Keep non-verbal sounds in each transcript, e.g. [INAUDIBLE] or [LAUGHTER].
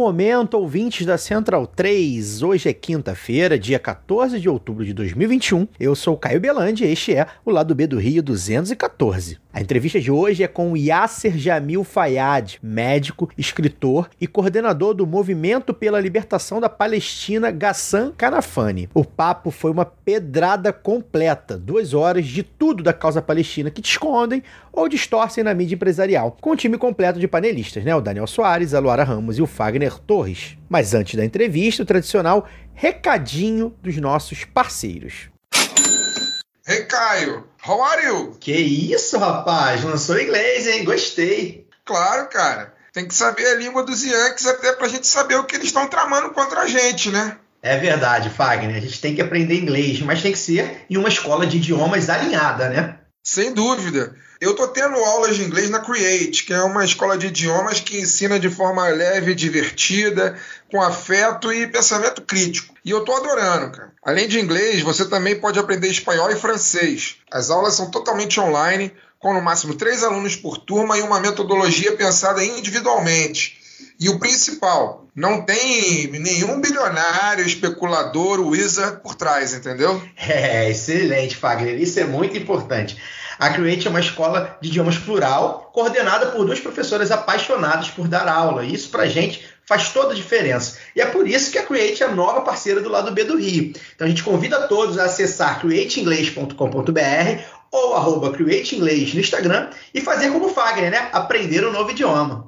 Momento, ouvintes da Central 3. Hoje é quinta-feira, dia 14 de outubro de 2021. Eu sou o Caio Belandi e este é o Lado B do Rio 214. A entrevista de hoje é com Yasser Jamil Fayad, médico, escritor e coordenador do Movimento pela Libertação da Palestina Ghassan Kanafani. O papo foi uma pedrada completa, duas horas de tudo da causa palestina que te escondem ou distorcem na mídia empresarial, com um time completo de panelistas, né? O Daniel Soares, a Luara Ramos e o Fagner Torres. Mas antes da entrevista, o tradicional recadinho dos nossos parceiros. Hey, Caio, how are you? Que isso, rapaz? Lançou inglês, hein? Gostei. Claro, cara. Tem que saber a língua dos Yankees até pra gente saber o que eles estão tramando contra a gente, né? É verdade, Fagner. A gente tem que aprender inglês, mas tem que ser em uma escola de idiomas alinhada, né? Sem dúvida. Eu tô tendo aulas de inglês na Create, que é uma escola de idiomas que ensina de forma leve, divertida, com afeto e pensamento crítico. E eu tô adorando, cara. Além de inglês, você também pode aprender espanhol e francês. As aulas são totalmente online, com no máximo três alunos por turma e uma metodologia pensada individualmente. E o principal, não tem nenhum bilionário, especulador, wizard por trás, entendeu? [LAUGHS] É, excelente, Fagner. Isso é muito importante. A Create é uma escola de idiomas plural, coordenada por duas professoras apaixonadas por dar aula. Isso pra gente faz toda a diferença. E é por isso que a Create é a nova parceira do lado B do Rio. Então a gente convida todos a acessar createinglês.com.br ou arroba Create Inglês no Instagram e fazer como o Fagner, né? Aprender um novo idioma.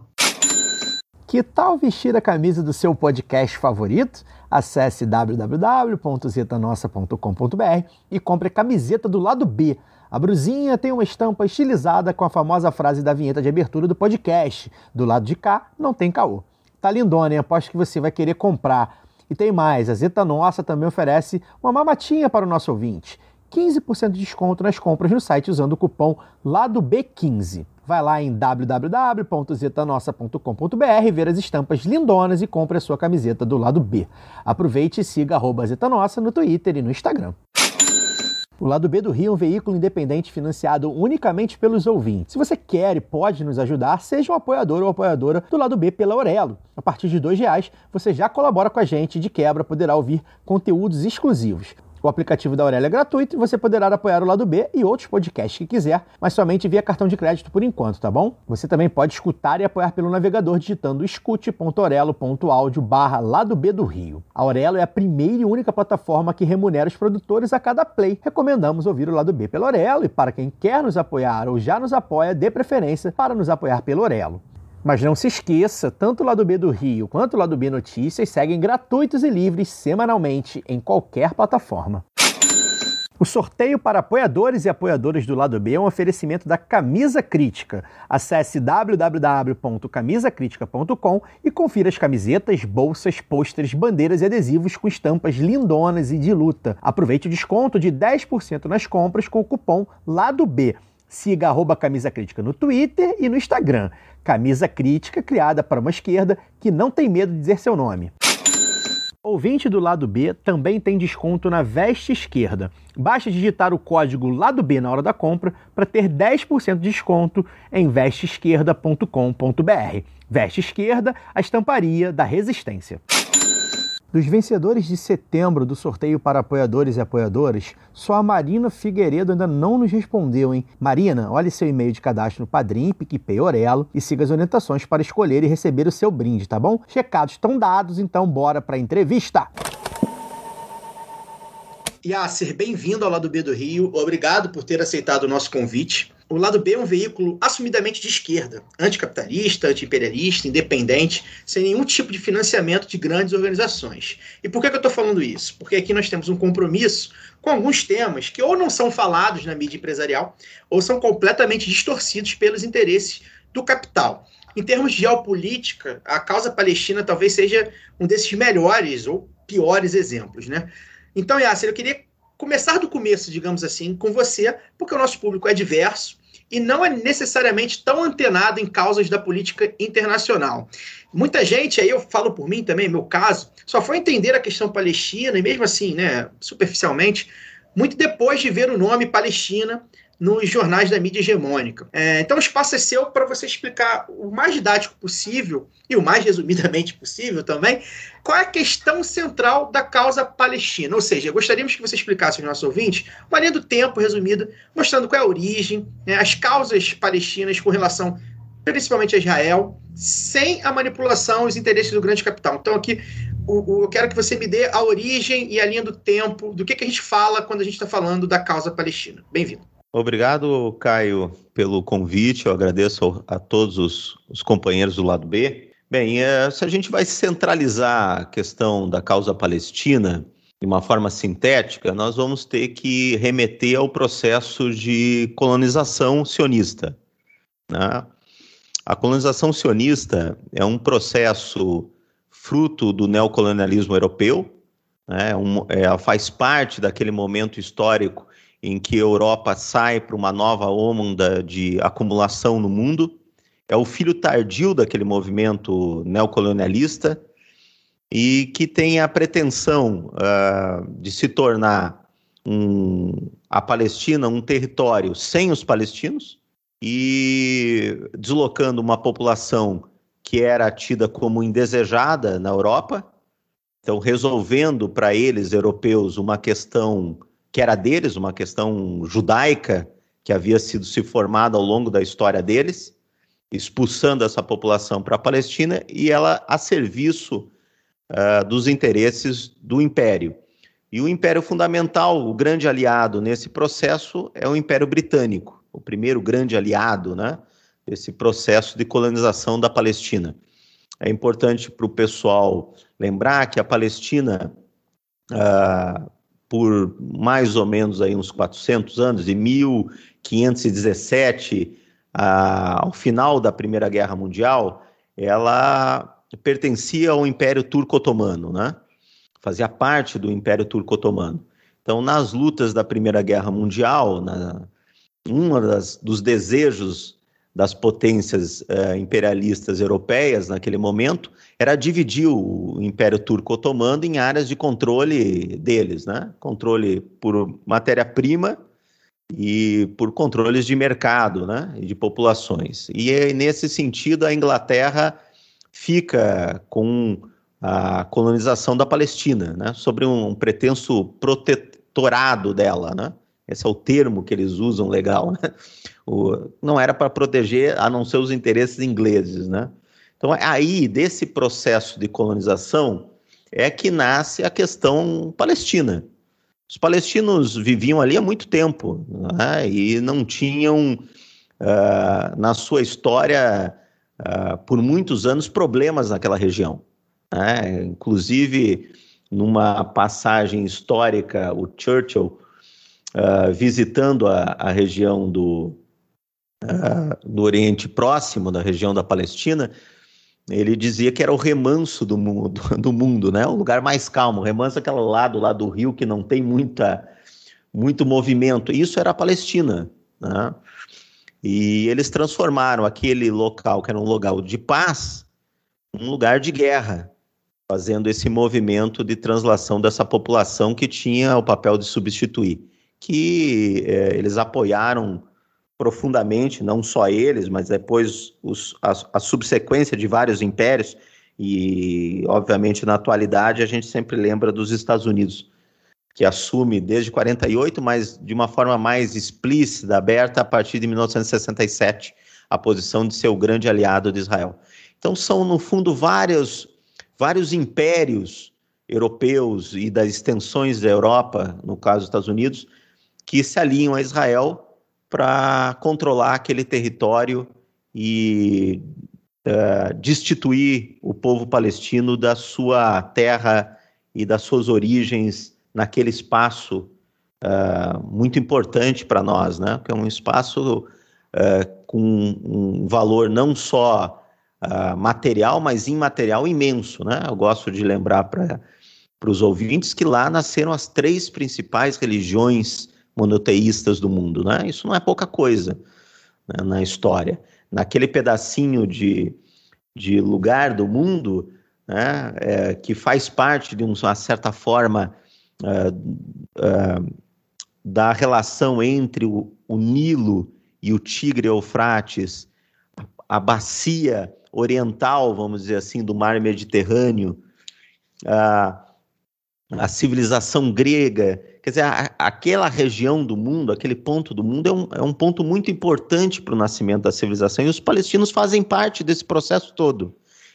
Que tal vestir a camisa do seu podcast favorito? Acesse www.zetanossa.com.br e compre a camiseta do lado B. A brusinha tem uma estampa estilizada com a famosa frase da vinheta de abertura do podcast. Do lado de cá, não tem caô. Tá lindona, hein? Aposto que você vai querer comprar. E tem mais, a Zeta Nossa também oferece uma mamatinha para o nosso ouvinte. 15% de desconto nas compras no site usando o cupom LADOB15. Vai lá em www.zetanossa.com.br, ver as estampas lindonas e compre a sua camiseta do lado B. Aproveite e siga arroba Zetanossa no Twitter e no Instagram. O Lado B do Rio é um veículo independente financiado unicamente pelos ouvintes. Se você quer e pode nos ajudar, seja um apoiador ou apoiadora do Lado B pela Aurelo. A partir de R$ reais você já colabora com a gente e de quebra poderá ouvir conteúdos exclusivos. O aplicativo da Aurélia é gratuito e você poderá apoiar o lado B e outros podcasts que quiser, mas somente via cartão de crédito por enquanto, tá bom? Você também pode escutar e apoiar pelo navegador digitando escute.orelo.audio barra lado B do Rio. A Aurelo é a primeira e única plataforma que remunera os produtores a cada play. Recomendamos ouvir o lado B pelo Aurelo e para quem quer nos apoiar ou já nos apoia, dê preferência para nos apoiar pelo Aurelo. Mas não se esqueça, tanto o lado B do Rio quanto o lado B Notícias seguem gratuitos e livres semanalmente em qualquer plataforma. O sorteio para apoiadores e apoiadoras do lado B é um oferecimento da Camisa Crítica. Acesse www.camisacritica.com e confira as camisetas, bolsas, pôsteres, bandeiras e adesivos com estampas lindonas e de luta. Aproveite o desconto de 10% nas compras com o cupom LADO B. Siga arroba Camisa Crítica no Twitter e no Instagram. Camisa Crítica, criada para uma esquerda que não tem medo de dizer seu nome. Ouvinte do lado B também tem desconto na veste esquerda. Basta digitar o código lado B na hora da compra para ter 10% de desconto em vesteesquerda.com.br. Veste esquerda, a estamparia da resistência. Dos vencedores de setembro do sorteio para apoiadores e apoiadoras, só a Marina Figueiredo ainda não nos respondeu, hein? Marina, olhe seu e-mail de cadastro no Padrim, PicPay Orelo e siga as orientações para escolher e receber o seu brinde, tá bom? Checados estão dados, então bora para a entrevista! Yasser, bem-vindo ao Lado B do Rio. Obrigado por ter aceitado o nosso convite. O Lado B é um veículo assumidamente de esquerda, anticapitalista, antiimperialista, independente, sem nenhum tipo de financiamento de grandes organizações. E por que, que eu estou falando isso? Porque aqui nós temos um compromisso com alguns temas que ou não são falados na mídia empresarial ou são completamente distorcidos pelos interesses do capital. em termos de geopolítica, a causa palestina talvez seja um desses melhores ou piores exemplos, né? Então, Yasser, eu queria começar do começo, digamos assim, com você, porque o nosso público é diverso e não é necessariamente tão antenado em causas da política internacional. Muita gente, aí eu falo por mim também, meu caso, só foi entender a questão palestina, e mesmo assim, né, superficialmente, muito depois de ver o nome Palestina nos jornais da mídia hegemônica. É, então, o espaço é seu para você explicar o mais didático possível e o mais resumidamente possível também qual é a questão central da causa palestina. Ou seja, gostaríamos que você explicasse aos nossos ouvintes uma linha do tempo resumida, mostrando qual é a origem, né, as causas palestinas com relação principalmente a Israel, sem a manipulação e os interesses do grande capital. Então, aqui o, o, eu quero que você me dê a origem e a linha do tempo do que, que a gente fala quando a gente está falando da causa palestina. Bem-vindo. Obrigado, Caio, pelo convite. Eu agradeço a todos os, os companheiros do lado B. Bem, é, se a gente vai centralizar a questão da causa palestina de uma forma sintética, nós vamos ter que remeter ao processo de colonização sionista. Né? A colonização sionista é um processo fruto do neocolonialismo europeu, né? um, é, faz parte daquele momento histórico em que a Europa sai para uma nova onda de acumulação no mundo. É o filho tardio daquele movimento neocolonialista e que tem a pretensão uh, de se tornar um, a Palestina um território sem os palestinos e deslocando uma população que era tida como indesejada na Europa, então resolvendo para eles europeus uma questão que era deles, uma questão judaica que havia sido se formada ao longo da história deles, expulsando essa população para a Palestina e ela a serviço uh, dos interesses do Império. E o Império fundamental, o grande aliado nesse processo é o Império Britânico, o primeiro grande aliado, né, desse processo de colonização da Palestina. É importante para o pessoal lembrar que a Palestina uh, por mais ou menos aí uns 400 anos, de 1517 a, ao final da Primeira Guerra Mundial, ela pertencia ao Império Turco-Otomano, né? Fazia parte do Império Turco-Otomano. Então, nas lutas da Primeira Guerra Mundial, na, um dos desejos das potências eh, imperialistas europeias naquele momento era dividir o Império Turco Otomano em áreas de controle deles, né? Controle por matéria-prima e por controles de mercado, né? E de populações. E nesse sentido a Inglaterra fica com a colonização da Palestina, né? Sobre um pretenso protetorado dela, né? Esse é o termo que eles usam legal, né? O, não era para proteger a não ser os interesses ingleses, né? Então, aí, desse processo de colonização, é que nasce a questão palestina. Os palestinos viviam ali há muito tempo né? e não tinham, uh, na sua história, uh, por muitos anos, problemas naquela região. Né? Inclusive, numa passagem histórica, o Churchill, uh, visitando a, a região do, uh, do Oriente Próximo, da região da Palestina, ele dizia que era o remanso do mundo, [LAUGHS] do mundo, né? O lugar mais calmo. O remanso é aquele lado lá do rio que não tem muita, muito movimento. Isso era a Palestina, né? E eles transformaram aquele local, que era um local de paz, um lugar de guerra, fazendo esse movimento de translação dessa população que tinha o papel de substituir. Que é, eles apoiaram profundamente, não só eles, mas depois os, a, a subsequência de vários impérios, e obviamente na atualidade a gente sempre lembra dos Estados Unidos, que assume desde 48, mas de uma forma mais explícita, aberta a partir de 1967, a posição de ser o grande aliado de Israel. Então são no fundo vários vários impérios europeus e das extensões da Europa, no caso dos Estados Unidos, que se alinham a Israel para controlar aquele território e uh, destituir o povo palestino da sua terra e das suas origens naquele espaço uh, muito importante para nós, né? Que é um espaço uh, com um valor não só material, mas imaterial imenso. Né? Eu gosto de lembrar para os ouvintes que lá nasceram as três principais religiões monoteístas do mundo. Né? Isso não é pouca coisa né, na história. Naquele pedacinho de, de lugar do mundo né, é, que faz parte de uma certa forma uh, uh, da relação entre o, o, Nilo e o Tigre Eufrates, a, a, bacia oriental, vamos dizer assim, do mar Mediterrâneo, uh, a civilização grega, quer dizer, a, aquela região do mundo, aquele ponto do mundo é um, é um ponto muito importante para o nascimento da civilização e os palestinos fazem parte desse processo todo.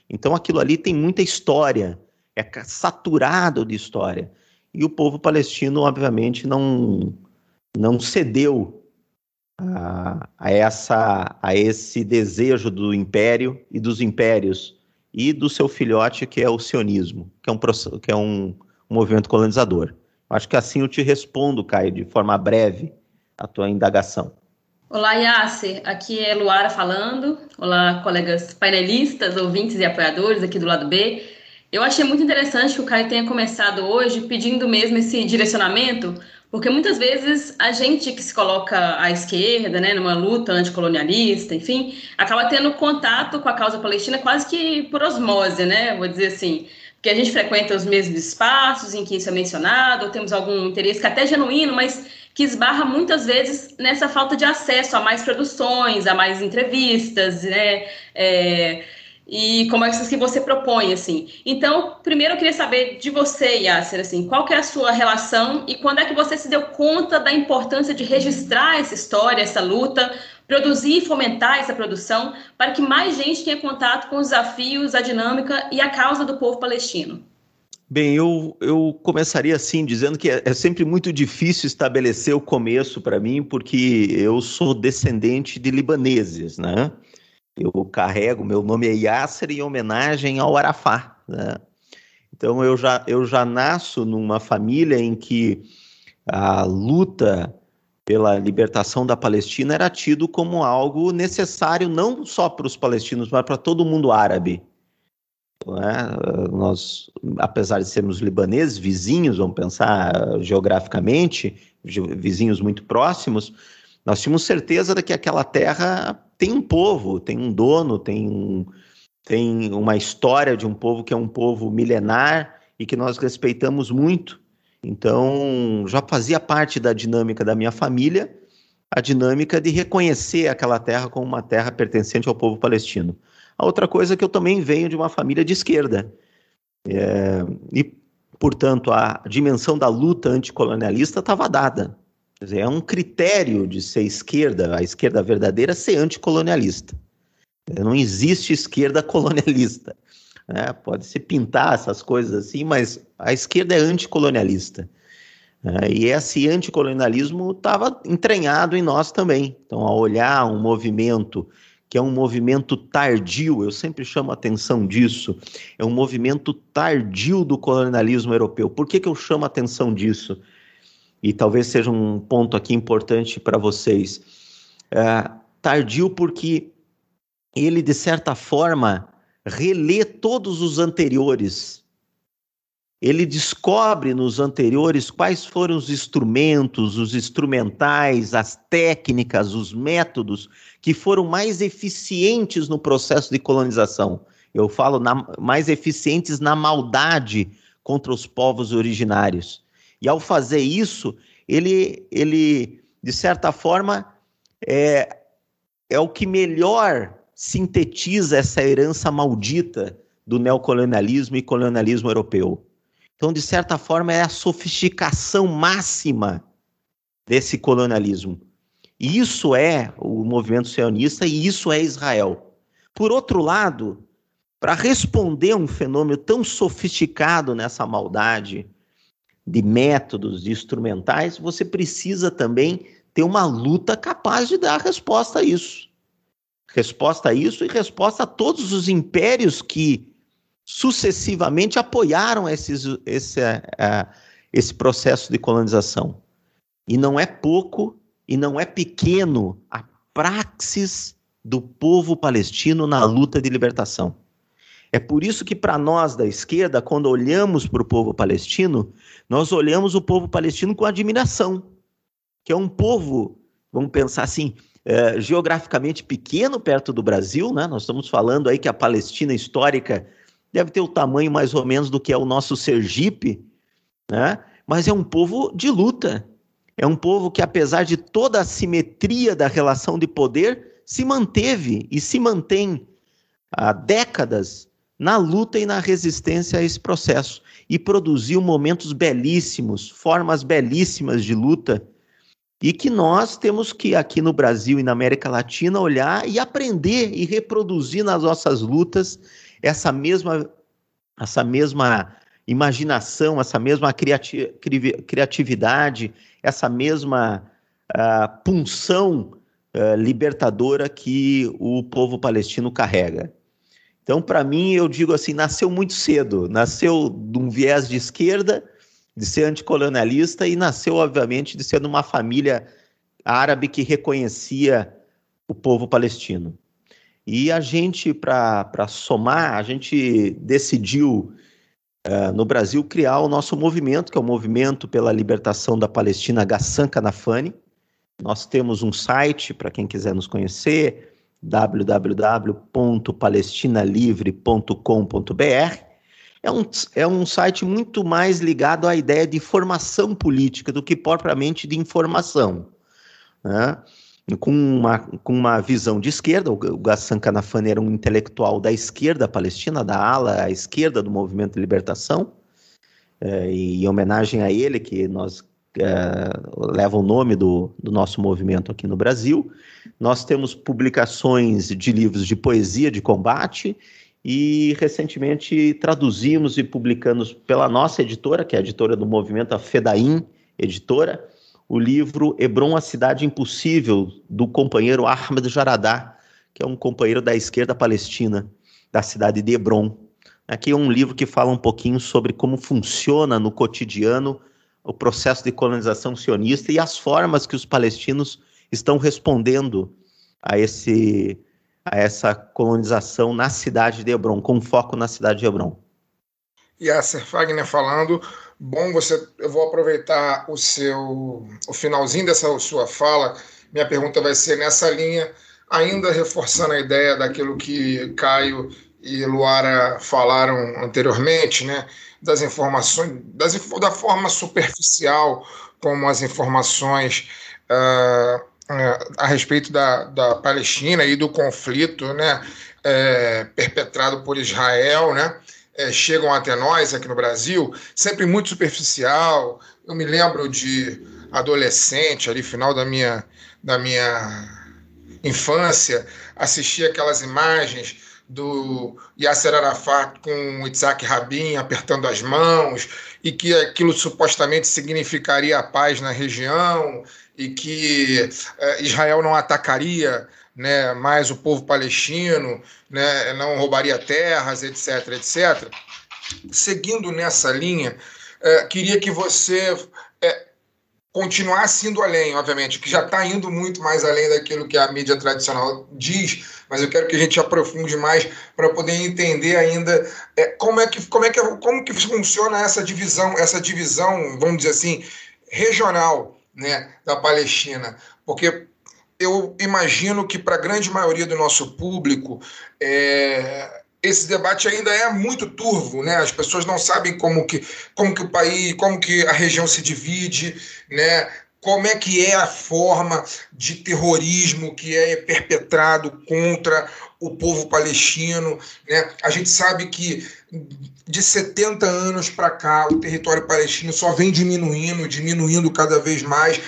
Então aquilo ali tem muita história, é saturado de história. E o povo palestino, obviamente, não, não cedeu a, a, essa, a esse desejo do império e dos impérios e do seu filhote, que é o sionismo, que é um, que é um, um movimento colonizador. Acho que assim eu te respondo, Caio, de forma breve, a tua indagação. Olá, Yasser. Aqui é Luara falando. Olá, colegas painelistas, ouvintes e apoiadores aqui do lado B. Eu achei muito interessante que o Caio tenha começado hoje pedindo mesmo esse direcionamento, porque muitas vezes a gente que se coloca à esquerda, né, numa luta anticolonialista, enfim, acaba tendo contato com a causa palestina quase que por osmose, né? Vou dizer assim, porque a gente frequenta os mesmos espaços em que isso é mencionado, ou temos algum interesse que até é genuíno, mas que esbarra muitas vezes nessa falta de acesso a mais produções, a mais entrevistas, né? É, e como é que você propõe, assim. Então, primeiro eu queria saber de você, Yasser, assim, qual que é a sua relação e quando é que você se deu conta da importância de registrar essa história, essa luta, produzir e fomentar essa produção para que mais gente tenha contato com os desafios, a dinâmica e a causa do povo palestino? Bem, eu, eu começaria assim, dizendo que é, é sempre muito difícil estabelecer o começo para mim, porque eu sou descendente de libaneses, né? Eu carrego, meu nome é Yasser em homenagem ao Arafá, né? Então eu já, eu já nasço numa família em que a luta pela libertação da Palestina era tido como algo necessário não só para os palestinos, mas para todo mundo árabe. É? Nós, apesar de sermos libaneses, vizinhos, vamos pensar geograficamente, vizinhos muito próximos, nós tínhamos certeza de que aquela terra tem um povo, tem um dono, tem, tem uma história de um povo que é um povo milenar e que nós respeitamos muito. Então, já fazia parte da dinâmica da minha família a dinâmica de reconhecer aquela terra como uma terra pertencente ao povo palestino. A outra coisa é que eu também venho de uma família de esquerda. É, e, portanto, a dimensão da luta anticolonialista estava dada. Dizer, é um critério de ser esquerda, a esquerda verdadeira, ser anticolonialista. Não existe esquerda colonialista. Né? Pode-se pintar essas coisas assim, mas a esquerda é anticolonialista. É, e esse anticolonialismo estava entranhado em nós também. Então, ao olhar um movimento que é um movimento tardio, eu sempre chamo a atenção disso, é um movimento tardio do colonialismo europeu. Por que, que eu chamo a atenção disso? E talvez seja um ponto aqui importante para vocês. É, tardio porque ele, de certa forma, relê todos os anteriores ele descobre nos anteriores quais foram os instrumentos, os instrumentais, as técnicas, os métodos que foram mais eficientes no processo de colonização. Eu falo na, mais eficientes na maldade contra os povos originários. E ao fazer isso, ele, ele de certa forma, é, é o que melhor sintetiza essa herança maldita do neocolonialismo e colonialismo europeu. Então, de certa forma, é a sofisticação máxima desse colonialismo. E isso é o movimento sionista e isso é Israel. Por outro lado, para responder a um fenômeno tão sofisticado nessa maldade de métodos, de instrumentais, você precisa também ter uma luta capaz de dar resposta a isso. Resposta a isso e resposta a todos os impérios que sucessivamente apoiaram esses, esse, uh, esse processo de colonização. E não é pouco e não é pequeno a praxis do povo palestino na luta de libertação. É por isso que, para nós da esquerda, quando olhamos para o povo palestino, nós olhamos o povo palestino com admiração, que é um povo, vamos pensar assim, é, geograficamente pequeno perto do Brasil, né? Nós estamos falando aí que a Palestina histórica deve ter o tamanho mais ou menos do que é o nosso Sergipe, né? Mas é um povo de luta. É um povo que, apesar de toda a simetria da relação de poder, se manteve e se mantém há décadas na luta e na resistência a esse processo e produziu momentos belíssimos, formas belíssimas de luta e que nós temos que, aqui no Brasil e na América Latina, olhar e aprender e reproduzir nas nossas lutas essa mesma, essa mesma imaginação, essa mesma criati criatividade, essa mesma uh, punção uh, libertadora que o povo palestino carrega. Então, para mim, eu digo assim, nasceu muito cedo, nasceu de um viés de esquerda, de ser anticolonialista e nasceu, obviamente, de ser de uma família árabe que reconhecia o povo palestino. E a gente, para somar, a gente decidiu uh, no Brasil criar o nosso movimento, que é o Movimento pela Libertação da Palestina Gassan Canafani. Nós temos um site para quem quiser nos conhecer, www.palestinalivre.com.br é um, é um site muito mais ligado à ideia de formação política do que propriamente de informação. Né? Com, uma, com uma visão de esquerda, o Ghassan Kanafani era um intelectual da esquerda palestina, da ala à esquerda do movimento de libertação, é, e em homenagem a ele que nós é, leva o nome do, do nosso movimento aqui no Brasil. Nós temos publicações de livros de poesia de combate e recentemente traduzimos e publicamos pela nossa editora, que é a editora do movimento, a Fedaim Editora, o livro Hebron, a Cidade Impossível, do companheiro Ahmed Jaradá, que é um companheiro da esquerda palestina, da cidade de Hebron. Aqui é um livro que fala um pouquinho sobre como funciona no cotidiano o processo de colonização sionista e as formas que os palestinos estão respondendo a esse a essa colonização na cidade de Hebron, com foco na cidade de Hebron. Yasser Fagner falando. Bom, você, eu vou aproveitar o seu o finalzinho dessa sua fala. Minha pergunta vai ser nessa linha, ainda reforçando a ideia daquilo que Caio e Luara falaram anteriormente, né? Das informações, das, da forma superficial como as informações uh, a respeito da, da Palestina e do conflito né, é, perpetrado por Israel, né, é, chegam até nós aqui no Brasil, sempre muito superficial. Eu me lembro de adolescente, ali final da minha, da minha infância, assistir aquelas imagens do Yasser Arafat com Isaac Rabin apertando as mãos e que aquilo supostamente significaria a paz na região e que eh, Israel não atacaria né, mais o povo palestino, né, não roubaria terras, etc, etc. Seguindo nessa linha, eh, queria que você eh, continuasse indo além, obviamente, que já está indo muito mais além daquilo que a mídia tradicional diz, mas eu quero que a gente aprofunde mais para poder entender ainda como é que como é que como que funciona essa divisão, essa divisão, vamos dizer assim, regional né, da Palestina, porque eu imagino que para a grande maioria do nosso público é, esse debate ainda é muito turvo, né? As pessoas não sabem como que, como que o país, como que a região se divide, né? Como é que é a forma de terrorismo que é perpetrado contra o povo palestino, né? A gente sabe que de 70 anos para cá, o território palestino só vem diminuindo, diminuindo cada vez mais,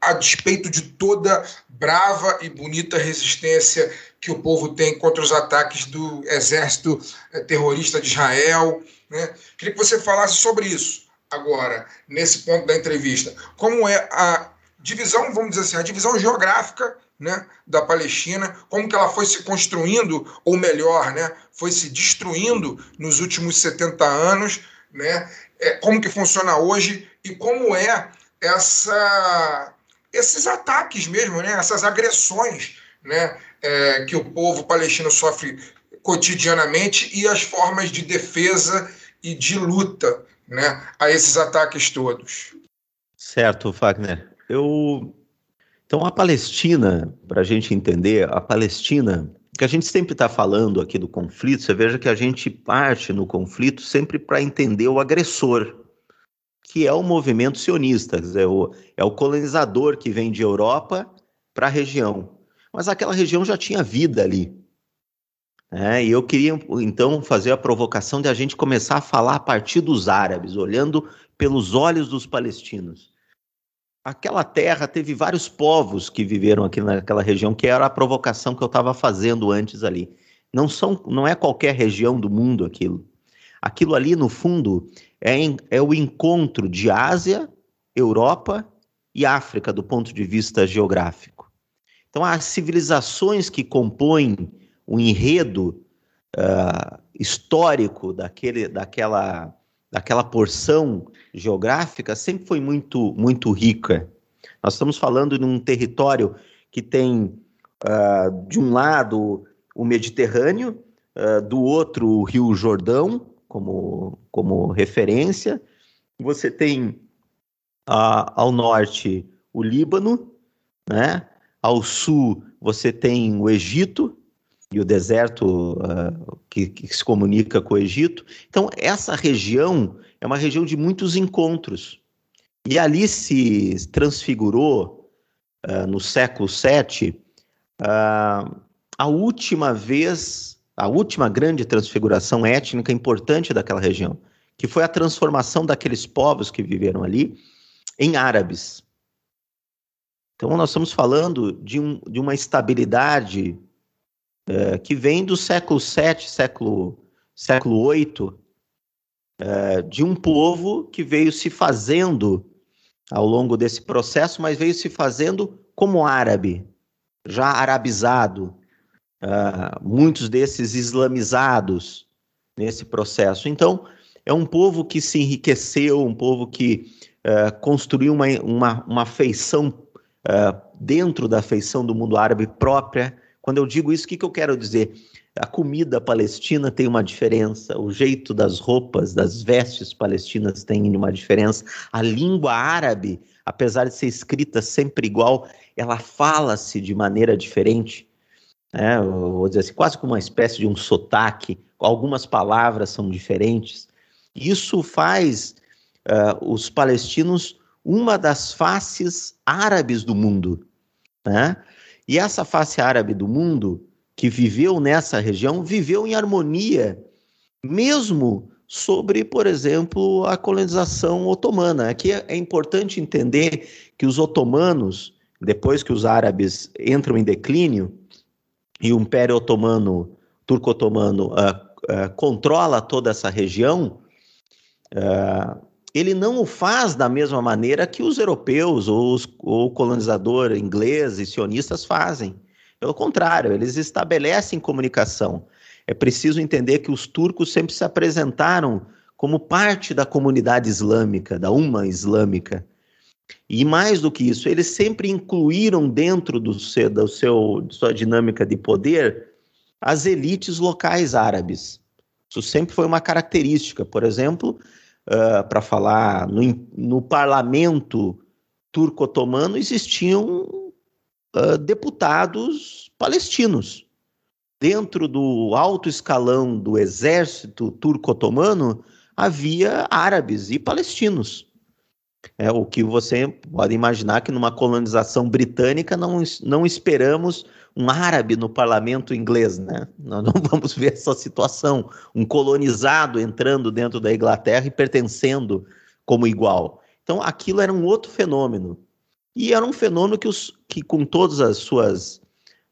a despeito de toda brava e bonita resistência que o povo tem contra os ataques do exército eh, terrorista de Israel. Né? Queria que você falasse sobre isso agora, nesse ponto da entrevista. Como é a divisão, vamos dizer assim, a divisão geográfica né, da Palestina, como que ela foi se construindo, ou melhor, né, foi se destruindo nos últimos 70 anos, né, é, como que funciona hoje e como é essa, esses ataques mesmo, né, essas agressões né, é, que o povo palestino sofre cotidianamente e as formas de defesa e de luta né, a esses ataques todos. Certo, Wagner. Eu então a Palestina, para a gente entender, a Palestina que a gente sempre está falando aqui do conflito, você veja que a gente parte no conflito sempre para entender o agressor, que é o movimento sionista, é o, é o colonizador que vem de Europa para a região. Mas aquela região já tinha vida ali. É, e eu queria então fazer a provocação de a gente começar a falar a partir dos árabes, olhando pelos olhos dos palestinos. Aquela terra teve vários povos que viveram aqui naquela região, que era a provocação que eu estava fazendo antes ali. Não, são, não é qualquer região do mundo aquilo. Aquilo ali, no fundo, é, em, é o encontro de Ásia, Europa e África do ponto de vista geográfico. Então, as civilizações que compõem o enredo uh, histórico daquele, daquela, daquela porção geográfica sempre foi muito, muito rica. Nós estamos falando de um território que tem, uh, de um lado, o Mediterrâneo, uh, do outro, o Rio Jordão, como, como referência. Você tem uh, ao norte o Líbano, né? ao sul você tem o Egito, e o deserto que, que, se comunica com o Egito. Então, essa região é uma região de muitos encontros. E ali se transfigurou, uh, no século VII, uh, a última vez, a última grande transfiguração étnica importante daquela região, que foi a transformação daqueles povos que viveram ali em árabes. Então, nós estamos falando de, um, de uma estabilidade é, que vem do século VII, século, século VIII, é, de um povo que veio se fazendo ao longo desse processo, mas veio se fazendo como árabe, já arabizado, é, muitos desses islamizados nesse processo. Então, é um povo que se enriqueceu, um povo que é, construiu uma, uma, uma feição é, dentro da feição do mundo árabe própria, quando eu digo isso, o que, que eu quero dizer? A comida palestina tem uma diferença, o jeito das roupas, das vestes palestinas tem uma diferença, a língua árabe, apesar de ser escrita sempre igual, ela fala-se de maneira diferente. Né? vou dizer assim, quase como uma espécie de um sotaque, algumas palavras são diferentes. Isso faz uh, os palestinos uma das faces árabes do mundo. Né? E essa face árabe do mundo, que viveu nessa região, viveu em harmonia, mesmo sobre, por exemplo, a colonização otomana. Aqui é, é importante entender que os otomanos, depois que os árabes entram em declínio, e o Império Otomano, Turco-Otomano, uh, uh, controla toda essa região, uh, ele não o faz da mesma maneira que os europeus ou, os, ou colonizador inglês e sionistas fazem. Pelo contrário, eles estabelecem comunicação. É preciso entender que os turcos sempre se apresentaram como parte da comunidade islâmica, da Umma islâmica. E mais do que isso, eles sempre incluíram dentro do seu, do seu, sua dinâmica de poder as elites locais árabes. Isso sempre foi uma característica. Por exemplo, uh, para falar no, no parlamento turco-otomano existiam deputados palestinos. Dentro do alto escalão do exército turco-otomano havia árabes e palestinos. É o que você pode imaginar que numa colonização britânica não, não esperamos um árabe no parlamento inglês, né? Nós não [LAUGHS] vamos ver essa situação, um colonizado entrando dentro da Inglaterra e pertencendo como igual. Então, aquilo era um outro fenômeno. E era um fenômeno que, os, que com todas as suas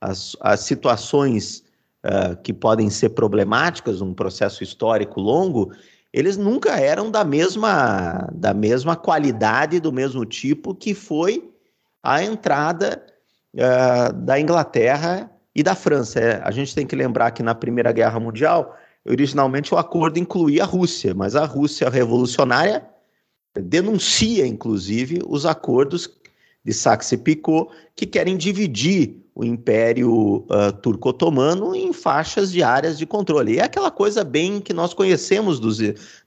as, as situações uh, que podem ser problemáticas num processo histórico longo, eles nunca eram da mesma, da mesma qualidade, do mesmo tipo que foi a entrada uh, da Inglaterra e da França. É, a gente tem que lembrar que na Primeira Guerra Mundial, originalmente o acordo incluía a Rússia, mas a Rússia revolucionária denuncia, inclusive, os acordos de Saxe-Picot que querem dividir o Império uh, Turco-Otomano em faixas de áreas de controle. E é aquela coisa bem que nós conhecemos dos,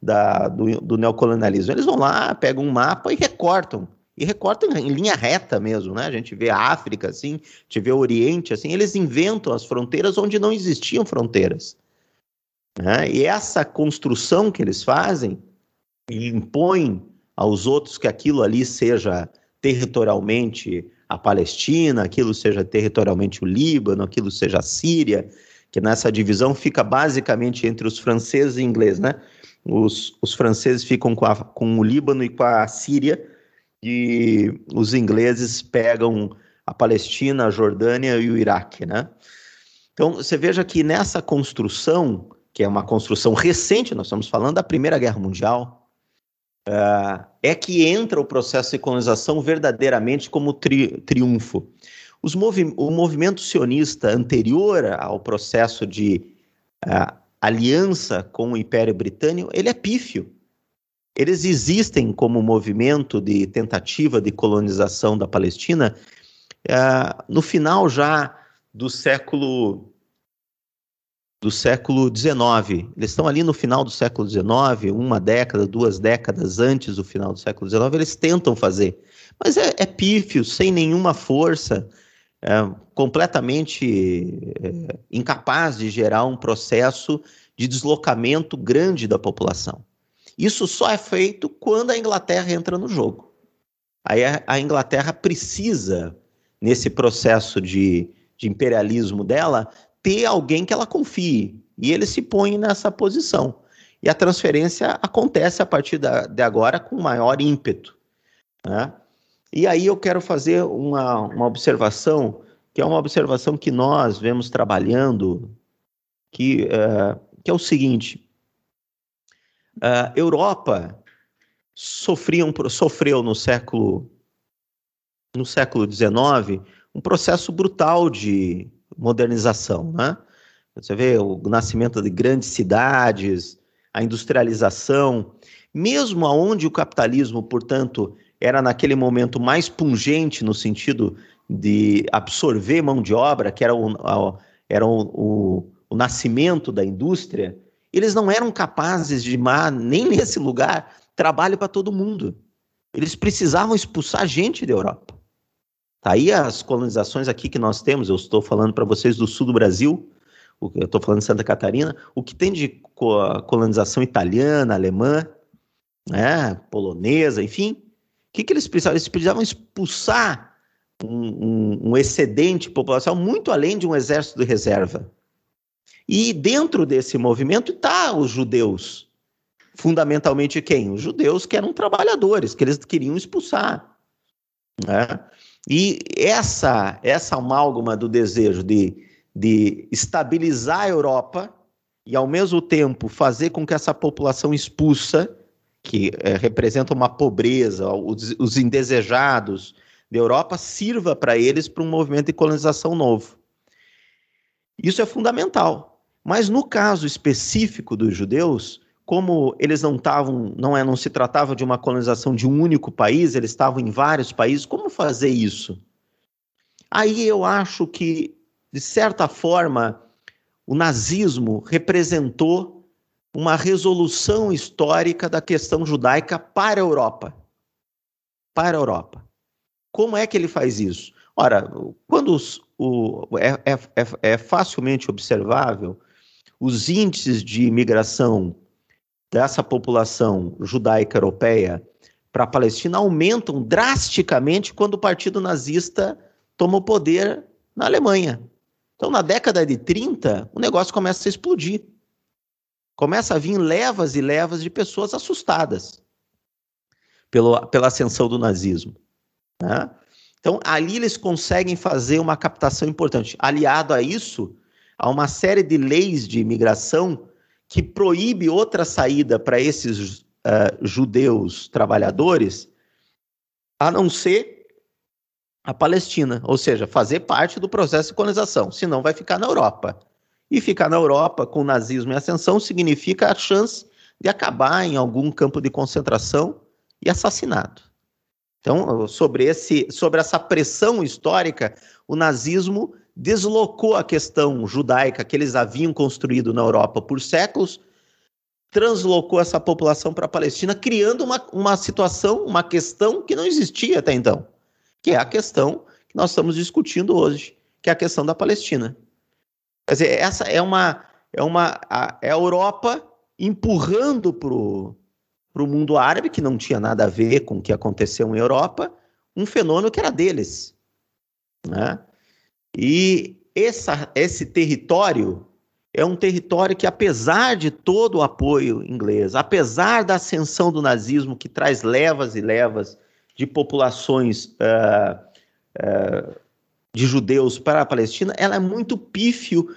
da, do, do neocolonialismo. Eles vão lá, pegam um mapa e recortam. E recortam em linha reta mesmo, né? A gente vê a África assim, a gente vê o Oriente assim, eles inventam as fronteiras onde não existiam fronteiras. Né? E essa construção que eles fazem impõe aos outros que aquilo ali seja territorialmente a Palestina, aquilo seja territorialmente o Líbano, aquilo seja a Síria, que nessa divisão fica basicamente entre os franceses e ingleses, né? Os, os franceses ficam com, a, com o Líbano e com a Síria, e os ingleses pegam a Palestina, a Jordânia e o Iraque, né? Então, você veja que nessa construção, que é uma construção recente, nós estamos falando da Primeira Guerra Mundial, Uh, é que entra o processo de colonização verdadeiramente como tri triunfo. Movi o movimento sionista anterior ao processo de uh, aliança com o Império Britânico, ele é pífio. Eles existem como movimento de tentativa de colonização da Palestina uh, no final já do século do século XIX. Eles estão ali no final do século XIX, uma década, duas décadas antes do final do século XIX, eles tentam fazer. Mas é, é pífio, sem nenhuma força, é, completamente é, incapaz de gerar um processo de deslocamento grande da população. Isso só é feito quando a Inglaterra entra no jogo. Aí a, Inglaterra precisa, nesse processo de, de imperialismo dela, ter alguém que ela confie. E ele se põe nessa posição. E a transferência acontece a partir da, de agora com maior ímpeto. Né? E aí eu quero fazer uma, uma observação, que é uma observação que nós vemos trabalhando, que, uh, que é o seguinte: a uh, Europa sofria um, sofreu no século no século XIX um processo brutal de modernização, né? Você vê o nascimento de grandes cidades, a industrialização, mesmo aonde o capitalismo, portanto, era naquele momento mais pungente no sentido de absorver mão de obra, que era o, era o, o, o nascimento da indústria, eles não eram capazes de mar, nem [LAUGHS] nesse lugar, trabalho para todo mundo. Eles precisavam expulsar gente da Europa. Tá aí as colonizações aqui que nós temos, eu estou falando para vocês do sul do Brasil, eu estou falando de Santa Catarina, o que tem de colonização italiana, alemã, né, polonesa, enfim, o que, que eles precisavam? Eles precisavam expulsar um, um, um excedente populacional muito além de um exército de reserva. E dentro desse movimento está os judeus. Fundamentalmente quem? Os judeus que eram trabalhadores, que eles queriam expulsar. Né? E essa, essa amálgama do desejo de, de estabilizar a Europa e, ao mesmo tempo, fazer com que essa população expulsa, que é, representa uma pobreza, os, os indesejados da Europa, sirva para eles para um movimento de colonização novo. Isso é fundamental. Mas no caso específico dos judeus, como eles não estavam, não é, não se tratava de uma colonização de um único país, eles estavam em vários países, como fazer isso? Aí eu acho que, de certa forma, o nazismo representou uma resolução histórica da questão judaica para a Europa. Para a Europa. Como é que ele faz isso? Ora, quando os, o, é, é, é, é facilmente observável os índices de imigração dessa população judaica europeia para a Palestina aumentam drasticamente quando o Partido Nazista toma o poder na Alemanha. Então, na década de 30, o negócio começa a explodir. Começa a vir levas e levas de pessoas assustadas pelo, pela ascensão do nazismo. Né? Então, ali eles conseguem fazer uma captação importante. Aliado a isso, há uma série de leis de imigração que proíbe outra saída para esses uh, judeus trabalhadores, a não ser a Palestina, ou seja, fazer parte do processo de colonização, senão vai ficar na Europa. E ficar na Europa com nazismo e ascensão significa a chance de acabar em algum campo de concentração e assassinado. Então, sobre, esse, sobre essa pressão histórica, o nazismo deslocou a questão judaica que eles haviam construído na Europa por séculos, translocou essa população para a Palestina, criando uma, uma situação, uma questão que não existia até então, que é a questão que nós estamos discutindo hoje, que é a questão da Palestina. Quer dizer, essa é uma é uma a, é a Europa empurrando para o mundo árabe, que não tinha nada a ver com o que aconteceu em Europa, um fenômeno que era deles. Né? E essa, esse território é um território que, apesar de todo o apoio inglês, apesar da ascensão do nazismo, que traz levas e levas de populações uh, uh, de judeus para a Palestina, ela é muito pífio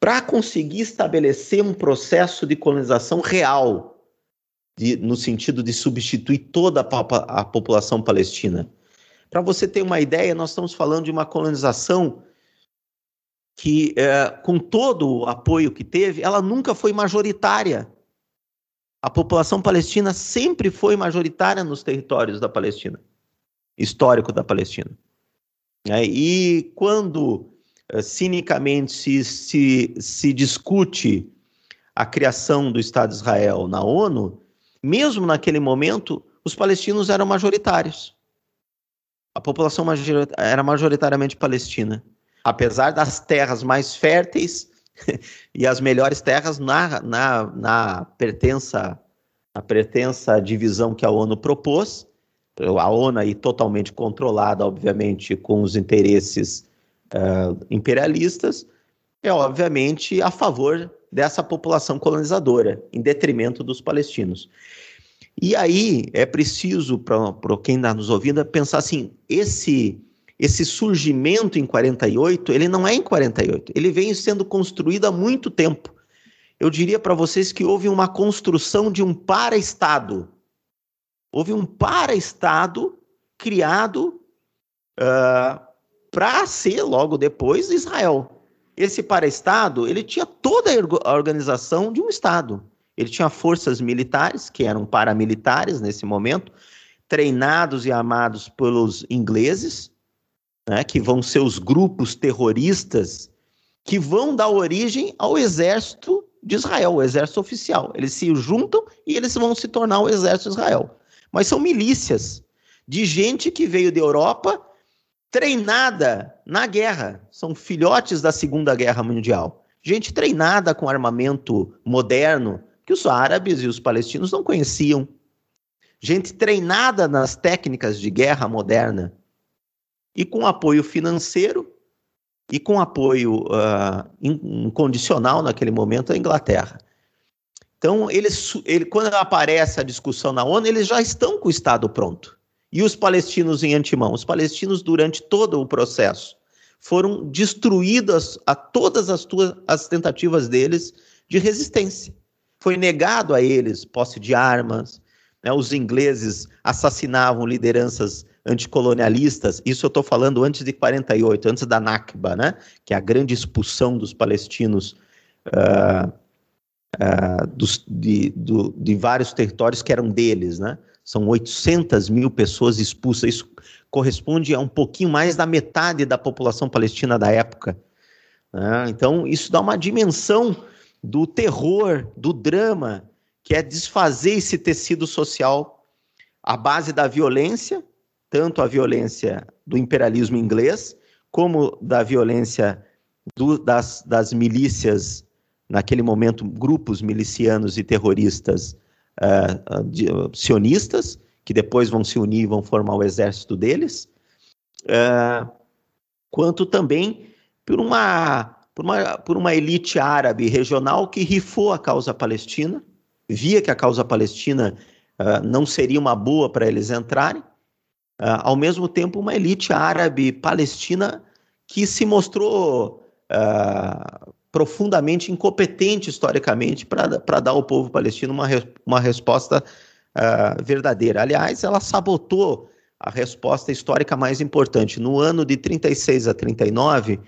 para conseguir estabelecer um processo de colonização real, de, no sentido de substituir toda a, a população palestina. Para você ter uma ideia, nós estamos falando de uma colonização que, é, com todo o apoio que teve, ela nunca foi majoritária. A população palestina sempre foi majoritária nos territórios da Palestina, histórico da Palestina. É, e quando eh, cinicamente se, se, se discute a criação do Estado de Israel na ONU, mesmo naquele momento, os palestinos eram majoritários. A população era majoritariamente palestina. Apesar das terras mais férteis [LAUGHS] e as melhores terras na, na, na, pertença, na pertença divisão que a ONU propôs, a ONU aí totalmente controlada, obviamente, com os interesses uh, imperialistas, é obviamente a favor dessa população colonizadora, em detrimento dos palestinos. E aí é preciso, para quem está nos ouvindo, pensar assim: esse, esse surgimento em 48, ele não é em 48, ele vem sendo construído há muito tempo. Eu diria para vocês que houve uma construção de um para-estado. Houve um para-estado criado uh, para ser logo depois Israel. Esse para-estado, ele tinha toda a organização de um estado. Ele tinha forças militares, que eram paramilitares nesse momento, treinados e amados pelos ingleses, né, que vão ser os grupos terroristas que vão dar origem ao exército de Israel, o exército oficial. Eles se juntam e eles vão se tornar o exército de Israel. Mas são milícias de gente que veio da Europa treinada na guerra. São filhotes da Segunda Guerra Mundial. Gente treinada com armamento moderno que os árabes e os palestinos não conheciam. Gente treinada nas técnicas de guerra moderna. E com apoio financeiro e com apoio uh, incondicional naquele momento da Inglaterra. Então, eles, ele, quando aparece a discussão na ONU, eles já estão com o Estado pronto e os palestinos em antemão. Os palestinos, durante todo o processo, foram destruídas a todas as, tuas, as tentativas deles de resistência. Foi negado a eles posse de armas, né? os ingleses assassinavam lideranças anticolonialistas, isso eu estou falando antes de 48, antes da Nakba, né? que é a grande expulsão dos palestinos uh, uh, dos, de, do, de vários territórios que eram deles, né? São 800 mil pessoas expulsas. Isso corresponde a um pouquinho mais da metade da população palestina da época. Né? Então, isso dá uma dimensão do terror, do drama, que é desfazer esse tecido social à base da violência, tanto a violência do imperialismo inglês, como da violência do, das, das milícias, naquele momento, grupos milicianos e terroristas uh, de, uh, sionistas, que depois vão se unir e vão formar o exército deles, uh, quanto também por uma, por, uma, por uma elite árabe regional que rifou a causa palestina, via que a causa palestina não seria uma boa para eles entrarem, ao mesmo tempo uma elite árabe palestina que se mostrou uh, profundamente incompetente historicamente para dar ao povo palestino uma, uma resposta uh, verdadeira. Aliás, ela sabotou a resposta histórica mais importante. No ano de 36 a 39,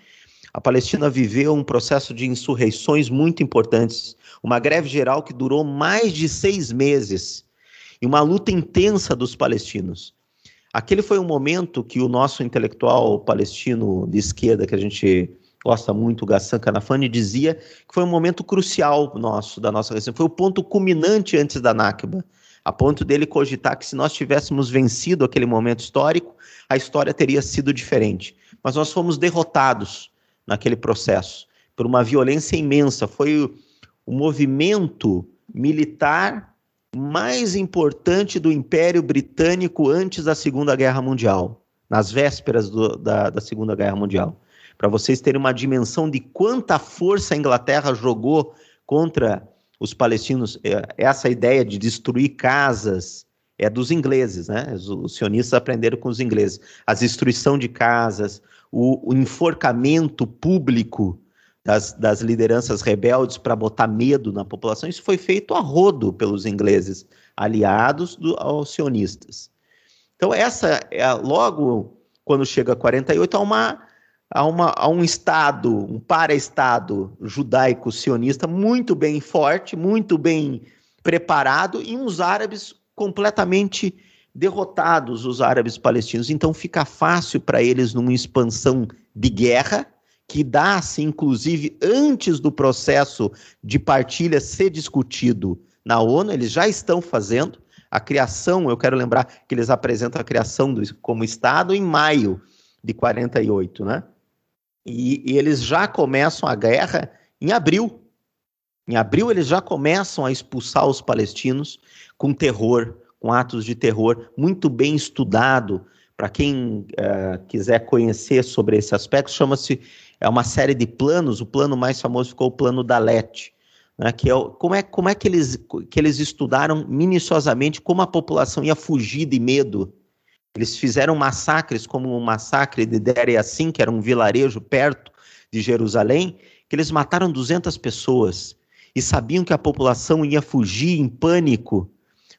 a Palestina viveu um processo de insurreições muito importantes, uma greve geral que durou mais de seis meses e uma luta intensa dos palestinos. Aquele foi um momento que o nosso intelectual palestino de esquerda, que a gente gosta muito, Gassan Canafani, dizia que foi um momento crucial nosso, da nossa resistência, foi o ponto culminante antes da Nakba, a ponto dele cogitar que se nós tivéssemos vencido aquele momento histórico, a história teria sido diferente. Mas nós fomos derrotados naquele processo por uma violência imensa. Foi o movimento militar mais importante do Império Britânico antes da Segunda Guerra Mundial, nas vésperas do, da, da Segunda Guerra Mundial. Para vocês terem uma dimensão de quanta força a Inglaterra jogou contra os palestinos, é, essa ideia de destruir casas é dos ingleses, né? Os sionistas aprenderam com os ingleses. A destruição de casas, o, o enforcamento público das, das lideranças rebeldes para botar medo na população, isso foi feito a rodo pelos ingleses, aliados do, aos sionistas. Então, essa é logo quando chega a 48, há, uma, há, uma, há um Estado, um para-Estado judaico-sionista muito bem forte, muito bem preparado, e uns árabes completamente derrotados, os árabes palestinos. Então, fica fácil para eles, numa expansão de guerra, que dá-se, inclusive, antes do processo de partilha ser discutido na ONU, eles já estão fazendo. A criação, eu quero lembrar que eles apresentam a criação do, como Estado em maio de 48, né? E, e eles já começam a guerra em abril. Em abril, eles já começam a expulsar os palestinos com terror, com atos de terror, muito bem estudado. Para quem uh, quiser conhecer sobre esse aspecto, chama-se é uma série de planos, o plano mais famoso ficou o plano da LET, né, que é, como é, como é que, eles, que eles estudaram minuciosamente como a população ia fugir de medo. Eles fizeram massacres, como o massacre de Der Yassin, que era um vilarejo perto de Jerusalém, que eles mataram 200 pessoas e sabiam que a população ia fugir em pânico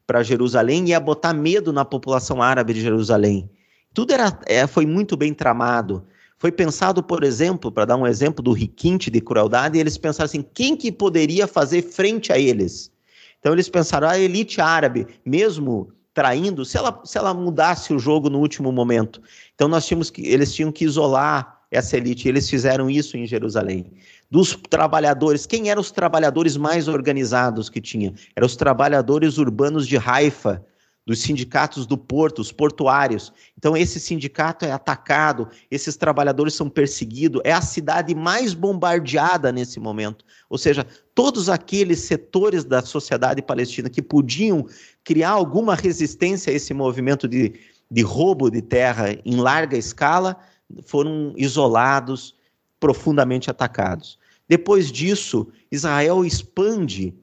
para Jerusalém e ia botar medo na população árabe de Jerusalém. Tudo era, é, foi muito bem tramado. Foi pensado, por exemplo, para dar um exemplo do requinte de crueldade, eles pensaram assim: quem que poderia fazer frente a eles? Então eles pensaram: a elite árabe, mesmo traindo, se ela, se ela mudasse o jogo no último momento. Então nós tínhamos que, eles tinham que isolar essa elite, eles fizeram isso em Jerusalém. Dos trabalhadores, quem eram os trabalhadores mais organizados que tinha? Eram os trabalhadores urbanos de Haifa, dos sindicatos do porto, os portuários. Então, esse sindicato é atacado, esses trabalhadores são perseguidos, é a cidade mais bombardeada nesse momento. Ou seja, todos aqueles setores da sociedade palestina que podiam criar alguma resistência a esse movimento de, de roubo de terra em larga escala foram isolados, profundamente atacados. Depois disso, Israel expande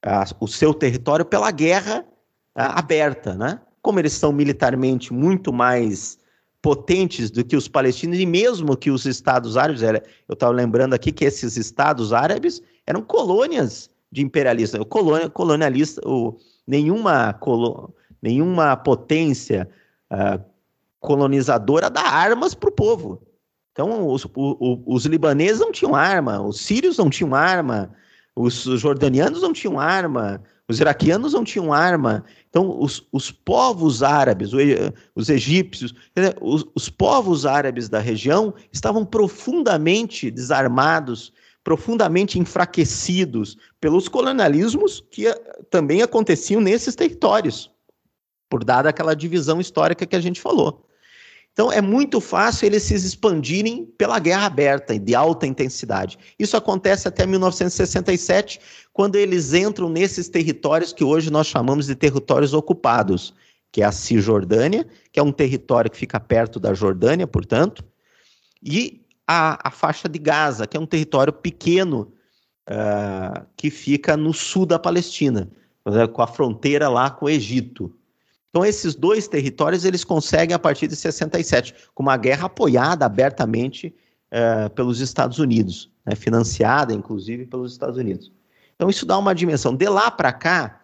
a, o seu território pela guerra aberta, né? Como eles são militarmente muito mais potentes do que os palestinos e mesmo que os estados árabes, eu estava lembrando aqui que esses estados árabes eram colônias de imperialistas, colônia, colonialista, o, nenhuma, colo, nenhuma potência uh, colonizadora dá armas para o povo. Então, os, o, os libaneses não tinham arma, os sírios não tinham arma, os jordanianos não tinham arma, os iraquianos não tinham arma. Então, os, os povos árabes, os egípcios, os, os povos árabes da região estavam profundamente desarmados, profundamente enfraquecidos pelos colonialismos que eh, também aconteciam nesses territórios, por dada aquela divisão histórica que a gente falou. Então é muito fácil eles se expandirem pela guerra aberta de alta intensidade. Isso acontece até 1967, quando eles entram nesses territórios que hoje nós chamamos de territórios ocupados, que é a Cisjordânia, que é um território que fica perto da Jordânia, portanto, e a, a faixa de Gaza, que é um território pequeno uh, que fica no sul da Palestina, com a fronteira lá com o Egito. Então, esses dois territórios eles conseguem a partir de 67, com uma guerra apoiada abertamente uh, pelos Estados Unidos, né, financiada inclusive pelos Estados Unidos. Então, isso dá uma dimensão. De lá para cá,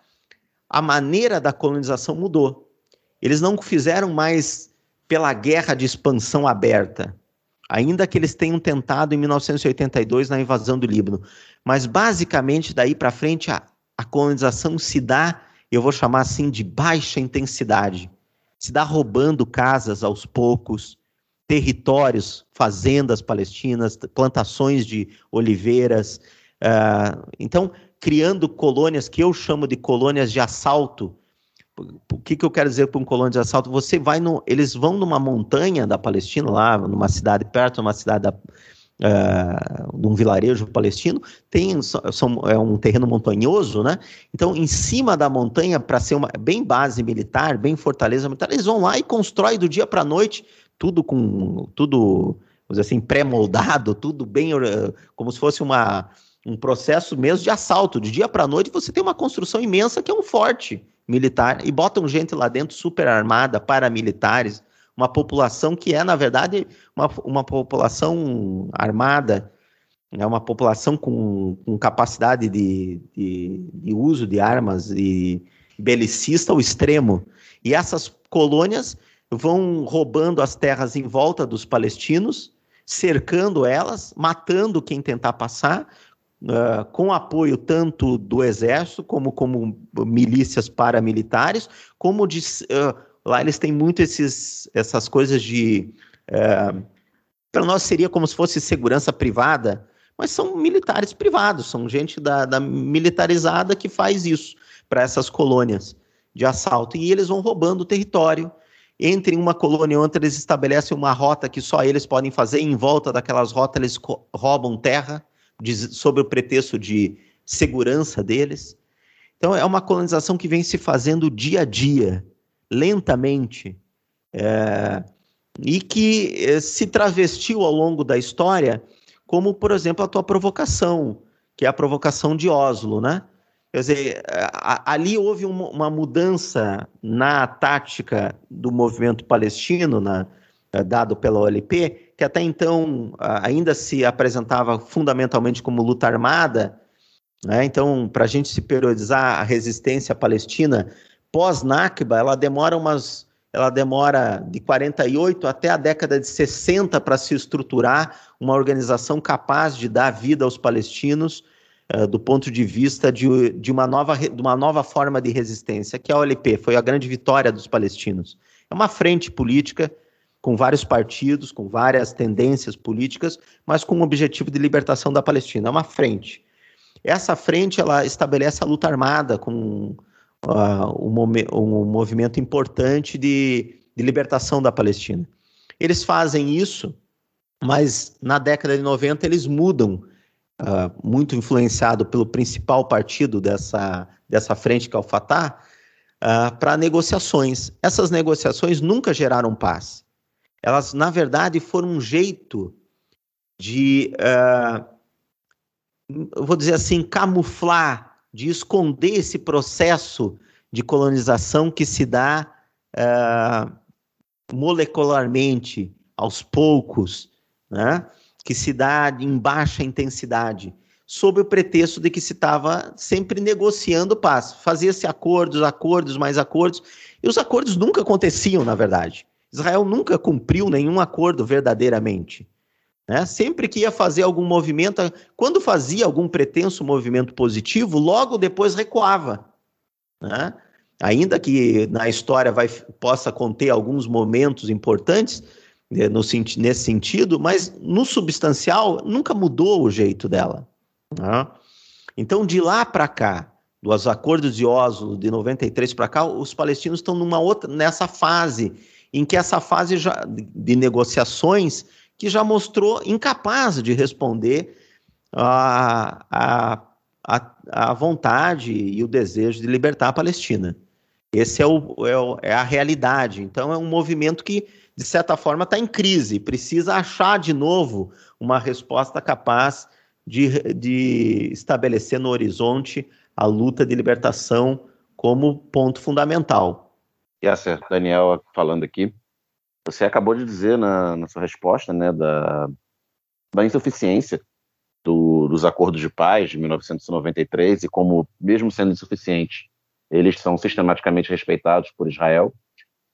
a maneira da colonização mudou. Eles não fizeram mais pela guerra de expansão aberta, ainda que eles tenham tentado em 1982 na invasão do Líbano. Mas, basicamente, daí para frente, a, a colonização se dá eu vou chamar assim de baixa intensidade. se dá roubando casas aos poucos, territórios, fazendas palestinas, plantações de oliveiras. Uh, então, criando colônias que eu chamo de colônias de assalto. O que, que eu quero dizer com colônia de assalto? Você vai no, eles vão numa montanha da Palestina, lá numa cidade perto, de uma cidade da, uh, de um vilarejo palestino, tem são, é um terreno montanhoso, né? Então, em cima da montanha, para ser uma bem base militar, bem fortaleza militar, eles vão lá e constroem do dia para a noite, tudo com tudo, assim, pré-moldado, tudo bem, como se fosse uma um processo mesmo de assalto. De dia para noite, você tem uma construção imensa que é um forte militar e botam gente lá dentro super armada, paramilitares, uma população que é, na verdade, uma, uma população armada, é uma população com, com capacidade de, de, de, uso de armas e belicista ao extremo. E essas colônias vão roubando as terras em volta dos palestinos, cercando elas, matando quem tentar passar, uh, com apoio tanto do exército como como milícias paramilitares, como de uh, Lá eles têm muito esses, essas coisas de. É, para nós seria como se fosse segurança privada, mas são militares privados, são gente da, da militarizada que faz isso para essas colônias de assalto. E eles vão roubando o território. Entre uma colônia e outra, eles estabelecem uma rota que só eles podem fazer, em volta daquelas rotas, eles roubam terra, de, sob o pretexto de segurança deles. Então, é uma colonização que vem se fazendo dia a dia lentamente, é, e que é, se travestiu ao longo da história, como, por exemplo, a tua provocação, que é a provocação de Oslo, né? Quer dizer, ali houve uma, uma, mudança na tática do movimento palestino, na, é, dado pela OLP, que até então ainda se apresentava fundamentalmente como luta armada. Né? Então, para a gente se periodizar a resistência palestina, pós-Nakba, ela demora umas ela demora de 48 até a década de 60 para se estruturar uma organização capaz de dar vida aos palestinos uh, do ponto de vista de, de, uma nova, de uma nova forma de resistência, que é a OLP, foi a grande vitória dos palestinos. É uma frente política com vários partidos, com várias tendências políticas, mas com o objetivo de libertação da Palestina. É uma frente. Essa frente ela estabelece a luta armada com uh, um, um, movimento importante de, de libertação da Palestina. Eles fazem isso, mas na década de 90 eles mudam, uh, muito influenciado pelo principal partido dessa, dessa frente, que é o Fatah, uh, para negociações. Essas negociações nunca geraram paz. Elas, na verdade, foram um jeito de, uh, vou dizer assim, camuflar de esconder esse processo de colonização que se dá uh, molecularmente, aos poucos, né? que se dá em baixa intensidade, sob o pretexto de que se estava sempre negociando paz. Fazia-se acordos, acordos, mais acordos, e os acordos nunca aconteciam, na verdade. Israel nunca cumpriu nenhum acordo verdadeiramente. Né? Sempre que ia fazer algum movimento, quando fazia algum pretenso movimento positivo, logo depois recuava. Né? Ainda que na história vai, possa conter alguns momentos importantes né, no, nesse sentido, mas no substancial nunca mudou o jeito dela. Né? Então, de lá para cá, dos acordos de Oslo de 93 para cá, os palestinos estão numa outra nessa fase em que essa fase já, de negociações que já mostrou incapaz de responder à a, a, a, vontade e o desejo de libertar a Palestina. Esse é, o, é, o, é a realidade. Então, é um movimento que, de certa forma, está em crise, precisa achar de novo uma resposta capaz de, de estabelecer no horizonte a luta de libertação como ponto fundamental. Yasser, Daniel falando aqui. Você acabou de dizer na, na sua resposta né, da, da insuficiência do, dos acordos de paz de 1993 e como, mesmo sendo insuficientes, eles são sistematicamente respeitados por Israel.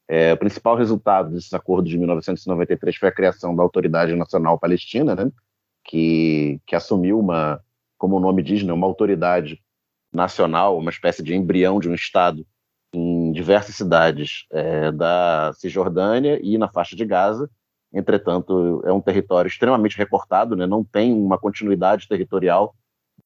É, o principal resultado desses acordos de 1993 foi a criação da Autoridade Nacional Palestina, né, que, que assumiu uma, como o nome diz, né, uma autoridade nacional, uma espécie de embrião de um Estado diversas cidades é, da Cisjordânia e na faixa de Gaza. Entretanto, é um território extremamente recortado, né? não tem uma continuidade territorial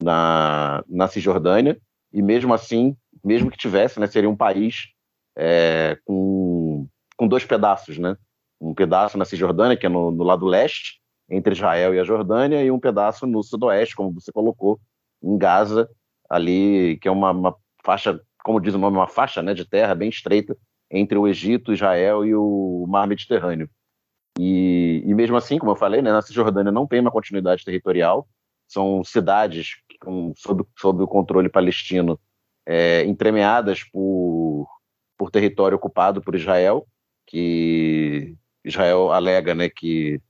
na, na Cisjordânia, e mesmo assim, mesmo que tivesse, né, seria um país é, com, com dois pedaços, né? Um pedaço na Cisjordânia, que é no, no lado leste, entre Israel e a Jordânia, e um pedaço no sudoeste, como você colocou, em Gaza, ali, que é uma, uma faixa, como diz o nome, uma faixa né, de terra bem estreita entre o Egito, Israel e o Mar Mediterrâneo. E, e mesmo assim, como eu falei, né, na Cisjordânia não tem uma continuidade territorial, são cidades com, sob, sob o controle palestino é, entremeadas por, por território ocupado por Israel, que Israel alega né, que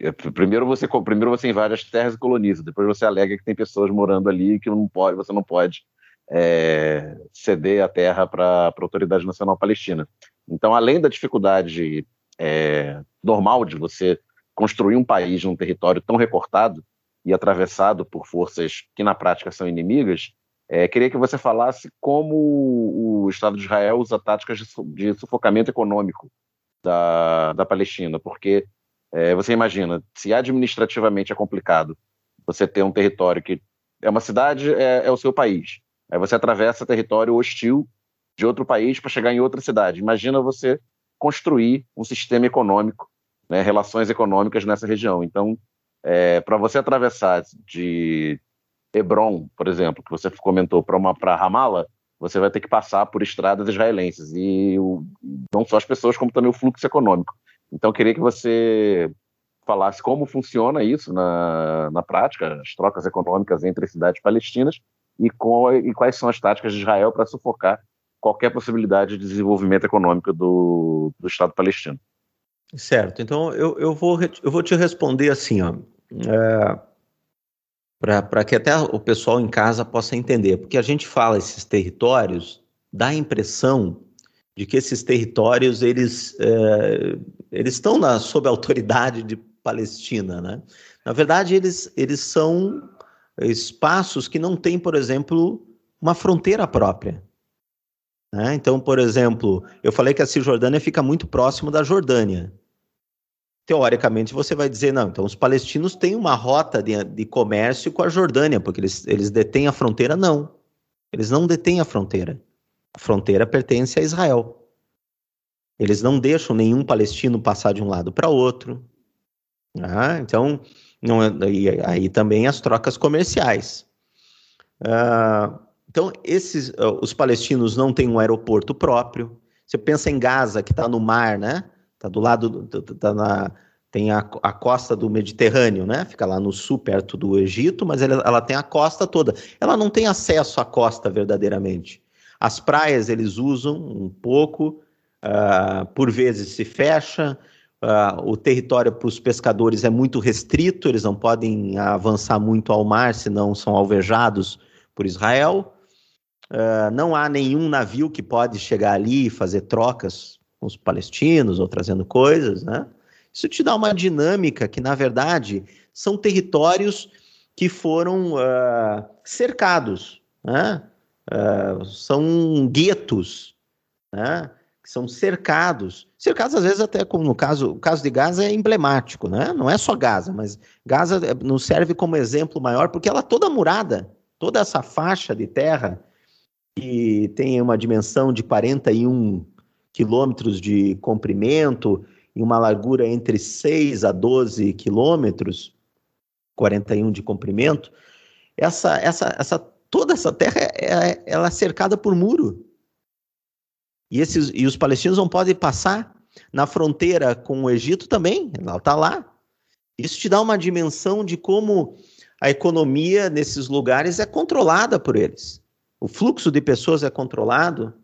é, primeiro você primeiro você invade as terras e coloniza, depois você alega que tem pessoas morando ali que não pode, você não pode é, ceder a terra para a autoridade nacional palestina. Então, além da dificuldade é, normal de você construir um país num território tão recortado e atravessado por forças que na prática são inimigas, é, queria que você falasse como o Estado de Israel usa táticas de, de sufocamento econômico da, da Palestina, porque é, você imagina, se administrativamente é complicado você ter um território que é uma cidade, é, é o seu país. Aí você atravessa território hostil de outro país para chegar em outra cidade. Imagina você construir um sistema econômico, né, relações econômicas nessa região. Então, é, para você atravessar de Hebron, por exemplo, que você comentou, para Ramala, você vai ter que passar por estradas israelenses. E o, não só as pessoas, como também o fluxo econômico. Então, eu queria que você falasse como funciona isso na, na prática, as trocas econômicas entre cidades palestinas, e, e quais são as táticas de Israel para sufocar qualquer possibilidade de desenvolvimento econômico do, do Estado palestino. Certo, então eu, eu, vou, eu vou te responder assim, ó, é, para que até o pessoal em casa possa entender, porque a gente fala esses territórios, dá a impressão de que esses territórios eles, é, eles estão na, sob a autoridade de Palestina, né? Na verdade, eles, eles são espaços que não têm, por exemplo, uma fronteira própria. Né? Então, por exemplo, eu falei que a Cisjordânia fica muito próximo da Jordânia. Teoricamente, você vai dizer, não, então os palestinos têm uma rota de, de comércio com a Jordânia, porque eles, eles detêm a fronteira? Não. Eles não detêm a fronteira. A fronteira pertence a Israel. Eles não deixam nenhum palestino passar de um lado para outro. Ah, então, não, é, e aí também as trocas comerciais. Ah, então, esses, ah, os palestinos não têm um aeroporto próprio. Você pensa em Gaza, que está no mar, né? Está do lado, tá na, tem a, a, costa do Mediterrâneo, né? Fica lá no sul, perto do Egito, mas ela, ela tem a costa toda. Ela não tem acesso à costa verdadeiramente. As praias eles usam um pouco, uh, por vezes se fecha, uh, o território para os pescadores é muito restrito, eles não podem avançar muito ao mar, senão são alvejados por Israel. Uh, não há nenhum navio que pode chegar ali e fazer trocas com os palestinos ou trazendo coisas, né? Isso te dá uma dinâmica que, na verdade, são territórios que foram uh, cercados, né? são guetos, né? Que são cercados. Cercados, às vezes, até como no caso, o caso de Gaza é emblemático, né? Não é só Gaza, mas Gaza é, nos serve como exemplo maior, porque ela é toda murada, toda essa faixa de terra, que tem uma dimensão de 41 quilômetros de comprimento e uma largura entre 6 a 12 quilômetros, 41 de comprimento, essa, essa, essa toda essa terra é, é, ela é cercada por muro. E, esses, e os palestinos não podem passar na fronteira com o Egito também, ela está lá. Isso te dá uma dimensão de como a economia nesses lugares é controlada por eles. O fluxo de pessoas é controlado.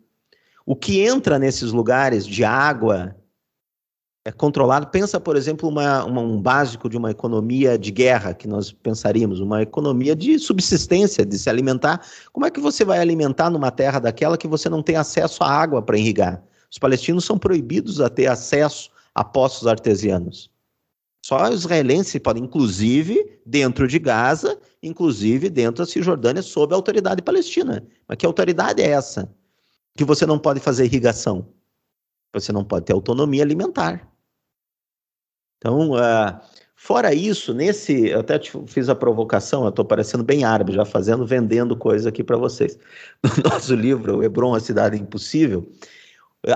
O que entra nesses lugares de água, é controlado. Pensa, por exemplo, uma, uma, um básico de uma economia de guerra, que nós pensaríamos, uma economia de subsistência, de se alimentar. Como é que você vai alimentar numa terra daquela que você não tem acesso à água para irrigar? Os palestinos são proibidos a ter acesso a poços artesianos. Só os israelenses podem, inclusive, dentro de Gaza, inclusive dentro da Cisjordânia, sob a autoridade palestina. Mas que autoridade é essa? que você não pode fazer irrigação? Você não pode ter autonomia alimentar. Então, uh, fora isso, nesse. Eu até fiz a provocação, eu estou parecendo bem árabe, já fazendo, vendendo coisa aqui para vocês. [LAUGHS] No nosso livro, o Hebron, a Cidade Impossível,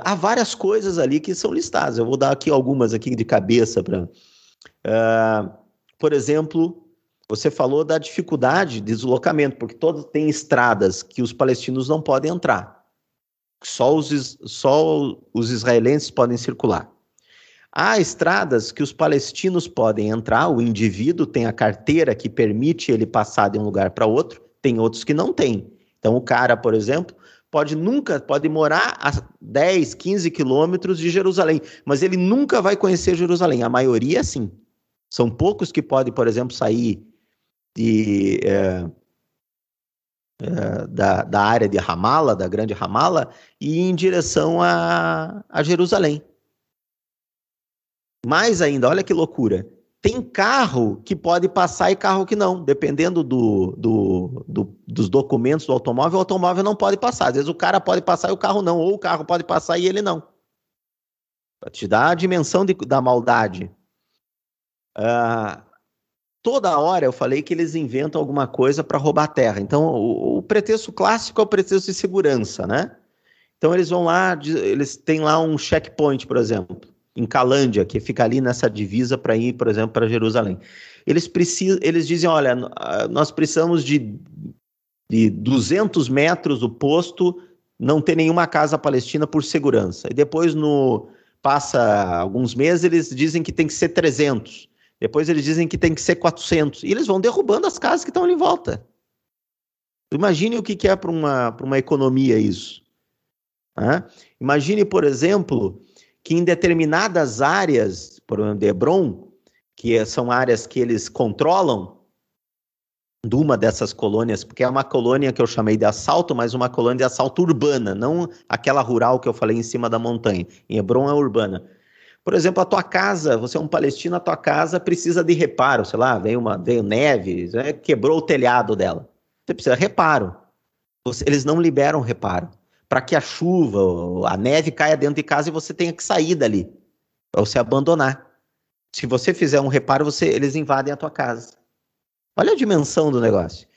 há várias coisas ali que são listadas. Eu vou dar aqui algumas aqui de cabeça para. Uh, por exemplo, você falou da dificuldade de deslocamento, porque todos têm estradas que os palestinos não podem entrar. Só os, só os israelenses podem circular. Há estradas que os palestinos podem entrar, o indivíduo tem a carteira que permite ele passar de um lugar para outro, tem outros que não têm. Então, o cara, por exemplo, pode nunca, pode morar a 10, 15 quilômetros de Jerusalém, mas ele nunca vai conhecer Jerusalém. A maioria, sim. São poucos que podem, por exemplo, sair de, é, é, da, da área de Ramala, da grande Ramala, e ir em direção a, a Jerusalém. Mais ainda, olha que loucura. Tem carro que pode passar e carro que não. Dependendo do, do, do, dos documentos do automóvel, o automóvel não pode passar. Às vezes o cara pode passar e o carro não. Ou o carro pode passar e ele não. Para te dar a dimensão de, da maldade. Uh, toda hora eu falei que eles inventam alguma coisa para roubar terra. Então, o, o, pretexto clássico é o pretexto de segurança, né? Então, eles vão lá, eles têm lá um checkpoint, por exemplo, em Calândia, que fica ali nessa divisa para ir, por exemplo, para Jerusalém. Eles, precisam, eles dizem: olha, nós precisamos de, de 200 metros do posto, não ter nenhuma casa palestina por segurança. E depois, no passa alguns meses, eles dizem que tem que ser 300. Depois eles dizem que tem que ser 400. E eles vão derrubando as casas que estão ali em volta. Imagine o que, que é para uma, uma economia isso. Né? Imagine, por exemplo, que em determinadas áreas, por exemplo, de Hebron, que são áreas que eles controlam, de uma dessas colônias, porque é uma colônia que eu chamei de assalto, mas uma colônia de assalto urbana, não aquela rural que eu falei em cima da montanha. Em Hebron é urbana. Por exemplo, a tua casa, você é um palestino, a tua casa precisa de reparo, sei lá, veio, uma, veio neve, né, quebrou o telhado dela. Você precisa de reparo. Eles não liberam reparo. Para que a chuva, a neve caia dentro de casa e você tenha que sair dali, para você abandonar. Se você fizer um reparo, você, eles invadem a tua casa. Olha a dimensão do negócio.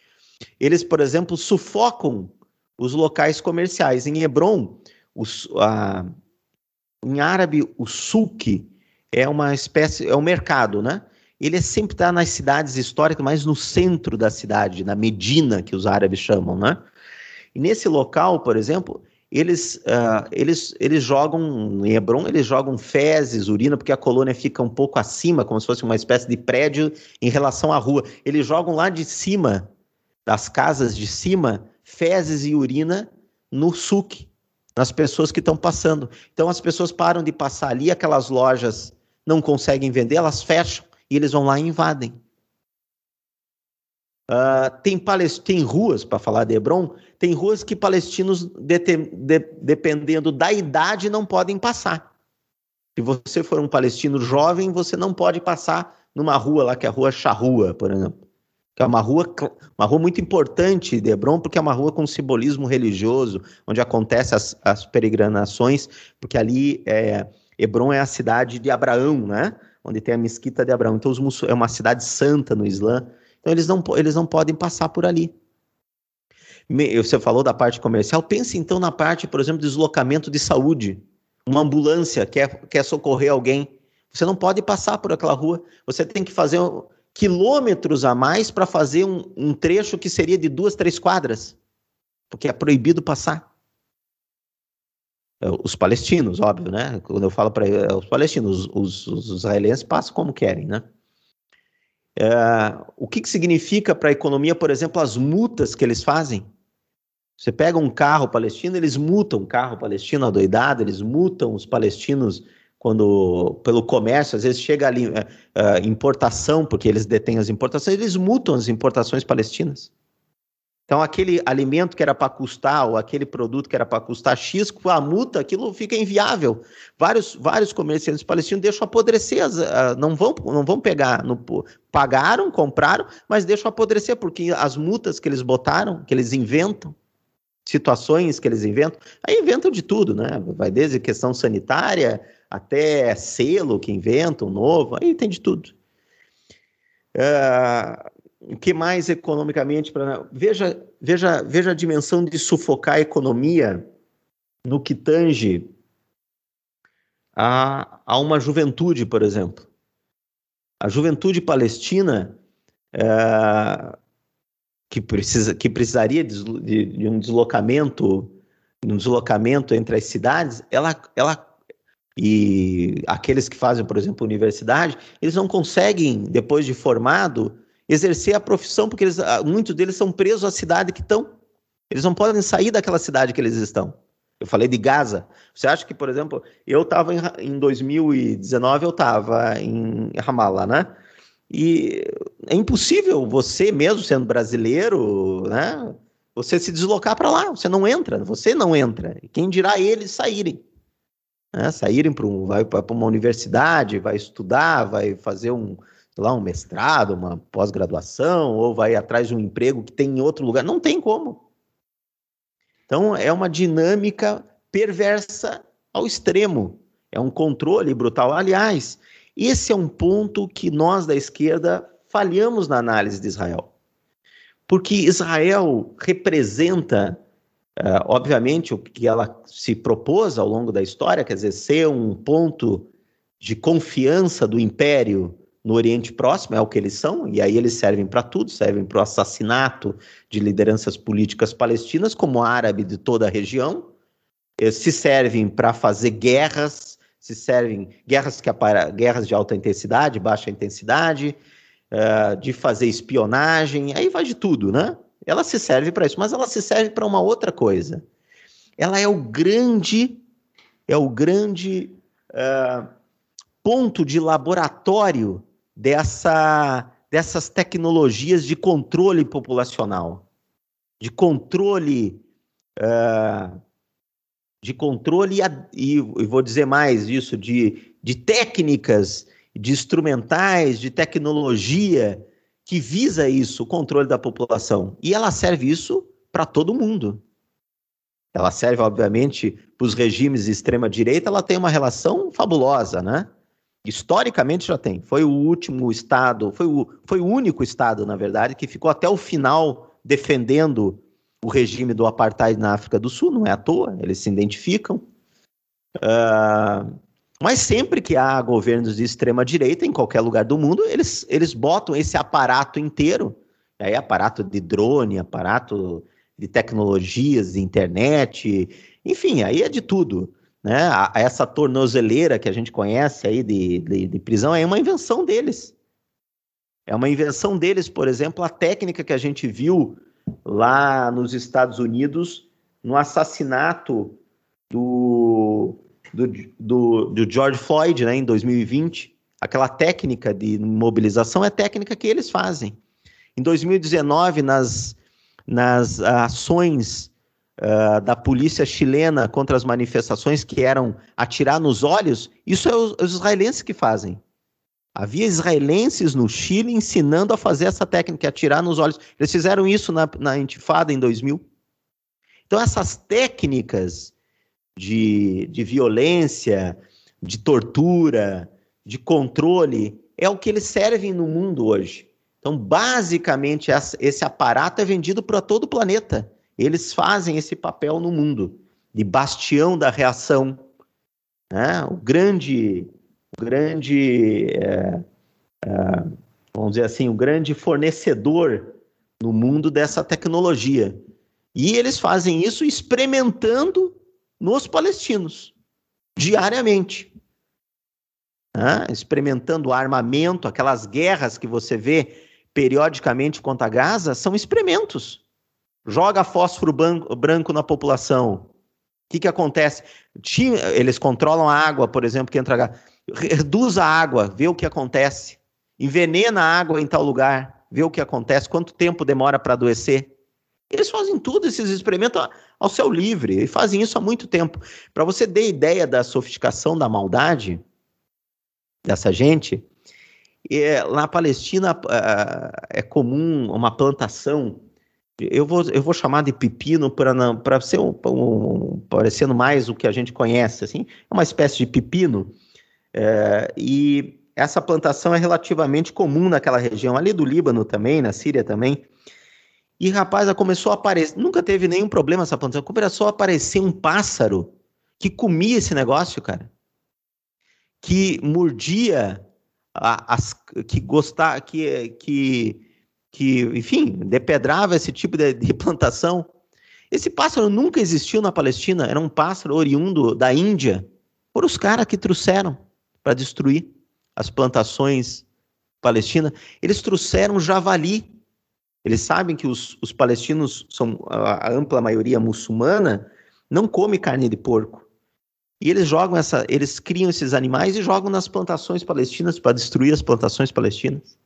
Eles, por exemplo, sufocam os locais comerciais. Em Hebron, os, a, em árabe, o souk é uma espécie, é um mercado, né? Ele é sempre está nas cidades históricas, mas no centro da cidade, na Medina, que os árabes chamam, né? E nesse local, por exemplo, eles, uh, eles, eles jogam, em Hebron, eles jogam fezes, urina, porque a colônia fica um pouco acima, como se fosse uma espécie de prédio em relação à rua. Eles jogam lá de cima, das casas de cima, fezes e urina no suque nas pessoas que estão passando. Então as pessoas param de passar ali, aquelas lojas não conseguem vender, elas fecham e eles vão lá e invadem. Uh, tem, tem ruas, para falar de Hebron, tem ruas que palestinos, de de dependendo da idade, não podem passar. Se você for um palestino jovem, você não pode passar numa rua lá, que é a rua Charrua, por exemplo que é uma rua, uma rua muito importante de Hebron, porque é uma rua com simbolismo religioso, onde acontecem as, as peregrinações, porque ali é, Hebron é a cidade de Abraão, né? Onde tem a mesquita de Abraão. Então, os é uma cidade santa no Islã. Então, eles não, eles não podem passar por ali. Você falou da parte comercial. Pense então na parte, por exemplo, de deslocamento de saúde. Uma ambulância quer, quer socorrer alguém. Você não pode passar por aquela rua. Você tem que fazer quilômetros a mais para fazer um, um, trecho que seria de duas, três quadras, porque é proibido passar. É, os palestinos, óbvio, né? Quando eu falo para é, os palestinos, os, os, os, israelenses passam como querem, né? É, o que, que significa para a economia, por exemplo, as multas que eles fazem? Você pega um carro palestino, eles multam o carro palestino adoidado, eles multam os palestinos quando pelo comércio, às vezes chega ali uh, importação, porque eles detêm as importações, eles multam as importações palestinas. Então, aquele alimento que era para custar, ou aquele produto que era para custar X, com a multa, aquilo fica inviável. Vários, vários comerciantes palestinos deixam apodrecer, as, uh, não, vão, não vão pegar, no, pagaram, compraram, mas deixam apodrecer, porque as multas que eles botaram, que eles inventam, situações que eles inventam. Aí inventam de tudo, né? Vai desde questão sanitária até selo que inventam novo, aí tem de tudo. O que mais economicamente veja veja veja a dimensão de sufocar a economia no que tange a, a uma juventude, por exemplo. A juventude palestina é, que precisa que precisaria de, de, de, um deslocamento um deslocamento entre as cidades, ela ela e aqueles que fazem, por exemplo, universidade, eles não conseguem depois de formado exercer a profissão porque eles, ah, muitos deles são presos à cidade que estão. Eles não podem sair daquela cidade que eles estão. Eu falei de Gaza. Você acha que, por exemplo, eu estava em, em 2019, eu estava em Ramallah, né? E é impossível você, mesmo sendo brasileiro, né? Você se deslocar para lá. Você não entra. Você não entra. Quem dirá eles saírem? Né? Saírem para um, para uma universidade, vai estudar, vai fazer um, lá, um mestrado, uma pós-graduação, ou vai atrás de um emprego que tem em outro lugar. Não tem como. Então, é uma dinâmica perversa ao extremo. É um controle brutal. Aliás, esse é um ponto que nós da esquerda falhamos na análise de Israel. Porque Israel representa, uh, obviamente, o que ela se propôs ao longo da história, quer dizer, ser um ponto de confiança do império no Oriente Próximo, é o que eles são, e aí eles servem para tudo, servem para o assassinato de lideranças políticas palestinas, como árabe de toda a região, eles se servem para fazer guerras, se servem guerras que apara, guerras de alta intensidade, baixa intensidade, uh, de fazer espionagem, aí vai de tudo, né? Ela se serve para isso, mas ela se serve para uma outra coisa. Ela é o grande, é o grande uh, ponto de laboratório dessa, dessas tecnologias de controle populacional, de controle. Uh, de controle e, e, vou dizer mais isso, de, de técnicas, de instrumentais, de tecnologia que visa isso, o controle da população. E ela serve isso para todo mundo. Ela serve, obviamente, para os regimes de extrema-direita, ela tem uma relação fabulosa, né? Historicamente já tem. Foi o último estado, foi o, foi o único estado, na verdade, que ficou até o final defendendo o regime do apartheid na África do Sul, não é à toa, eles se identificam. Uh, mas sempre que há governos de extrema direita em qualquer lugar do mundo, eles, eles botam esse aparato inteiro, aí aparato de drone, aparato de tecnologias, de internet, enfim, aí é de tudo. Né? Essa tornozeleira que a gente conhece aí de, de, de prisão é uma invenção deles. É uma invenção deles, por exemplo, a técnica que a gente viu lá nos Estados Unidos no assassinato do, do, do, do, George Floyd né, em 2020. Aquela técnica de mobilização é técnica que eles fazem. Em 2019, nas, nas ações uh, da polícia chilena contra as manifestações que eram atirar nos olhos, isso é os, os israelenses que fazem. Havia israelenses no Chile ensinando a fazer essa técnica, atirar nos olhos. Eles fizeram isso na, na Intifada em 2000. Então, essas técnicas de, de violência, de tortura, de controle, é o que eles servem no mundo hoje. Então, basicamente, esse aparato é vendido para todo o planeta. Eles fazem esse papel no mundo de bastião da reação, né? o grande, grande, é, é, vamos dizer assim, o grande fornecedor no mundo dessa tecnologia. E eles fazem isso experimentando nos palestinos, diariamente. Né? Experimentando armamento, aquelas guerras que você vê periodicamente contra Gaza, são experimentos joga fósforo branco na população. O que, que acontece? Eles controlam a água, por exemplo, que entra. Reduz a água, vê o que acontece. Envenena a água em tal lugar, vê o que acontece. Quanto tempo demora para adoecer? Eles fazem tudo, esses experimentos ao céu livre, e fazem isso há muito tempo. Para você ter ideia da sofisticação da maldade dessa gente, é, na Palestina é comum uma plantação eu vou, eu vou chamar de pepino para ser um, um, parecendo mais o que a gente conhece, assim, é uma espécie de pepino, é, e essa plantação é relativamente comum naquela região, ali do Líbano também, na Síria também, e rapaz, ela começou a aparecer, nunca teve nenhum problema essa plantação, começou a aparecer um pássaro que comia esse negócio, cara, que mordia, as, que gostar, que, que que, enfim, depedrava esse tipo de, de plantação. Esse pássaro nunca existiu na Palestina, era um pássaro oriundo da Índia, por os caras que trouxeram para destruir as plantações palestinas. Eles trouxeram javali. Eles sabem que os, os palestinos são a, a ampla maioria muçulmana, não come carne de porco. E eles jogam essa, eles criam esses animais e jogam nas plantações palestinas para destruir as plantações palestinas.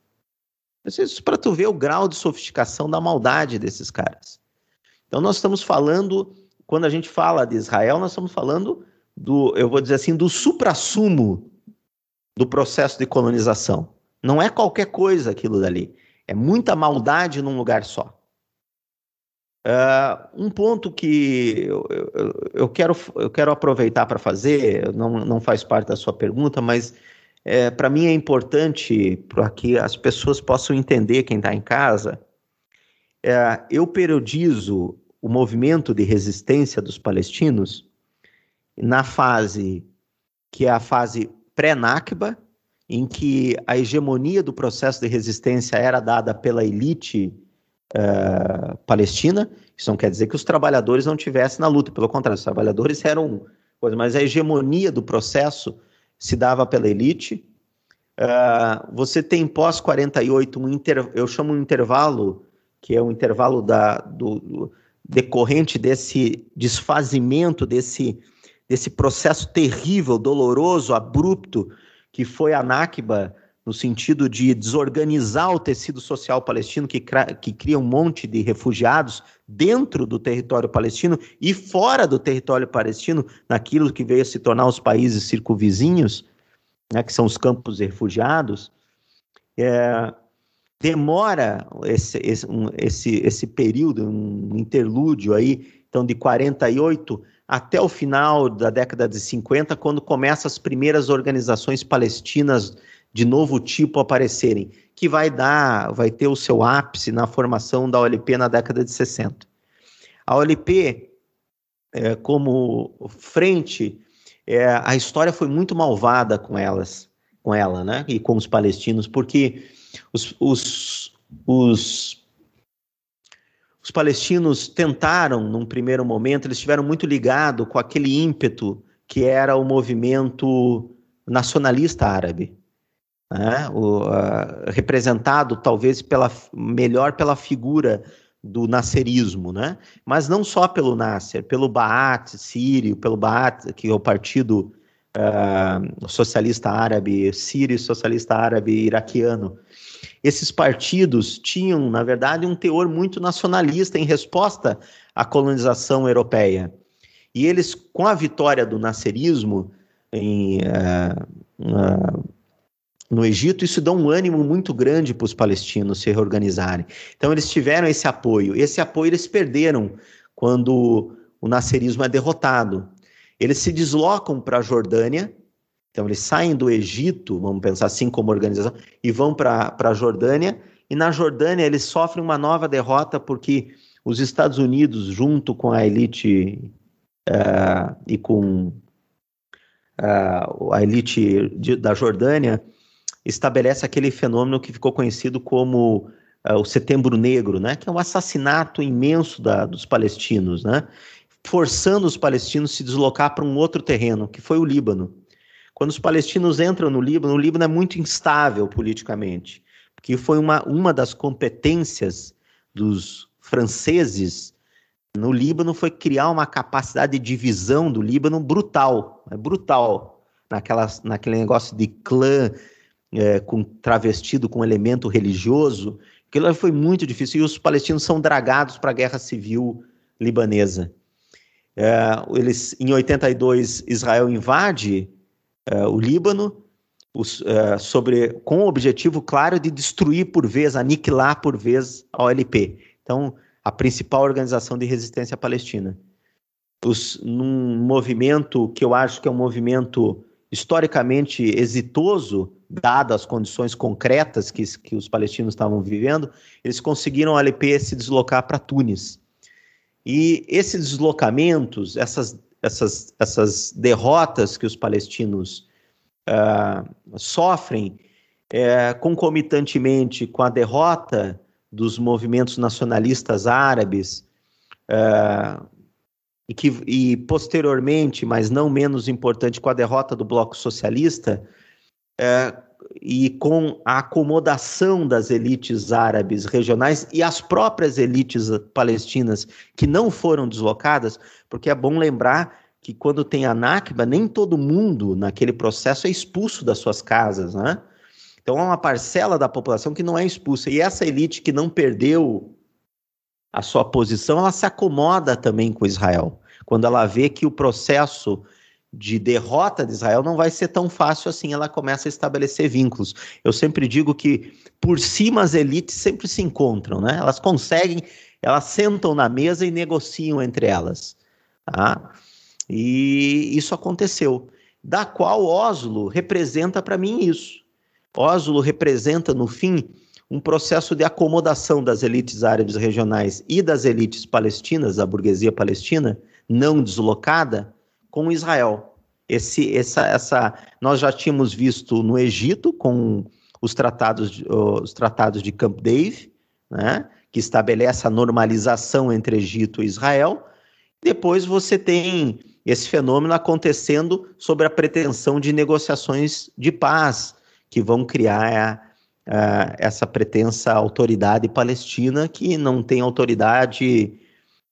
Isso para tu ver o grau de sofisticação da maldade desses caras. Então nós estamos falando, quando a gente fala de Israel, nós estamos falando do, eu vou dizer assim, do suprassumo do processo de colonização. Não é qualquer coisa aquilo dali. É muita maldade num lugar só. Uh, um ponto que eu, eu, eu, quero, eu quero aproveitar para fazer, não, não faz parte da sua pergunta, mas é, para mim é importante para que as pessoas possam entender quem está em casa. É, eu periodizo o movimento de resistência dos palestinos na fase que é a fase pré-Nakba, em que a hegemonia do processo de resistência era dada pela elite uh, palestina. Isso não quer dizer que os trabalhadores não tivessem na luta, pelo contrário, os trabalhadores eram coisa, mas a hegemonia do processo se dava pela elite. Uh, você tem pós 48 um inter, eu chamo um intervalo que é um intervalo da, do, do, decorrente desse desfazimento desse desse processo terrível, doloroso, abrupto que foi a Nakba no sentido de desorganizar o tecido social palestino que, que cria um monte de refugiados dentro do território palestino e fora do território palestino, naquilo que veio a se tornar os países circunvizinhos, né, que são os campos de refugiados, é, demora esse, esse, um, esse, esse período, um interlúdio aí, então de 48 até o final da década de 50, quando começam as primeiras organizações palestinas de novo tipo aparecerem, que vai dar, vai ter o seu ápice na formação da OLP na década de 60. A OLP, é, como frente, é, a história foi muito malvada com elas, com ela, né, e com os palestinos, porque os, os, os os palestinos tentaram, num primeiro momento, eles estiveram muito ligados com aquele ímpeto que era o movimento nacionalista árabe né? o, uh, representado talvez pela, melhor pela figura do nasserismo, né? mas não só pelo Nasser, pelo Baath sírio, pelo Baath, que é o partido uh, socialista árabe sírio, socialista árabe iraquiano. Esses partidos tinham, na verdade, um teor muito nacionalista em resposta à colonização europeia. E eles, com a vitória do nasserismo em, uh, uh, no Egito, isso dá um ânimo muito grande para os palestinos se reorganizarem. Então, eles tiveram esse apoio. Esse apoio eles perderam quando o nascerismo é derrotado. Eles se deslocam para a Jordânia, então eles saem do Egito, vamos pensar assim como organização, e vão para a Jordânia, e na Jordânia eles sofrem uma nova derrota porque os Estados Unidos, junto com a elite uh, e com uh, a elite de, da Jordânia, estabelece aquele fenômeno que ficou conhecido como uh, o Setembro Negro, né? que é um assassinato imenso da, dos palestinos, né? Forçando os palestinos a se deslocar para um outro terreno, que foi o Líbano. Quando os palestinos entram no Líbano, o Líbano é muito instável politicamente, porque foi uma, uma das competências dos franceses no Líbano foi criar uma capacidade de divisão do Líbano brutal, é brutal, naquela, naquele negócio de clã, é, com travestido com elemento religioso, aquilo foi muito difícil. E os palestinos são dragados para a guerra civil libanesa. É, eles, em 82, Israel invade é, o Líbano, os, é, sobre, com o objetivo claro de destruir por vez, aniquilar por vez a OLP. Então, a principal organização de resistência palestina. Os, num movimento que eu acho que é um movimento historicamente exitoso, dadas as condições concretas que, que os palestinos estavam vivendo, eles conseguiram a LP se deslocar para Tunis. E esses deslocamentos, essas, essas, essas derrotas que os palestinos uh, sofrem, uh, concomitantemente com a derrota dos movimentos nacionalistas árabes, uh, e, que, e posteriormente, mas não menos importante, com a derrota do Bloco Socialista é, e com a acomodação das elites árabes regionais e as próprias elites palestinas que não foram deslocadas, porque é bom lembrar que quando tem a Nakba, nem todo mundo naquele processo é expulso das suas casas, né? Então, há uma parcela da população que não é expulsa. E essa elite que não perdeu a sua posição, ela se acomoda também com Israel. Quando ela vê que o processo de derrota de Israel não vai ser tão fácil assim, ela começa a estabelecer vínculos. Eu sempre digo que por cima as elites sempre se encontram, né? Elas conseguem, elas sentam na mesa e negociam entre elas, tá? E isso aconteceu, da qual Oslo representa para mim isso. Oslo representa no fim um processo de acomodação das elites árabes regionais e das elites palestinas, da burguesia palestina, não deslocada, com Israel. Esse, essa, essa, nós já tínhamos visto no Egito com os tratados, os tratados de Camp David, né, que estabelece a normalização entre Egito e Israel. Depois você tem esse fenômeno acontecendo sobre a pretensão de negociações de paz, que vão criar uh, essa pretensa autoridade palestina que não tem autoridade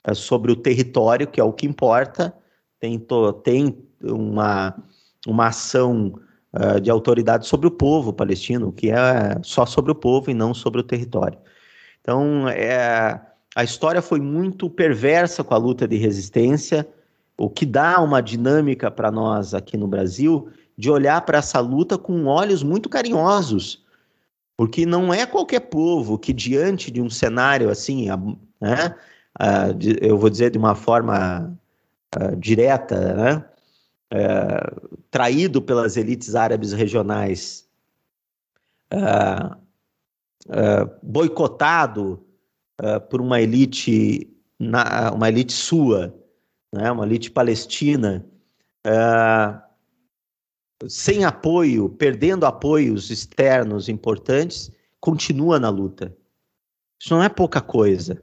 uh, sobre o território, que é o que importa, tem, to, tem uma, uma ação uh, de autoridade sobre o povo palestino, que é só sobre o povo e não sobre o território. Então, é, a história foi muito perversa com a luta de resistência, o que dá uma dinâmica para nós aqui no Brasil de olhar para essa luta com olhos muito carinhosos, porque não é qualquer povo que, diante de um cenário assim, né, eu vou dizer de uma forma direta, né, é, traído pelas elites árabes regionais, boicotado por uma elite, uma elite sua, né, uma elite palestina, sem apoio, perdendo apoios externos importantes, continua na luta. Isso não é pouca coisa.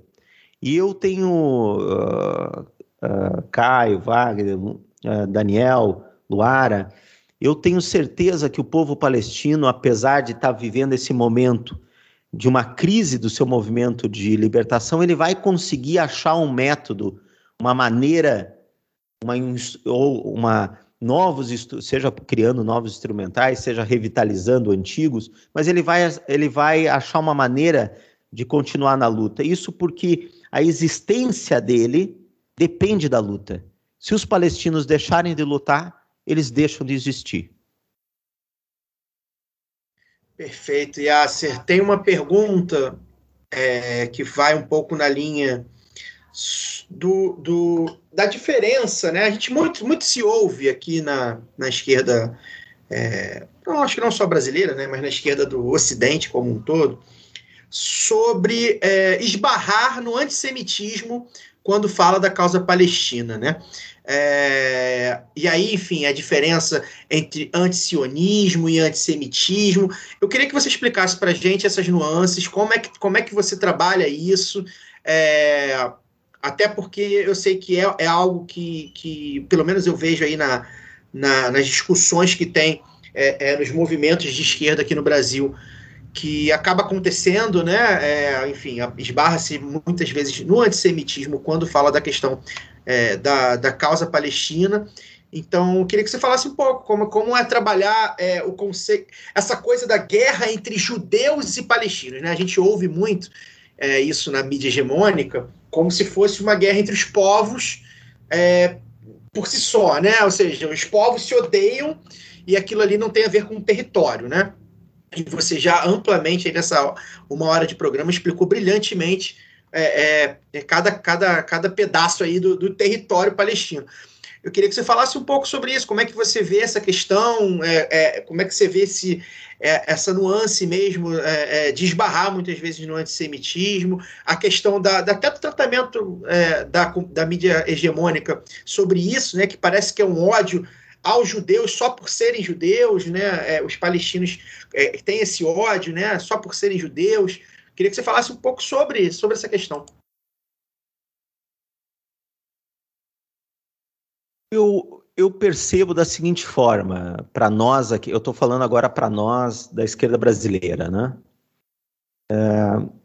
E eu tenho uh, uh, Caio, Wagner, uh, Daniel, Luara, eu tenho certeza que o povo palestino, apesar de estar vivendo esse momento de uma crise do seu movimento de libertação, ele vai conseguir achar um método, uma maneira, uma, ou uma novos, seja criando novos instrumentais, seja revitalizando antigos, mas ele vai, ele vai achar uma maneira de continuar na luta. Isso porque a existência dele depende da luta. Se os palestinos deixarem de lutar, eles deixam de existir. Perfeito. Yasser, tem uma pergunta é, que vai um pouco na linha do, do, da diferença, né? A gente muito, muito se ouve aqui na, na esquerda, é, não acho que não só brasileira, né? Mas na esquerda do Ocidente como um todo, sobre é, esbarrar no antissemitismo quando fala da causa palestina, né? É, e aí, enfim, a diferença entre antisionismo e antissemitismo. Eu queria que você explicasse para a gente essas nuances, como é que, como é que você trabalha isso, é, até porque eu sei que é, é algo que, que, pelo menos eu vejo aí na, na nas discussões que tem é, é, nos movimentos de esquerda aqui no Brasil, que acaba acontecendo, né? É, enfim, esbarra-se muitas vezes no antissemitismo quando fala da questão é, da, da causa palestina. Então, queria que você falasse um pouco como, como é trabalhar é, o conceito, essa coisa da guerra entre judeus e palestinos. Né? A gente ouve muito é, isso na mídia hegemônica, como se fosse uma guerra entre os povos é, por si só, né? Ou seja, os povos se odeiam e aquilo ali não tem a ver com o território, né? E você já amplamente nessa uma hora de programa explicou brilhantemente é, é, cada, cada, cada pedaço aí do, do, território palestino. Eu queria que você falasse um pouco sobre isso, como é que você vê essa questão, é, é como é que você vê esse, é, essa nuance mesmo é, de muitas vezes no antissemitismo, a questão da, da até do tratamento da, da mídia hegemônica sobre isso, né, que parece que é um ódio aos judeus só por serem judeus, né? os palestinos têm esse ódio, né? Só por serem judeus. Queria que você falasse um pouco sobre, sobre essa questão. Eu, eu percebo da seguinte forma, para nós aqui, eu estou falando agora para nós da esquerda brasileira, né? É,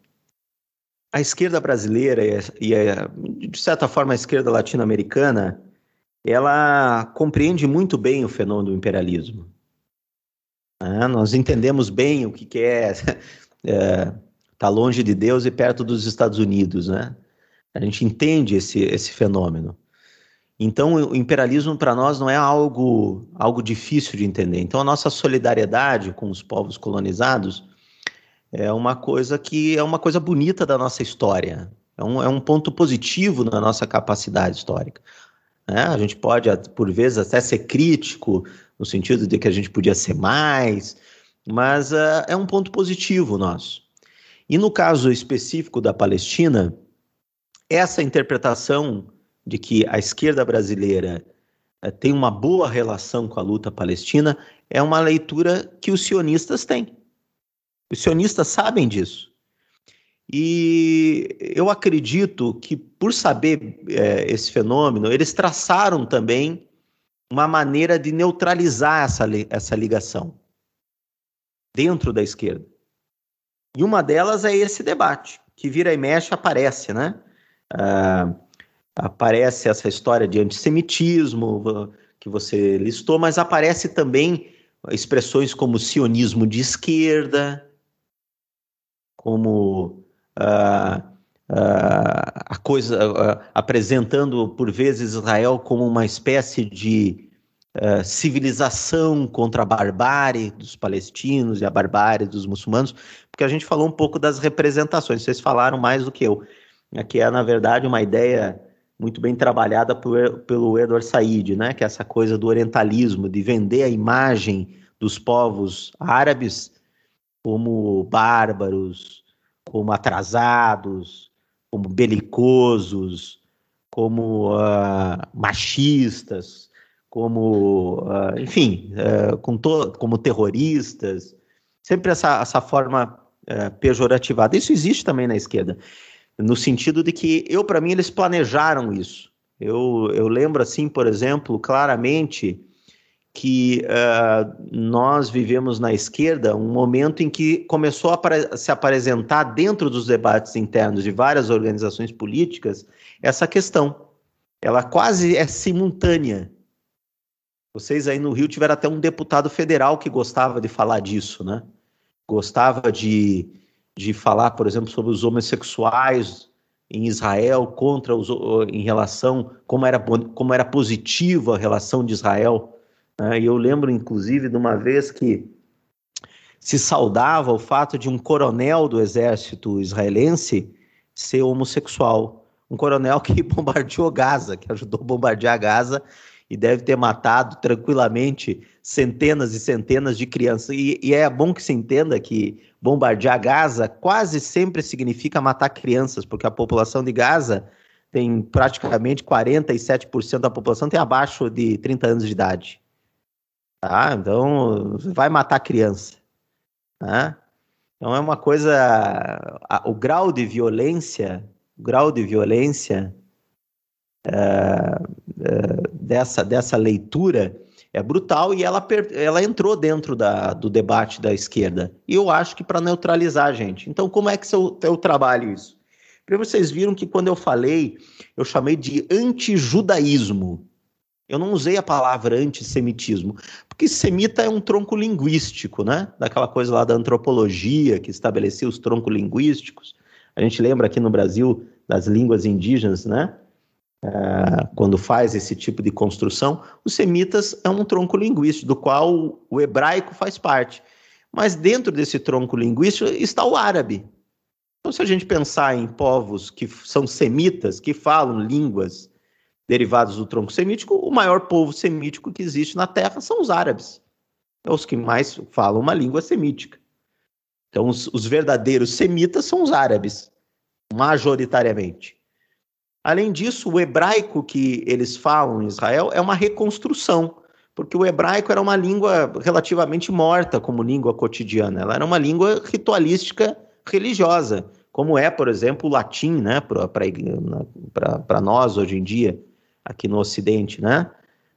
a esquerda brasileira e, a, de certa forma, a esquerda latino-americana, ela compreende muito bem o fenômeno do imperialismo. É, nós entendemos bem o que, que é, [LAUGHS] é Está longe de Deus e perto dos Estados Unidos, né? A gente entende esse, esse fenômeno. Então, o imperialismo para nós não é algo, algo difícil de entender. Então, a nossa solidariedade com os povos colonizados é uma coisa que é uma coisa bonita da nossa história. É um, é um ponto positivo na nossa capacidade histórica. Né? A gente pode, por vezes, até ser crítico, no sentido de que a gente podia ser mais, mas uh, é um ponto positivo nosso. E no caso específico da Palestina, essa interpretação de que a esquerda brasileira eh, tem uma boa relação com a luta palestina é uma leitura que os sionistas têm. Os sionistas sabem disso. E eu acredito que, por saber é, esse fenômeno, eles traçaram também uma maneira de neutralizar essa, essa ligação dentro da esquerda. E uma delas é esse debate, que vira e mexe aparece, né? Uh, aparece essa história de antissemitismo que você listou, mas aparece também expressões como sionismo de esquerda, como a coisa apresentando por vezes Israel como uma espécie de uh, civilização contra a barbárie dos palestinos e a barbárie dos muçulmanos, porque a gente falou um pouco das representações, vocês falaram mais do que eu, que é, na verdade, uma ideia muito bem trabalhada por, pelo Edward Said, né? que é essa coisa do orientalismo, de vender a imagem dos povos árabes como bárbaros, como atrasados, como belicosos, como uh, machistas, como, uh, enfim, uh, com como terroristas, sempre essa, essa forma uh, pejorativada. Isso existe também na esquerda, no sentido de que eu, para mim, eles planejaram isso. Eu, eu lembro, assim, por exemplo, claramente que nós vivemos na esquerda um momento em que começou a se apresentar dentro dos debates internos de várias organizações políticas essa questão. Ela quase é simultânea vocês aí no Rio tiveram até um deputado federal que gostava de falar disso, né? Gostava de, de falar, por exemplo, sobre os homossexuais em Israel contra os em relação como era como era positiva a relação de Israel. Né? E eu lembro, inclusive, de uma vez que se saudava o fato de um coronel do exército israelense ser homossexual, um coronel que [LAUGHS] bombardeou Gaza, que ajudou a bombardear Gaza e deve ter matado tranquilamente centenas e centenas de crianças. E, e, é bom que se entenda que bombardear Gaza quase sempre significa matar crianças, porque a população de Gaza tem praticamente 47% da população tem abaixo de 30 anos de idade. Tá? Então, vai matar criança. Tá? Então é uma coisa. A, o grau de violência, o grau de violência é, é, dessa, dessa leitura é brutal e ela, ela entrou dentro da, do debate da esquerda. E eu acho que para neutralizar a gente. Então, como é que eu, eu trabalho isso? Primeiro, vocês viram que quando eu falei, eu chamei de antijudaísmo. Eu não usei a palavra antissemitismo, porque semita é um tronco linguístico, né? Daquela coisa lá da antropologia que estabelecia os troncos linguísticos. A gente lembra aqui no Brasil das línguas indígenas, né? É, quando faz esse tipo de construção, os semitas é um tronco linguístico, do qual o hebraico faz parte. Mas dentro desse tronco linguístico está o árabe. Então, se a gente pensar em povos que são semitas, que falam línguas derivadas do tronco semítico, o maior povo semítico que existe na Terra são os árabes. É os que mais falam uma língua semítica. Então, os, os verdadeiros semitas são os árabes, majoritariamente. Além disso, o hebraico que eles falam em Israel é uma reconstrução, porque o hebraico era uma língua relativamente morta como língua cotidiana. Ela era uma língua ritualística religiosa, como é, por exemplo, o latim, né, para nós hoje em dia, aqui no Ocidente, né,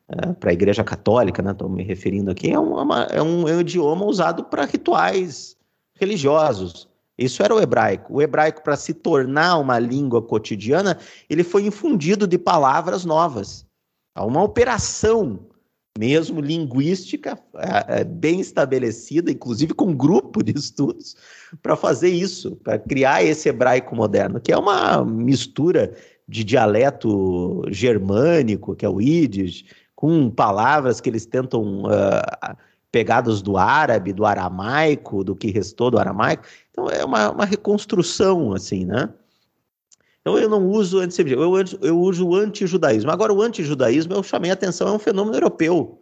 é, para a Igreja Católica, né, estou me referindo aqui, é, uma, é, um, é um idioma usado para rituais religiosos. Isso era o hebraico. O hebraico, para se tornar uma língua cotidiana, ele foi infundido de palavras novas. Há uma operação mesmo linguística é, é, bem estabelecida, inclusive com um grupo de estudos, para fazer isso, para criar esse hebraico moderno, que é uma mistura de dialeto germânico, que é o Yiddish, com palavras que eles tentam uh, pegadas do árabe, do aramaico, do que restou do aramaico. Então é uma, uma reconstrução, assim, né? Então eu não uso antissemitismo, eu, eu uso o antijudaísmo. Agora, o antijudaísmo, eu chamei a atenção, é um fenômeno europeu.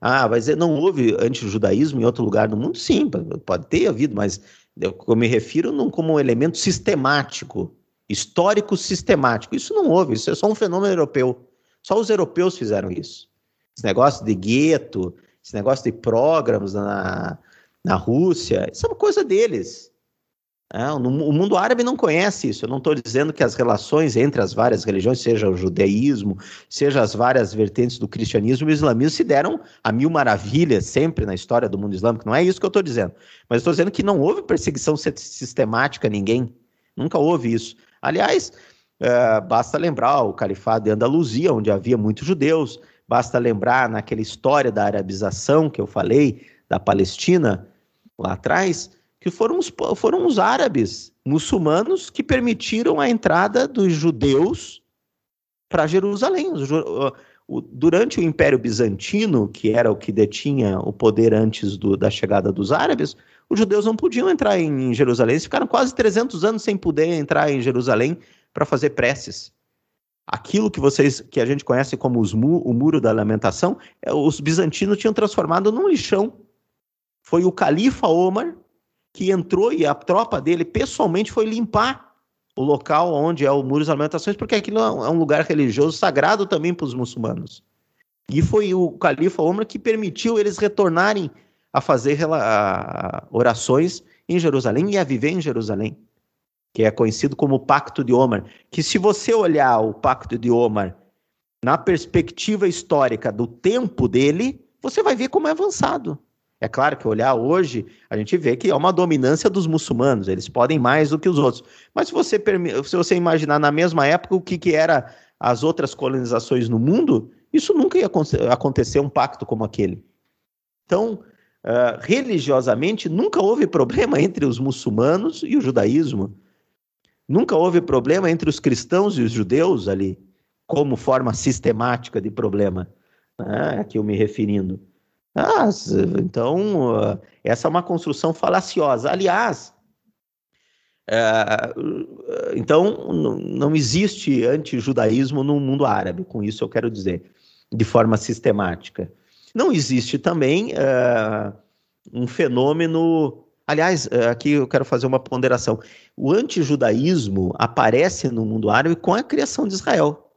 Ah, vai dizer, não houve antijudaísmo em outro lugar do mundo? Sim, pode ter havido, mas eu, eu me refiro não como um elemento sistemático, histórico sistemático. Isso não houve, isso é só um fenômeno europeu. Só os europeus fizeram isso. Esse negócio de gueto, esse negócio de programas na, na Rússia, isso é uma coisa deles. É, o mundo árabe não conhece isso. Eu não estou dizendo que as relações entre as várias religiões, seja o judaísmo, seja as várias vertentes do cristianismo e o islamismo, se deram a mil maravilhas sempre na história do mundo islâmico. Não é isso que eu estou dizendo. Mas estou dizendo que não houve perseguição sistemática a ninguém. Nunca houve isso. Aliás, é, basta lembrar o califado de Andaluzia, onde havia muitos judeus. Basta lembrar naquela história da arabização que eu falei, da Palestina, lá atrás, que foram os, foram os árabes muçulmanos que permitiram a entrada dos judeus para Jerusalém. Durante o Império Bizantino, que era o que detinha o poder antes do, da chegada dos árabes, os judeus não podiam entrar em Jerusalém. Eles ficaram quase 300 anos sem poder entrar em Jerusalém para fazer preces aquilo que vocês que a gente conhece como mu o muro da lamentação, é, os bizantinos tinham transformado num lixão. Foi o califa Omar que entrou e a tropa dele pessoalmente foi limpar o local onde é o muro das lamentações, porque aquilo é um é lugar religioso sagrado também para os muçulmanos. E foi o califa Omar que permitiu eles retornarem a fazer orações em Jerusalém e a viver em Jerusalém que é conhecido como o Pacto de Omar, que se você olhar o Pacto de Omar na perspectiva histórica do tempo dele, você vai ver como é avançado. É claro que olhar hoje, a gente vê que é uma dominância dos muçulmanos, eles podem mais do que os outros. Mas se você, se você imaginar na mesma época o que, que era as outras colonizações no mundo, isso nunca ia acontecer um pacto como aquele. Então, uh, religiosamente, nunca houve problema entre os muçulmanos e o judaísmo. Nunca houve problema entre os cristãos e os judeus ali, como forma sistemática de problema, né, a que eu me referindo. Ah, então, essa é uma construção falaciosa. Aliás, é, então, não existe antijudaísmo no mundo árabe, com isso eu quero dizer, de forma sistemática. Não existe também é, um fenômeno Aliás, eh, aqui eu quero fazer uma ponderação. O antijudaísmo aparece no mundo árabe com a criação de Israel.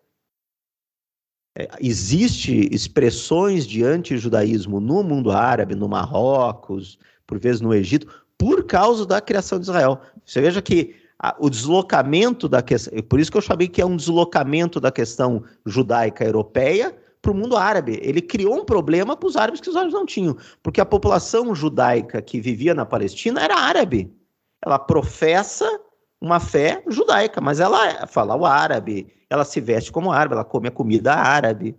É, existe expressões de antijudaísmo no mundo árabe, no Marrocos, por vezes no Egito, por causa da criação de Israel. Você veja que a, o deslocamento da questão, por isso que eu chamei que é um deslocamento da questão judaica europeia para o mundo árabe. Ele criou um problema para os árabes que os árabes não tinham, porque a população judaica que vivia na Palestina era árabe. Ela professa uma fé judaica, mas ela fala o árabe, ela se veste como árabe, ela come a comida árabe.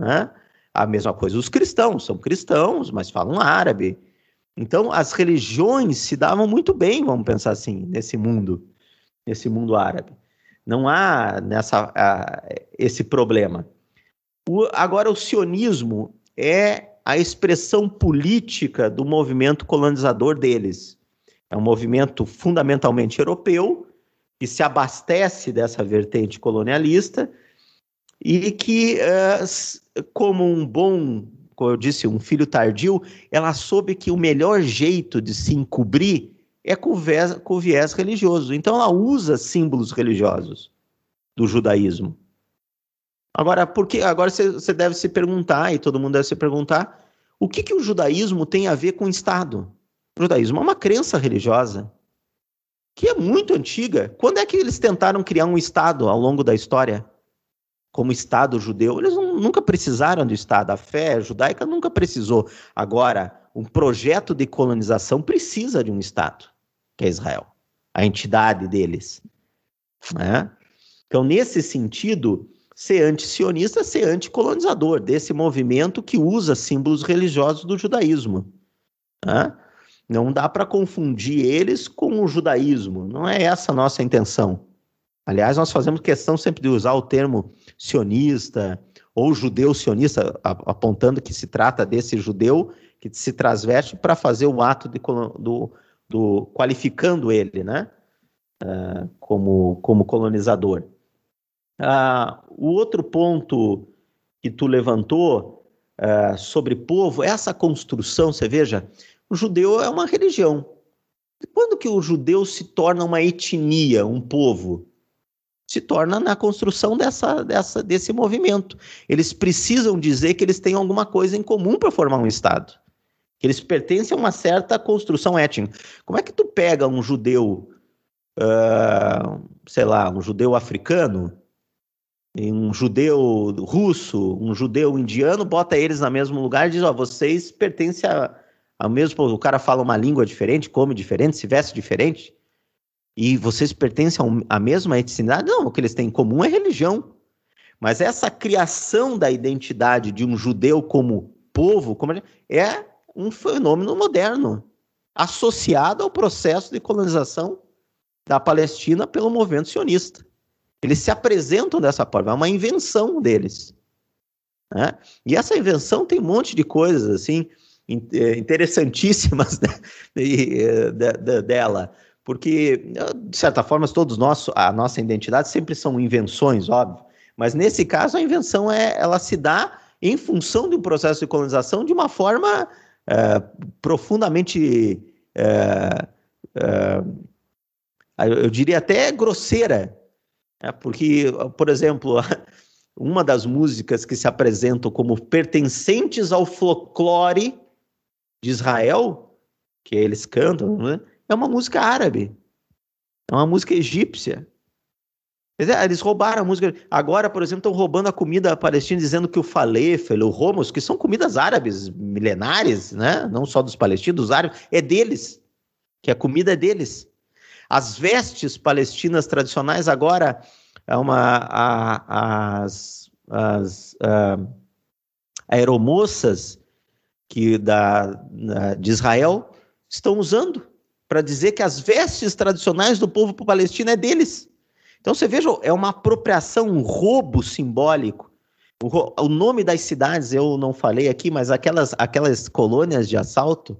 Né? A mesma coisa os cristãos, são cristãos, mas falam árabe. Então, as religiões se davam muito bem, vamos pensar assim, nesse mundo, nesse mundo árabe. Não há nessa, esse problema. O, agora, o sionismo é a expressão política do movimento colonizador deles. É um movimento fundamentalmente europeu, que se abastece dessa vertente colonialista e que, uh, como um bom, como eu disse, um filho tardio, ela soube que o melhor jeito de se encobrir é com viés, com viés religioso. Então ela usa símbolos religiosos do judaísmo. Agora, porque agora você deve se perguntar, e todo mundo deve se perguntar, o que, que o judaísmo tem a ver com o Estado? O judaísmo é uma crença religiosa que é muito antiga. Quando é que eles tentaram criar um Estado ao longo da história? Como Estado judeu? Eles nunca precisaram do Estado. A fé judaica nunca precisou. Agora, um projeto de colonização precisa de um Estado, que é Israel, a entidade deles. Né? Então, nesse sentido, ser anti-sionista ser anticolonizador desse movimento que usa símbolos religiosos do judaísmo. Né? Não dá para confundir eles com o judaísmo, não é essa a nossa intenção. Aliás, nós fazemos questão sempre de usar o termo sionista ou judeu sionista, apontando que se trata desse judeu que se transveste para fazer o ato de, do, do qualificando ele, né, uh, como, como colonizador. Uh, o outro ponto que tu levantou uh, sobre povo, essa construção, você veja, o judeu é uma religião. Quando que o judeu se torna uma etnia, um povo? Se torna na construção dessa, dessa, desse movimento. Eles precisam dizer que eles têm alguma coisa em comum para formar um Estado. Que eles pertencem a uma certa construção étnica. Como é que tu pega um judeu, uh, sei lá, um judeu africano, um judeu russo, um judeu indiano, bota eles no mesmo lugar e diz: Ó, vocês pertencem a, ao mesmo. O cara fala uma língua diferente, come diferente, se veste diferente, e vocês pertencem à mesma etnicidade? Não, o que eles têm em comum é religião. Mas essa criação da identidade de um judeu como povo como é um fenômeno moderno, associado ao processo de colonização da Palestina pelo movimento sionista. Eles se apresentam dessa forma, é uma invenção deles. Né? E essa invenção tem um monte de coisas assim é, interessantíssimas [LAUGHS] né? e, dela, porque de certa forma todos nós, a nossa identidade sempre são invenções, óbvio, mas nesse caso a invenção é, ela se dá em função de um processo de colonização de uma forma é, profundamente, é, é, eu diria até grosseira, é, porque, por exemplo, [LAUGHS] uma das músicas que se apresentam como pertencentes ao folclore de Israel, que eles cantam, né? é uma música árabe. É uma música egípcia. Eles roubaram a música. Agora, por exemplo, estão roubando a comida palestina, dizendo que o falefel, o romos, que são comidas árabes milenares, né? não só dos palestinos, dos árabes, é deles. Que a comida é deles. As vestes palestinas tradicionais agora é uma a, as, as a, aeromoças que da, de Israel estão usando para dizer que as vestes tradicionais do povo palestino é deles. Então você veja, é uma apropriação, um roubo simbólico. O, o nome das cidades eu não falei aqui, mas aquelas, aquelas colônias de assalto,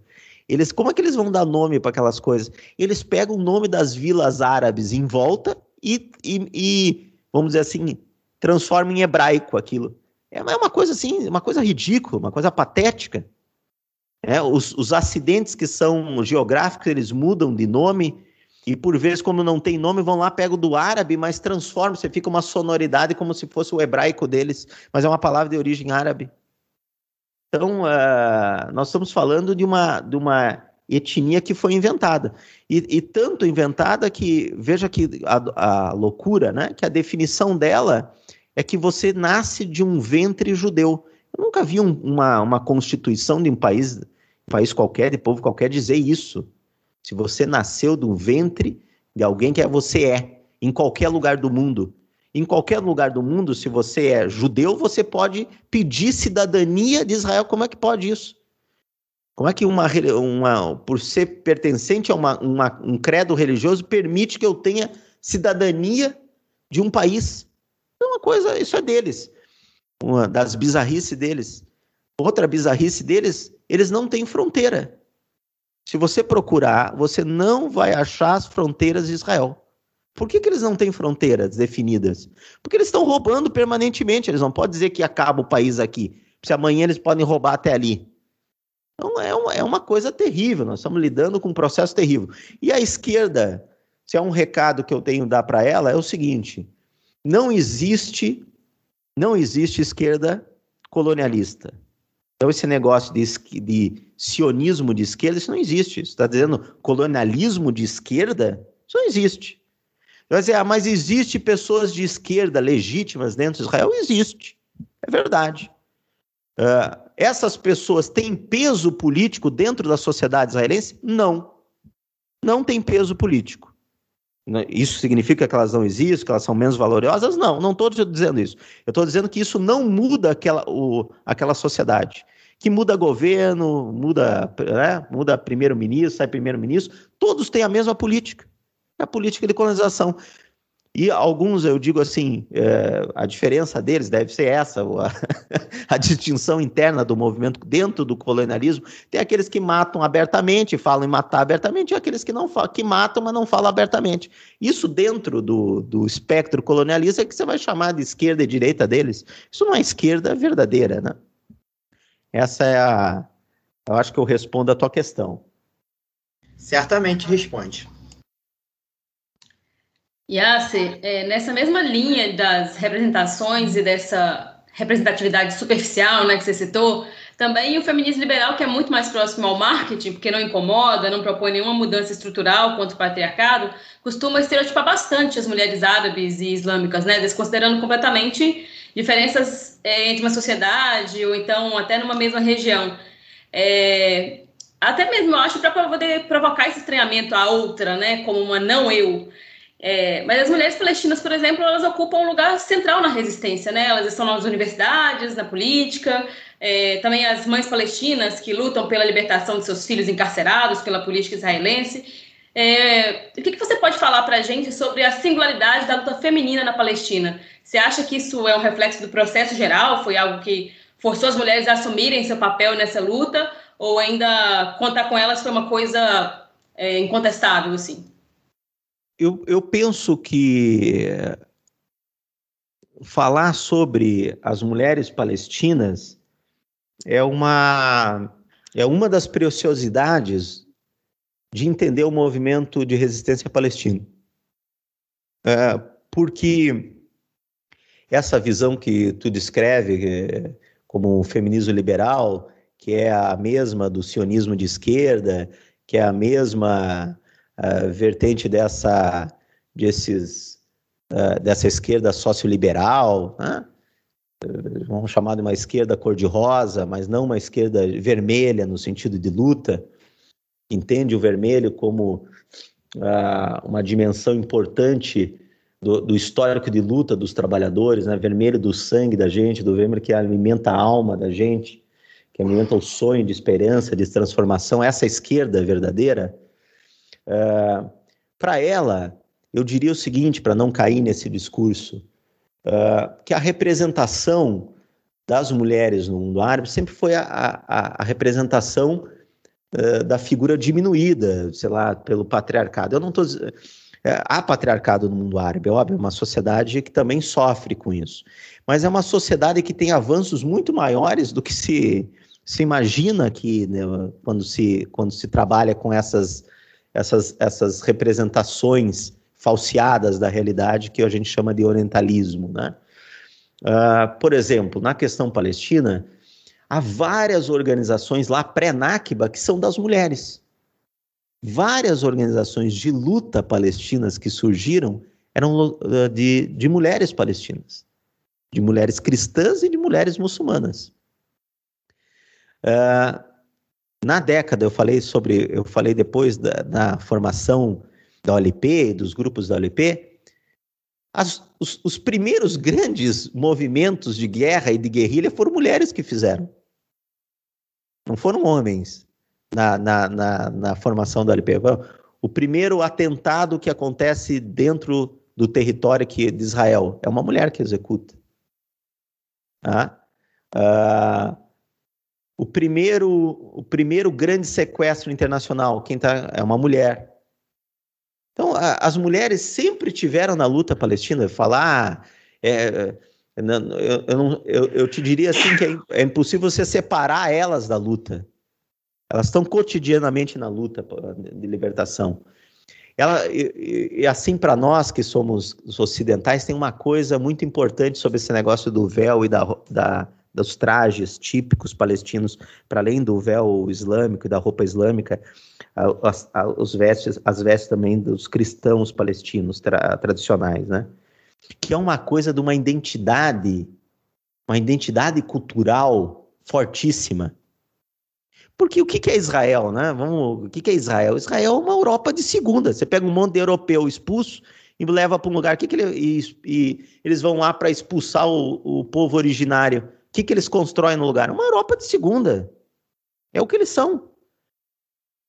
eles, como é que eles vão dar nome para aquelas coisas? Eles pegam o nome das vilas árabes em volta e, e, e, vamos dizer assim, transformam em hebraico aquilo. É uma coisa assim, uma coisa ridícula, uma coisa patética. É, os, os acidentes que são geográficos, eles mudam de nome e por vezes, como não tem nome, vão lá, pegam do árabe, mas transformam, você fica uma sonoridade como se fosse o hebraico deles, mas é uma palavra de origem árabe. Então, uh, nós estamos falando de uma, de uma etnia que foi inventada. E, e tanto inventada que, veja que a, a, loucura, né? Que a definição dela é que você nasce de um ventre judeu. Eu nunca vi um, uma, uma constituição de um país, um país qualquer, de povo qualquer, dizer isso. Se você nasceu do ventre de alguém que é você é, em qualquer lugar do mundo. Em qualquer lugar do mundo, se você é judeu, você pode pedir cidadania de Israel. Como é que pode isso? Como é que uma, uma por ser pertencente a uma, uma, um credo religioso permite que eu tenha cidadania de um país? É uma coisa, isso é deles. Uma das bizarrices deles. Outra bizarrice deles, eles não têm fronteira. Se você procurar, você não vai achar as fronteiras de Israel. Por que, que eles não têm fronteiras definidas? Porque eles estão roubando permanentemente. Eles não podem dizer que acaba o país aqui. Se amanhã eles podem roubar até ali. Então é uma, é uma coisa terrível. Nós estamos lidando com um processo terrível. E a esquerda, se é um recado que eu tenho dar para ela, é o seguinte: não existe, não existe esquerda colonialista. Então, esse negócio de, de sionismo de esquerda, isso não existe. Você está dizendo colonialismo de esquerda? Isso não existe. Vai dizer, ah, mas existe pessoas de esquerda legítimas dentro de Israel? Existe. É verdade. Uh, essas pessoas têm peso político dentro da sociedade israelense? Não. Não tem peso político. Né, isso significa que elas não existem, que elas são menos valorosas? Não, não estou dizendo isso. Eu estou dizendo que isso não muda aquela, o, aquela sociedade que muda governo, muda, né, muda primeiro-ministro, sai primeiro-ministro, todos têm a mesma política, a política de colonização. E alguns, eu digo assim, é, a diferença deles deve ser essa, a, [LAUGHS] a, distinção interna do movimento dentro do colonialismo. Tem aqueles que matam abertamente, falam em matar abertamente, e aqueles que não que matam, mas não falam abertamente. Isso dentro do, do espectro colonialista é que você vai chamar de esquerda e direita deles. Isso não é esquerda verdadeira, né? Essa é a. Eu acho que eu respondo a tua questão. Certamente responde. Yasser, é, nessa mesma linha das representações e dessa representatividade superficial né, que você citou, também o feminismo liberal, que é muito mais próximo ao marketing, porque não incomoda, não propõe nenhuma mudança estrutural contra o patriarcado, costuma estereotipar bastante as mulheres árabes e islâmicas, né, desconsiderando completamente diferenças é, entre uma sociedade ou então até numa mesma região. É, até mesmo, eu acho, para poder provocar esse estranhamento à outra, né, como uma não eu. É, mas as mulheres palestinas, por exemplo, elas ocupam um lugar central na resistência, né? Elas estão nas universidades, na política, é, também as mães palestinas que lutam pela libertação de seus filhos encarcerados pela política israelense. É, o que, que, você pode falar para a gente sobre a singularidade da luta feminina na Palestina? Você acha que isso é um reflexo do processo geral? Foi algo que forçou as mulheres a assumirem seu papel nessa luta? Ou ainda contar com elas foi uma coisa é, incontestável, assim? Eu, eu penso que falar sobre as mulheres palestinas é uma, é uma das preciosidades de entender o movimento de resistência palestino. É, porque essa visão que tu descreve é, como feminismo liberal, que é a mesma do sionismo de esquerda, que é a mesma vertente dessa, desses, uh, dessa esquerda socioliberal, né? vamos chamar de uma esquerda cor-de-rosa, mas não uma esquerda vermelha no sentido de luta, entende o vermelho como uh, uma dimensão importante do, do, histórico de luta dos trabalhadores, né? vermelho do sangue da gente, do vermelho que alimenta a alma da gente, que alimenta o sonho de esperança, de transformação, essa esquerda verdadeira, uh, para ela, eu diria o seguinte, para não cair nesse discurso, uh, que a representação das mulheres no mundo árabe sempre foi a, a, a representação uh, da figura diminuída, sei lá, pelo patriarcado. Eu não estou há patriarcado no mundo árabe, é óbvio, é uma sociedade que também sofre com isso. Mas é uma sociedade que tem avanços muito maiores do que se, se imagina que né, quando, se, quando se trabalha com essas, essas, essas representações falseadas da realidade que a gente chama de orientalismo. Né? Uh, por exemplo, na questão palestina, há várias organizações lá pré-Nakba que são das mulheres várias organizações de luta palestinas que surgiram eram eh, de, de mulheres palestinas, de mulheres cristãs e de mulheres muçulmanas. Uh, na década, eu falei sobre, eu falei depois da, da formação da OLP, dos grupos da OLP, as, os, os primeiros grandes movimentos de guerra e de guerrilha foram mulheres que fizeram. Não foram homens na, na, na, na formação do LP. O primeiro atentado que acontece dentro do território que, de Israel é uma mulher que executa. Ah, o primeiro, o primeiro grande sequestro internacional, quem tá, é uma mulher. Então, a, as mulheres sempre tiveram na luta palestina. Falar, é, eu, eu, não, eu, eu, te diria assim que é, é impossível você separar elas da luta. Elas estão cotidianamente na luta de libertação. Ela, e, e assim, para nós que somos ocidentais, tem uma coisa muito importante sobre esse negócio do véu e da, da dos trajes típicos palestinos, para além do véu islâmico e da roupa islâmica, as, os vestes, as vestes também dos cristãos palestinos tra, tradicionais, né? Que é uma coisa de uma identidade, uma identidade cultural fortíssima. Porque o que é Israel, né? Vamos, o que é Israel? Israel é uma Europa de segunda. Você pega um monte de europeu expulso e leva para um lugar. Que que ele, e, e eles vão lá para expulsar o, o povo originário. O que, que eles constroem no lugar? Uma Europa de segunda. É o que eles são.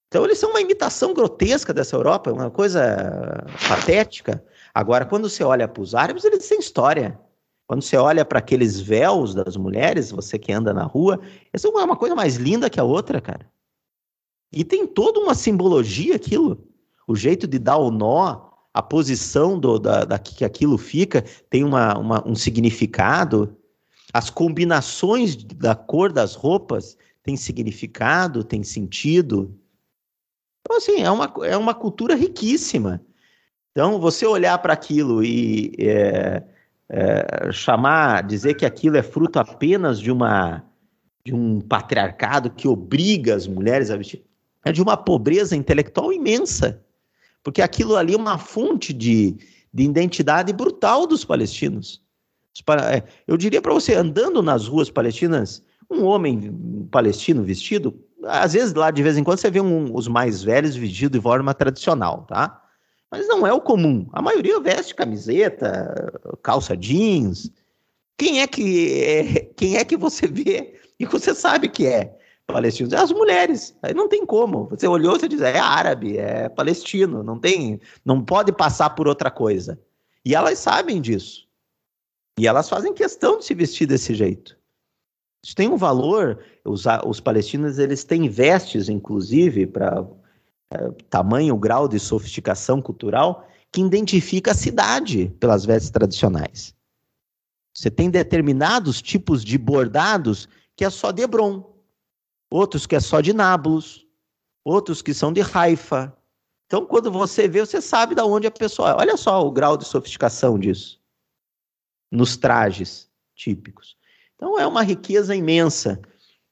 Então eles são uma imitação grotesca dessa Europa, uma coisa patética. Agora, quando você olha para os árabes, eles têm história. Quando você olha para aqueles véus das mulheres, você que anda na rua, isso é uma coisa mais linda que a outra, cara. E tem toda uma simbologia aquilo. O jeito de dar o nó, a posição do, da, da que aquilo fica, tem uma, uma, um significado. As combinações da cor das roupas têm significado, têm sentido. Então, assim, é uma, é uma cultura riquíssima. Então, você olhar para aquilo e é, é, chamar, dizer que aquilo é fruto apenas de uma de um patriarcado que obriga as mulheres a vestir, é de uma pobreza intelectual imensa, porque aquilo ali é uma fonte de, de identidade brutal dos palestinos. É, eu diria para você, andando nas ruas palestinas, um homem palestino vestido, às vezes lá de vez em quando você vê um, os mais velhos vestidos de forma tradicional, tá? Mas não é o comum. A maioria veste camiseta, calça jeans. Quem é que é, quem é que você vê e você sabe que é palestino? As mulheres. Aí não tem como. Você olhou, você diz, é árabe, é palestino, não tem, não pode passar por outra coisa. E elas sabem disso. E elas fazem questão de se vestir desse jeito. Isso tem um valor. Os, os palestinos eles têm vestes, inclusive, para é, tamanho, grau de sofisticação cultural que identifica a cidade pelas vestes tradicionais. Você tem determinados tipos de bordados que é só de Hebron, outros que é só de Nablus, outros que são de Haifa. Então, quando você vê, você sabe de onde a pessoa é. Olha só o grau de sofisticação disso nos trajes típicos. Então, é uma riqueza imensa.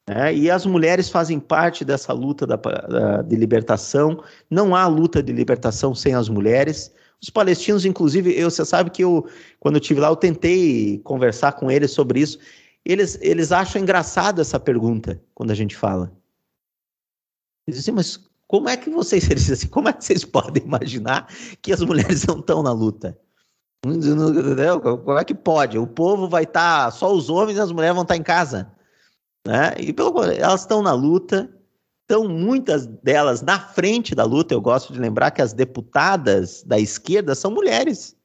É, e as mulheres fazem parte dessa luta da, da, de libertação. Não há luta de libertação sem as mulheres. Os palestinos, inclusive, eu, você sabe que eu, quando eu estive lá, eu tentei conversar com eles sobre isso. Eles, eles acham engraçado essa pergunta quando a gente fala. Eles dizem, mas como é que vocês, [LAUGHS] eles dizem, assim, como é que vocês podem imaginar que as mulheres não estão na luta? Como é que pode? O povo vai estar, tá, só os homens e as mulheres vão estar tá em casa. Né? E pelo elas estão na luta, estão muitas delas na frente da luta. Eu gosto de lembrar que as deputadas da esquerda são mulheres.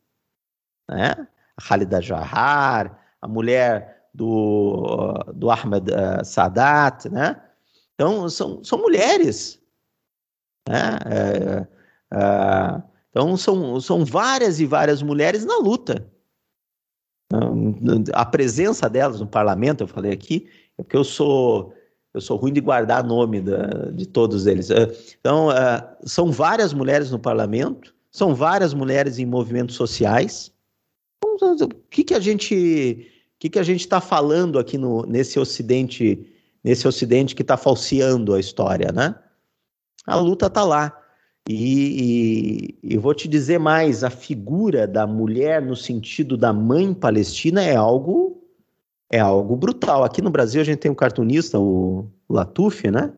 Né? A Khalida Jahar, a mulher do, do Ahmed uh, Sadat, né? Então, são, são mulheres. Né? É, é, então, são, são várias e várias mulheres na luta. A presença delas no parlamento, eu falei aqui, é porque eu sou eu sou ruim de guardar nome da, de todos eles. É, então, uh, são várias mulheres no parlamento, são várias mulheres em movimentos sociais. O que, que a gente que, que a gente está falando aqui no, nesse Ocidente nesse Ocidente que está falseando a história, né? A luta está lá. E, e, eu vou te dizer mais: a figura da mulher no sentido da mãe palestina é algo é algo brutal. Aqui no Brasil a gente tem um cartunista, o Latuf, né?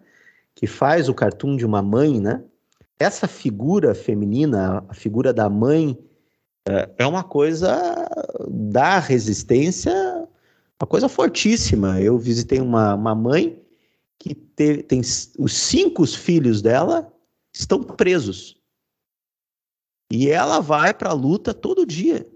Que faz o cartoon de uma mãe, né? Essa figura feminina, a figura da mãe, é, é uma coisa da resistência, uma coisa fortíssima. Eu visitei uma, uma mãe que te, tem os cinco filhos dela estão presos. E ela vai para a luta todo dia.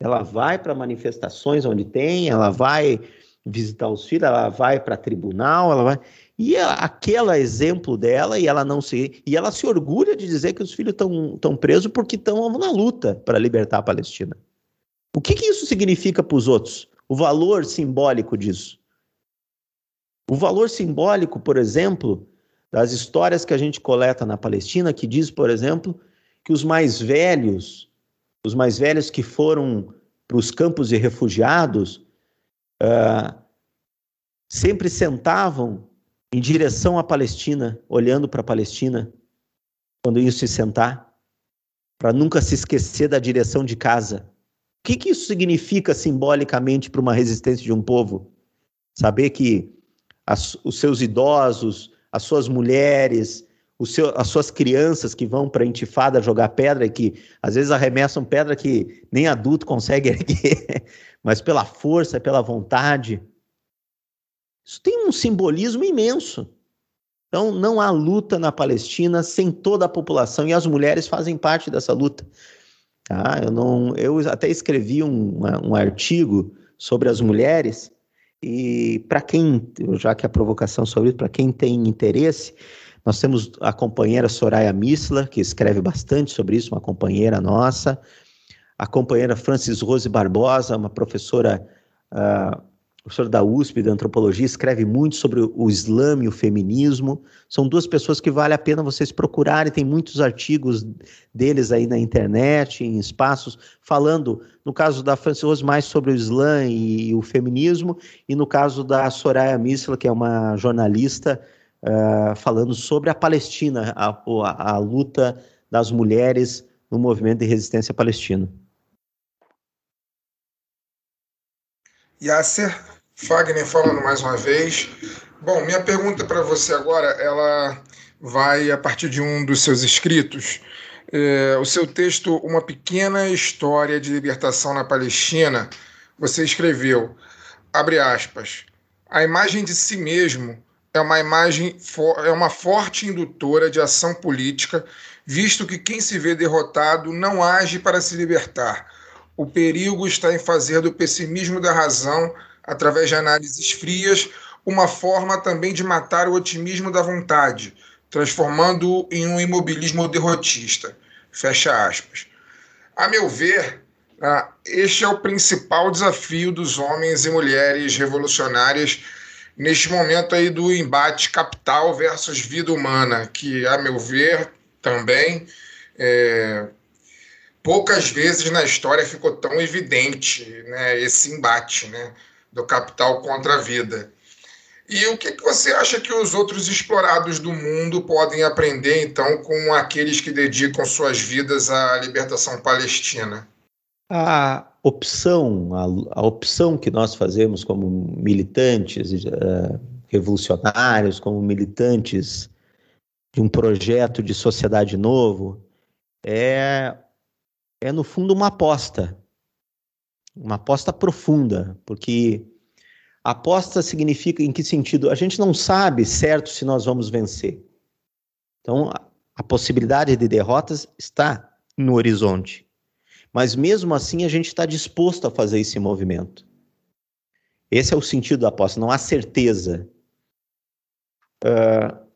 Ela vai para manifestações onde tem, ela vai visitar os filhos, ela vai para tribunal, ela vai. E aquele exemplo dela, e ela não se. E ela se orgulha de dizer que os filhos estão presos porque estão na luta para libertar a Palestina. O que, que isso significa para os outros? O valor simbólico disso. O valor simbólico, por exemplo, das histórias que a gente coleta na Palestina, que diz, por exemplo, que os mais velhos, os mais velhos que foram para os campos de refugiados, uh, sempre sentavam em direção à Palestina, olhando para a Palestina, quando iam se sentar, para nunca se esquecer da direção de casa. O que, que isso significa simbolicamente para uma resistência de um povo? Saber que as, os seus idosos, as suas mulheres, seu, as suas crianças que vão para a intifada jogar pedra e que às vezes arremessam pedra que nem adulto consegue [LAUGHS] erguer, mas pela força, pela vontade. Isso tem um simbolismo imenso. Então, não há luta na Palestina sem toda a população e as mulheres fazem parte dessa luta. Tá? Eu, não, eu até escrevi um, um artigo sobre as mulheres e para quem, já que a provocação sobre isso, para quem tem interesse, nós temos a companheira Soraya Missler, que escreve bastante sobre isso, uma companheira nossa, a companheira Francis Rose Barbosa, uma professora, uh, professora da USP de antropologia, escreve muito sobre o Islã e o feminismo. São duas pessoas que vale a pena vocês procurarem, tem muitos artigos deles aí na internet, em espaços, falando, no caso da Francis Rose, mais sobre o Islã e, o feminismo, e no caso da Soraya Missler, que é uma jornalista uh, falando sobre a Palestina, a, a, a luta das mulheres no movimento de resistência palestino. Yasser, Fagner falando mais uma vez. Bom, minha pergunta para você agora, ela vai a partir de um dos seus escritos. É, o seu texto, Uma Pequena História de Libertação na Palestina, você escreveu, abre aspas, a imagem de si mesmo é uma imagem, é uma forte indutora de ação política, visto que quem se vê derrotado não age para se libertar. O perigo está em fazer do pessimismo da razão, através de análises frias, uma forma também de matar o otimismo da vontade, transformando-o em um imobilismo derrotista. Fecha aspas. A meu ver, ah, este é o principal desafio dos homens e mulheres revolucionárias neste momento aí do embate capital versus vida humana, que, a meu ver, também é, poucas vezes na história ficou tão evidente né, esse embate né, do capital contra a vida. E o que, que você acha que os outros explorados do mundo podem aprender, então, com aqueles que dedicam suas vidas à libertação palestina? A opção, a, a opção que nós fazemos como militantes uh, revolucionários, como militantes de um projeto de sociedade novo, é, é no fundo uma aposta, uma aposta profunda, porque aposta significa em que sentido? A gente não sabe certo se nós vamos vencer. Então, a, possibilidade de derrotas está no horizonte. Mas mesmo assim a gente está disposto a fazer esse movimento. Esse é o sentido da aposta, não há certeza. Uh,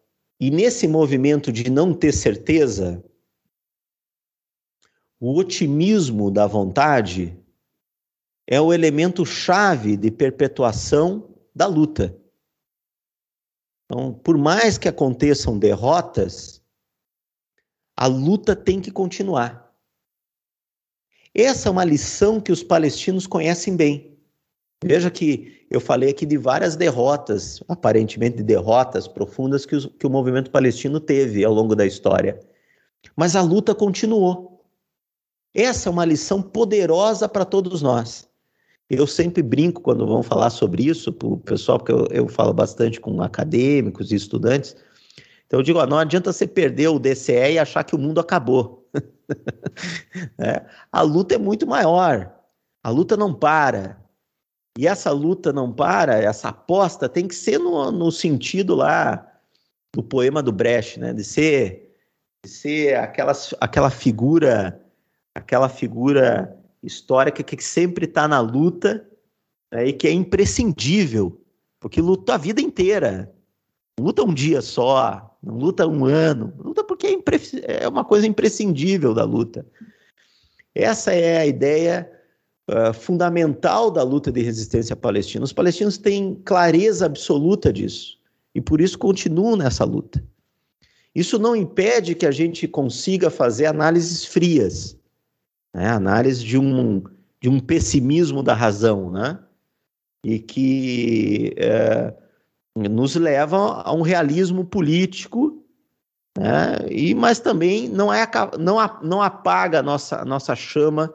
e nesse movimento de não ter certeza, o otimismo da vontade é o elemento chave de perpetuação da luta. Então, por mais que aconteçam derrotas, a luta tem que continuar. Essa é uma lição que os palestinos conhecem bem. Veja que eu falei aqui de várias derrotas, aparentemente derrotas profundas que, os, que o movimento palestino teve ao longo da história. Mas a luta continuou. Essa é uma lição poderosa para todos nós. Eu sempre brinco quando vão falar sobre isso, para o pessoal, porque eu, eu, falo bastante com acadêmicos e estudantes. Então eu digo, ó, não adianta você perder o DCE e achar que o mundo acabou. [LAUGHS] é, a luta é muito maior. A luta não para. E essa luta não para, essa aposta tem que ser no, no sentido lá do poema do Brecht, né? De ser, de ser aquela, aquela figura, aquela figura histórica que sempre está na luta né, e que é imprescindível, porque luta a vida inteira. Luta um dia só, não luta um ano, luta porque é, é uma coisa imprescindível da luta. Essa é a ideia uh, fundamental da luta de resistência palestina. Os palestinos têm clareza absoluta disso e por isso continuam nessa luta. Isso não impede que a gente consiga fazer análises frias, né? análise de um, de um pessimismo da razão, né? e que é, nos leva a um realismo político, né? e, mas também não, é, não, não apaga a nossa, nossa chama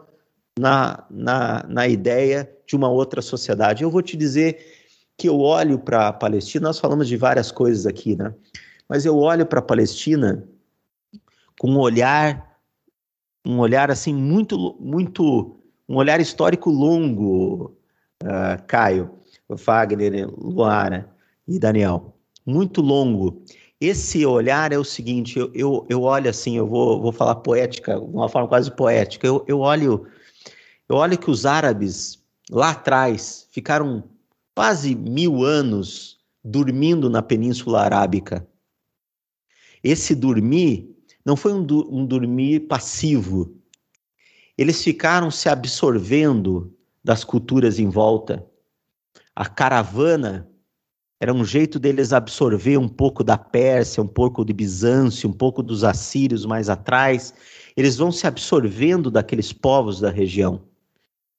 na, na, na ideia de uma outra sociedade. Eu vou te dizer que eu olho para a Palestina, nós falamos de várias coisas aqui, né? mas eu olho para a Palestina com um olhar, um olhar assim muito, muito, um olhar histórico longo, uh, Caio, Wagner, Luara e Daniel, muito longo. Esse olhar é o seguinte, eu, eu, eu olho assim, eu vou, vou falar poética, uma forma quase poética, eu, eu olho eu olho que os árabes lá atrás ficaram quase mil anos dormindo na Península Arábica. Esse dormir não foi um, um dormir passivo. Eles ficaram se absorvendo das culturas em volta. A caravana era um jeito deles absorver um pouco da Pérsia, um pouco de Bizâncio, um pouco dos assírios mais atrás. Eles vão se absorvendo daqueles povos da região.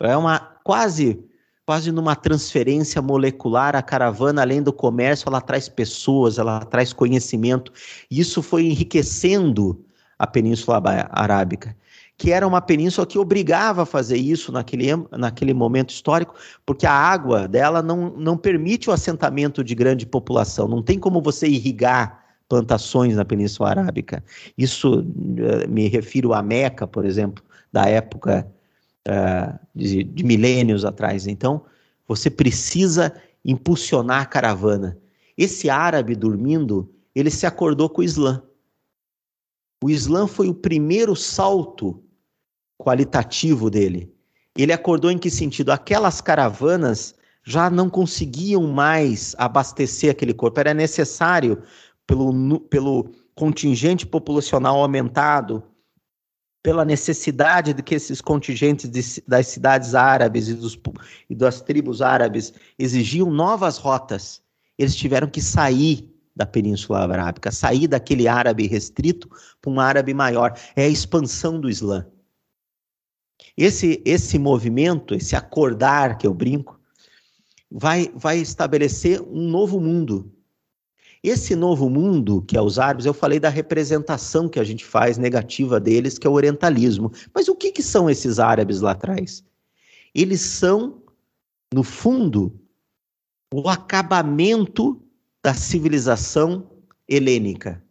É uma quase quase numa transferência molecular, a caravana, além do comércio, ela traz pessoas, ela traz conhecimento. E isso foi enriquecendo a Península Arábica, que era uma península que obrigava a fazer isso naquele, naquele momento histórico, porque a água dela não, não permite o assentamento de grande população. Não tem como você irrigar plantações na Península Arábica. Isso eh, me refiro a Meca, por exemplo, da época uh, de, de milênios atrás. Então, você precisa impulsionar a caravana. Esse árabe dormindo, ele se acordou com o Islã. O Islã foi o primeiro salto qualitativo dele. Ele acordou em que sentido? Aquelas caravanas já não conseguiam mais abastecer aquele corpo. Era necessário, pelo, pelo contingente populacional aumentado, pela necessidade de que esses contingentes de, das cidades árabes e, dos, e das tribos árabes exigiam novas rotas, eles tiveram que sair da Península Arábica, sair daquele árabe restrito para um árabe maior. É a expansão do Islã. Esse, esse movimento, esse acordar que eu brinco, vai, vai estabelecer um novo mundo esse novo mundo, que é os árabes, eu falei da representação que a gente faz negativa deles, que é o orientalismo. Mas o que, que são esses árabes lá atrás? Eles são, no fundo, o acabamento da civilização helênica.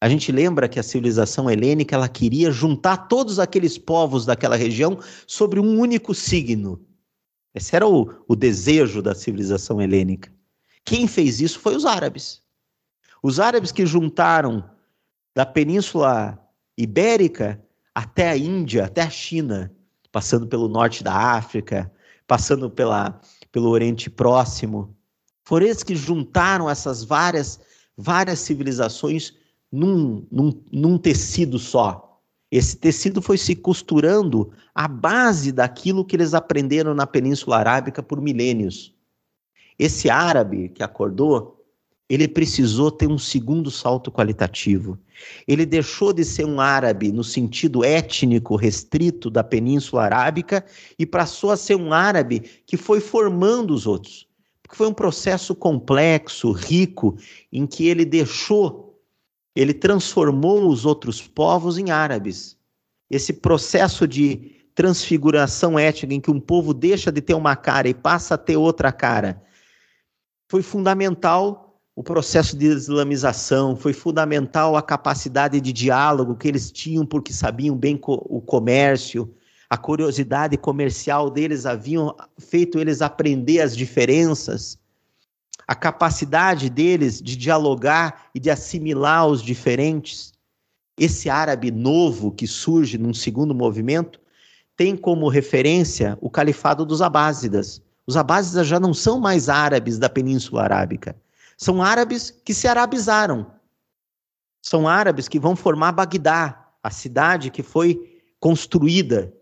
A gente lembra que a civilização helênica ela queria juntar todos aqueles povos daquela região sobre um único signo. Esse era o, o desejo da civilização helênica. Quem fez isso foi os árabes. Os árabes que juntaram da Península Ibérica até a Índia, até a China, passando pelo norte da África, passando pela, pelo Oriente Próximo, foram eles que juntaram essas várias, várias civilizações num, num, num tecido só. Esse tecido foi se costurando à base daquilo que eles aprenderam na Península Arábica por milênios. Esse árabe que acordou, ele precisou ter um segundo salto qualitativo. Ele deixou de ser um árabe no sentido étnico restrito da Península Arábica e passou a ser um árabe que foi formando os outros. Porque foi um processo complexo, rico, em que ele deixou, ele transformou os outros povos em árabes. Esse processo de transfiguração étnica em que um povo deixa de ter uma cara e passa a ter outra cara foi fundamental o processo de islamização, foi fundamental a capacidade de diálogo que eles tinham, porque sabiam bem co o comércio, a curiosidade comercial deles haviam feito eles aprender as diferenças, a capacidade deles de dialogar e de assimilar os diferentes. Esse árabe novo que surge num segundo movimento tem como referência o califado dos Abásidas, Os abázidas já não são mais árabes da Península Arábica. São árabes que se arabizaram. São árabes que vão formar Bagdá, a cidade que foi construída,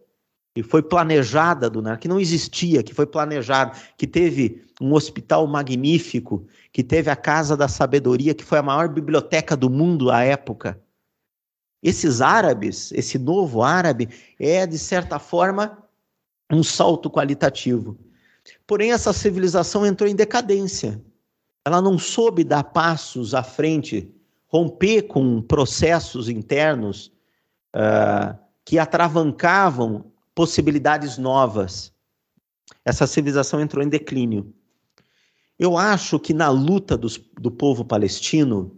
que foi planejada do que não existia, que foi planejada, que teve um hospital magnífico, que teve a Casa da Sabedoria, que foi a maior biblioteca do mundo à época. Esses árabes, esse novo árabe, é, de certa forma, um salto qualitativo. Porém, essa civilização entrou em decadência. Ela não soube dar passos à frente, romper com processos internos uh, que atravancavam possibilidades novas. Essa civilização entrou em declínio. Eu acho que na luta dos, do povo palestino,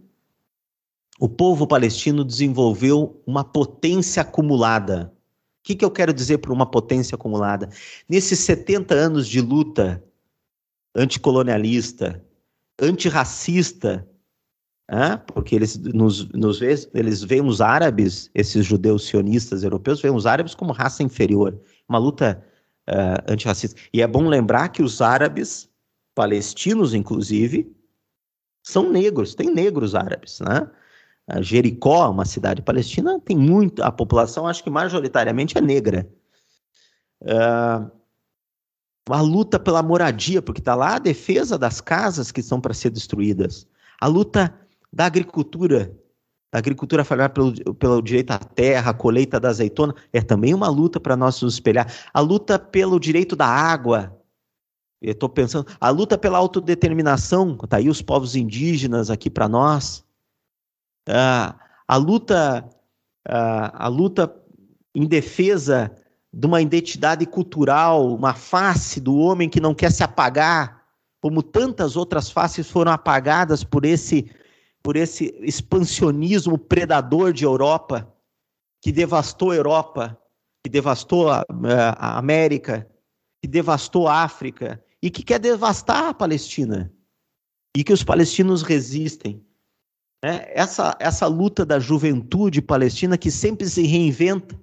o povo palestino desenvolveu uma potência acumulada. O que, que eu quero dizer por uma potência acumulada? Nesses 70 anos de luta anticolonialista, antirracista, é? porque eles nos, nos eles veem os árabes, esses judeus sionistas europeus, veem os árabes como raça inferior, uma luta uh, antirracista. E é bom lembrar que os árabes, palestinos inclusive, são negros, tem negros árabes, né? A Jericó, uma cidade palestina, tem muito, a população acho que majoritariamente é negra. Uh, a luta pela moradia, porque está lá a defesa das casas que estão para ser destruídas. A luta da agricultura, da agricultura familiar pelo, pelo direito à terra, a colheita da azeitona, é também uma luta para nós nos espelhar. A luta pelo direito da água, eu estou pensando, a luta pela autodeterminação, está aí os povos indígenas aqui para nós. Ah, a luta, ah, a luta em defesa de uma identidade cultural, uma face do homem que não quer se apagar, como tantas outras faces foram apagadas por esse por esse expansionismo predador de Europa, que devastou a Europa, que devastou a, a América, que devastou a África e que quer devastar a Palestina. E que os palestinos resistem. É, essa, essa luta da juventude palestina que sempre se reinventa,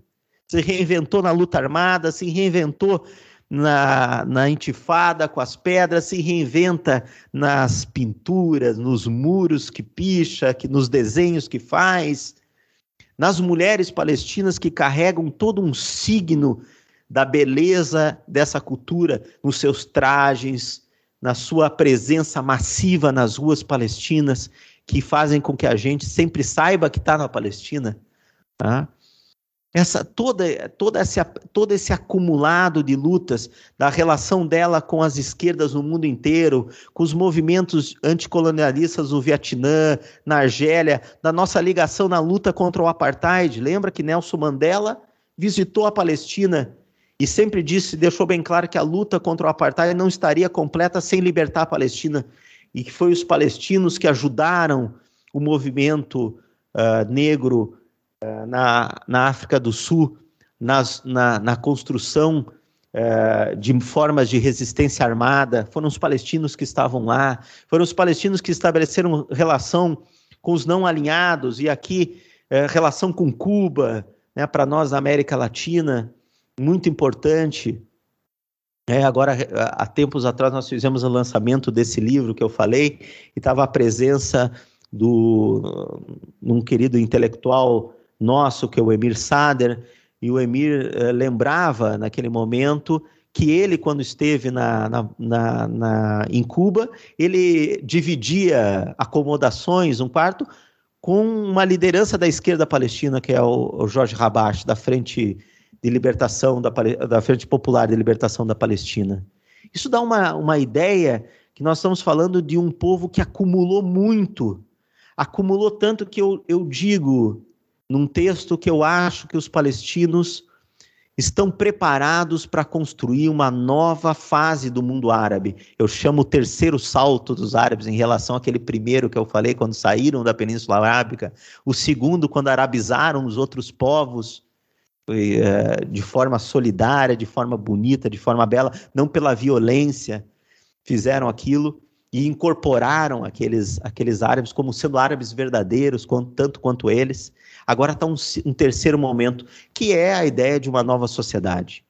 se reinventou na luta armada, se reinventou na, na intifada com as pedras, se reinventa nas pinturas, nos muros que picha, que nos desenhos que faz, nas mulheres palestinas que carregam todo um signo da beleza dessa cultura nos seus trajes, na sua presença massiva nas ruas palestinas, que fazem com que a gente sempre saiba que está na Palestina. Tá? Essa toda, toda esse, todo esse acumulado de lutas da relação dela com as esquerdas no mundo inteiro, com os movimentos anticolonialistas no Vietnã, na Argélia, da nossa ligação na luta contra o apartheid. Lembra que Nelson Mandela visitou a Palestina e sempre disse, deixou bem claro que a luta contra o apartheid não estaria completa sem libertar a Palestina e que foi os palestinos que ajudaram o movimento uh, negro na, na África do Sul, nas, na, na construção uh, de formas de resistência armada, foram os palestinos que estavam lá, foram os palestinos que estabeleceram relação com os não alinhados, e aqui uh, relação com Cuba, né, para nós da América Latina, muito importante. É, agora, há tempos atrás, nós fizemos o lançamento desse livro que eu falei, e estava a presença do um querido intelectual nosso, que é o Emir Sader, e o Emir eh, lembrava naquele momento que ele, quando esteve na, na, na, na, em Cuba, ele dividia acomodações, um quarto, com uma liderança da esquerda palestina, que é o, o Jorge Rabash, da Frente de Libertação, da, da Frente Popular de Libertação da Palestina. Isso dá uma, uma ideia que nós estamos falando de um povo que acumulou muito, acumulou tanto que eu, eu digo, num texto que eu acho que os palestinos estão preparados para construir uma nova fase do mundo árabe. Eu chamo o terceiro salto dos árabes em relação àquele primeiro que eu falei quando saíram da Península Arábica, o segundo quando arabizaram os outros povos eh, de forma solidária, de forma bonita, de forma bela, não pela violência, fizeram aquilo e incorporaram aqueles, aqueles árabes como sendo árabes verdadeiros, tanto quanto eles. Agora está um, um terceiro momento, que é a ideia de uma nova sociedade.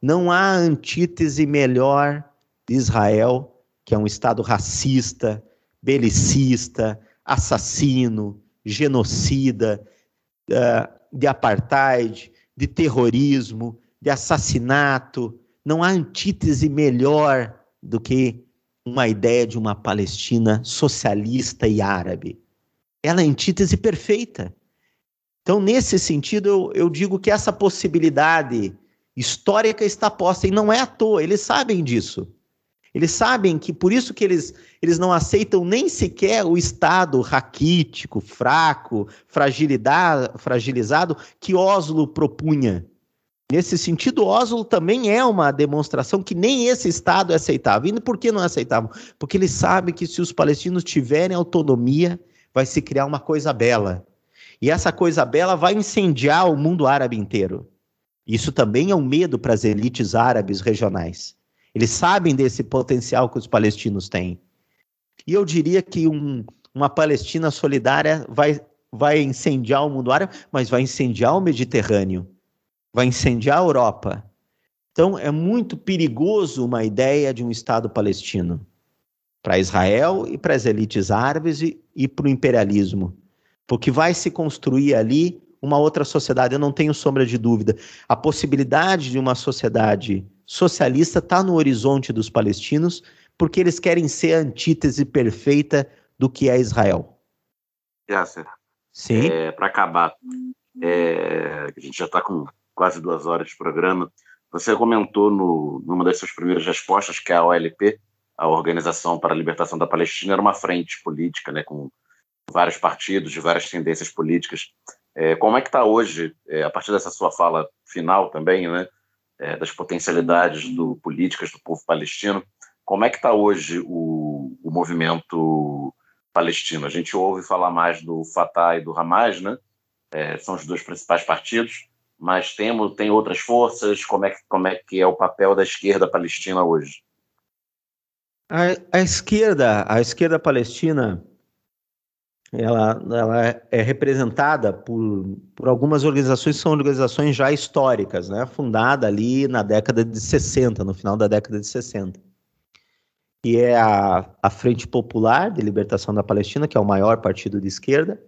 Não há antítese melhor de Israel, que é um Estado racista, belicista, assassino, genocida, uh, de apartheid, de terrorismo, de assassinato. Não há antítese melhor do que uma ideia de uma Palestina socialista e árabe. Ela é a antítese perfeita. Então, nesse sentido, eu, eu digo que essa possibilidade histórica está posta, e não é à toa, eles sabem disso. Eles sabem que por isso que eles, eles não aceitam nem sequer o Estado raquítico, fraco, fragilizado que Oslo propunha. Nesse sentido, Oslo também é uma demonstração que nem esse Estado é aceitável. E por que não é aceitável? Porque eles sabem que se os palestinos tiverem autonomia, vai se criar uma coisa bela. E essa coisa bela vai incendiar o mundo árabe inteiro. Isso também é um medo para as elites árabes regionais. Eles sabem desse potencial que os palestinos têm. E eu diria que um, uma Palestina solidária vai, vai incendiar o mundo árabe, mas vai incendiar o Mediterrâneo, vai incendiar a Europa. Então é muito perigoso uma ideia de um Estado palestino para Israel e para as elites árabes e, e para o imperialismo, porque vai se construir ali uma outra sociedade. Eu não tenho sombra de dúvida. A possibilidade de uma sociedade socialista está no horizonte dos palestinos, porque eles querem ser a antítese perfeita do que é Israel. Yasser, Sim. é, para acabar, é, a gente já está com quase duas horas de programa. Você comentou no, numa das suas primeiras respostas que a OLP, a Organização para a Libertação da Palestina, era uma frente política, né, com vários partidos, de várias tendências políticas. É, como é que está hoje, é, a partir dessa sua fala final também, né, é, das potencialidades do, políticas do povo palestino. Como é que está hoje o, o, movimento palestino? A gente ouve falar mais do Fatah e do Hamas, né? É, são os dois principais partidos, mas tem, tem outras forças. Como é, que, como é que é o papel da esquerda palestina hoje? A, a esquerda, a esquerda palestina, ela, ela é representada por, por algumas organizações que são organizações já históricas, né? fundada ali na década de 60, no final da década de 60. E é a, a Frente Popular de Libertação da Palestina, que é o maior partido de esquerda,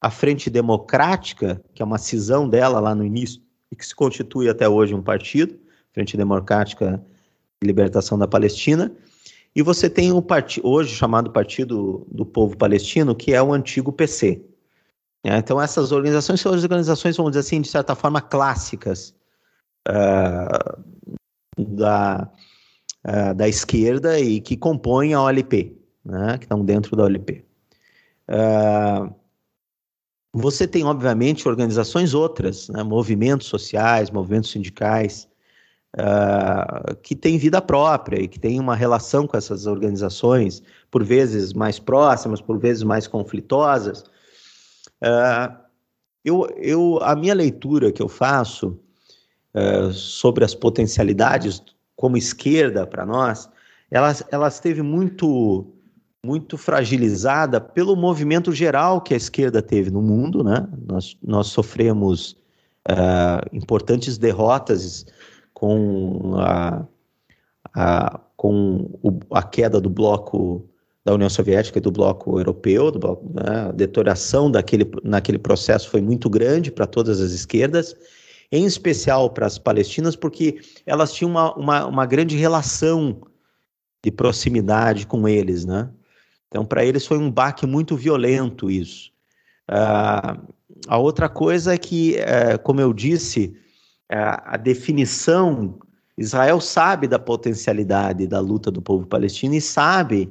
a Frente Democrática, que é uma cisão dela lá no início, e que se constitui até hoje um partido, Frente Democrática de Libertação da Palestina, e você tem o partido, hoje chamado Partido do Povo Palestino, que é o antigo PC. É, então, essas organizações são organizações, vamos dizer assim, de certa forma, clássicas uh, da, uh, da esquerda e que compõem a OLP, né, que estão dentro da OLP. Uh, ah, você tem, obviamente, organizações outras, né, movimentos sociais, movimentos sindicais, uh, que tem vida própria e que tem uma relação com essas organizações, por vezes mais próximas, por vezes mais conflitosas. Uh, eu, eu, a minha leitura que eu faço uh, sobre as potencialidades como esquerda para nós, ela, ela esteve muito muito fragilizada pelo movimento geral que a esquerda teve no mundo, né? Nós, nós sofremos uh, importantes derrotas com a, a com o, a queda do bloco da União Soviética e do bloco europeu, do bloco, né, a deterioração daquele, naquele processo foi muito grande para todas as esquerdas, em especial para as palestinas, porque elas tinham uma, uma, uma grande relação de proximidade com eles, né? Então, para eles foi um baque muito violento isso. Uh, a outra coisa é que, uh, como eu disse, a definição. Israel sabe da potencialidade da luta do povo palestino e sabe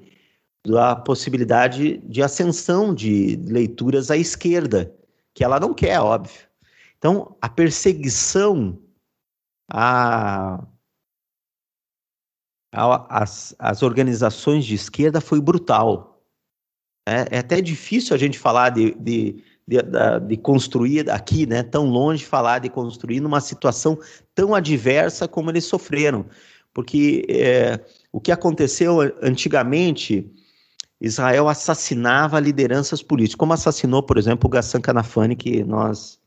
da possibilidade de ascensão de leituras à esquerda, que ela não quer, óbvio. Então, a perseguição a, a, as, as organizações de esquerda foi brutal. É, é até difícil a gente falar de, de de, de, construir aqui, né, tão longe, falar de construir numa situação tão adversa como eles sofreram. Porque é, o que aconteceu antigamente, Israel assassinava lideranças políticas, como assassinou, por exemplo, o Gassan Kanafani, que nós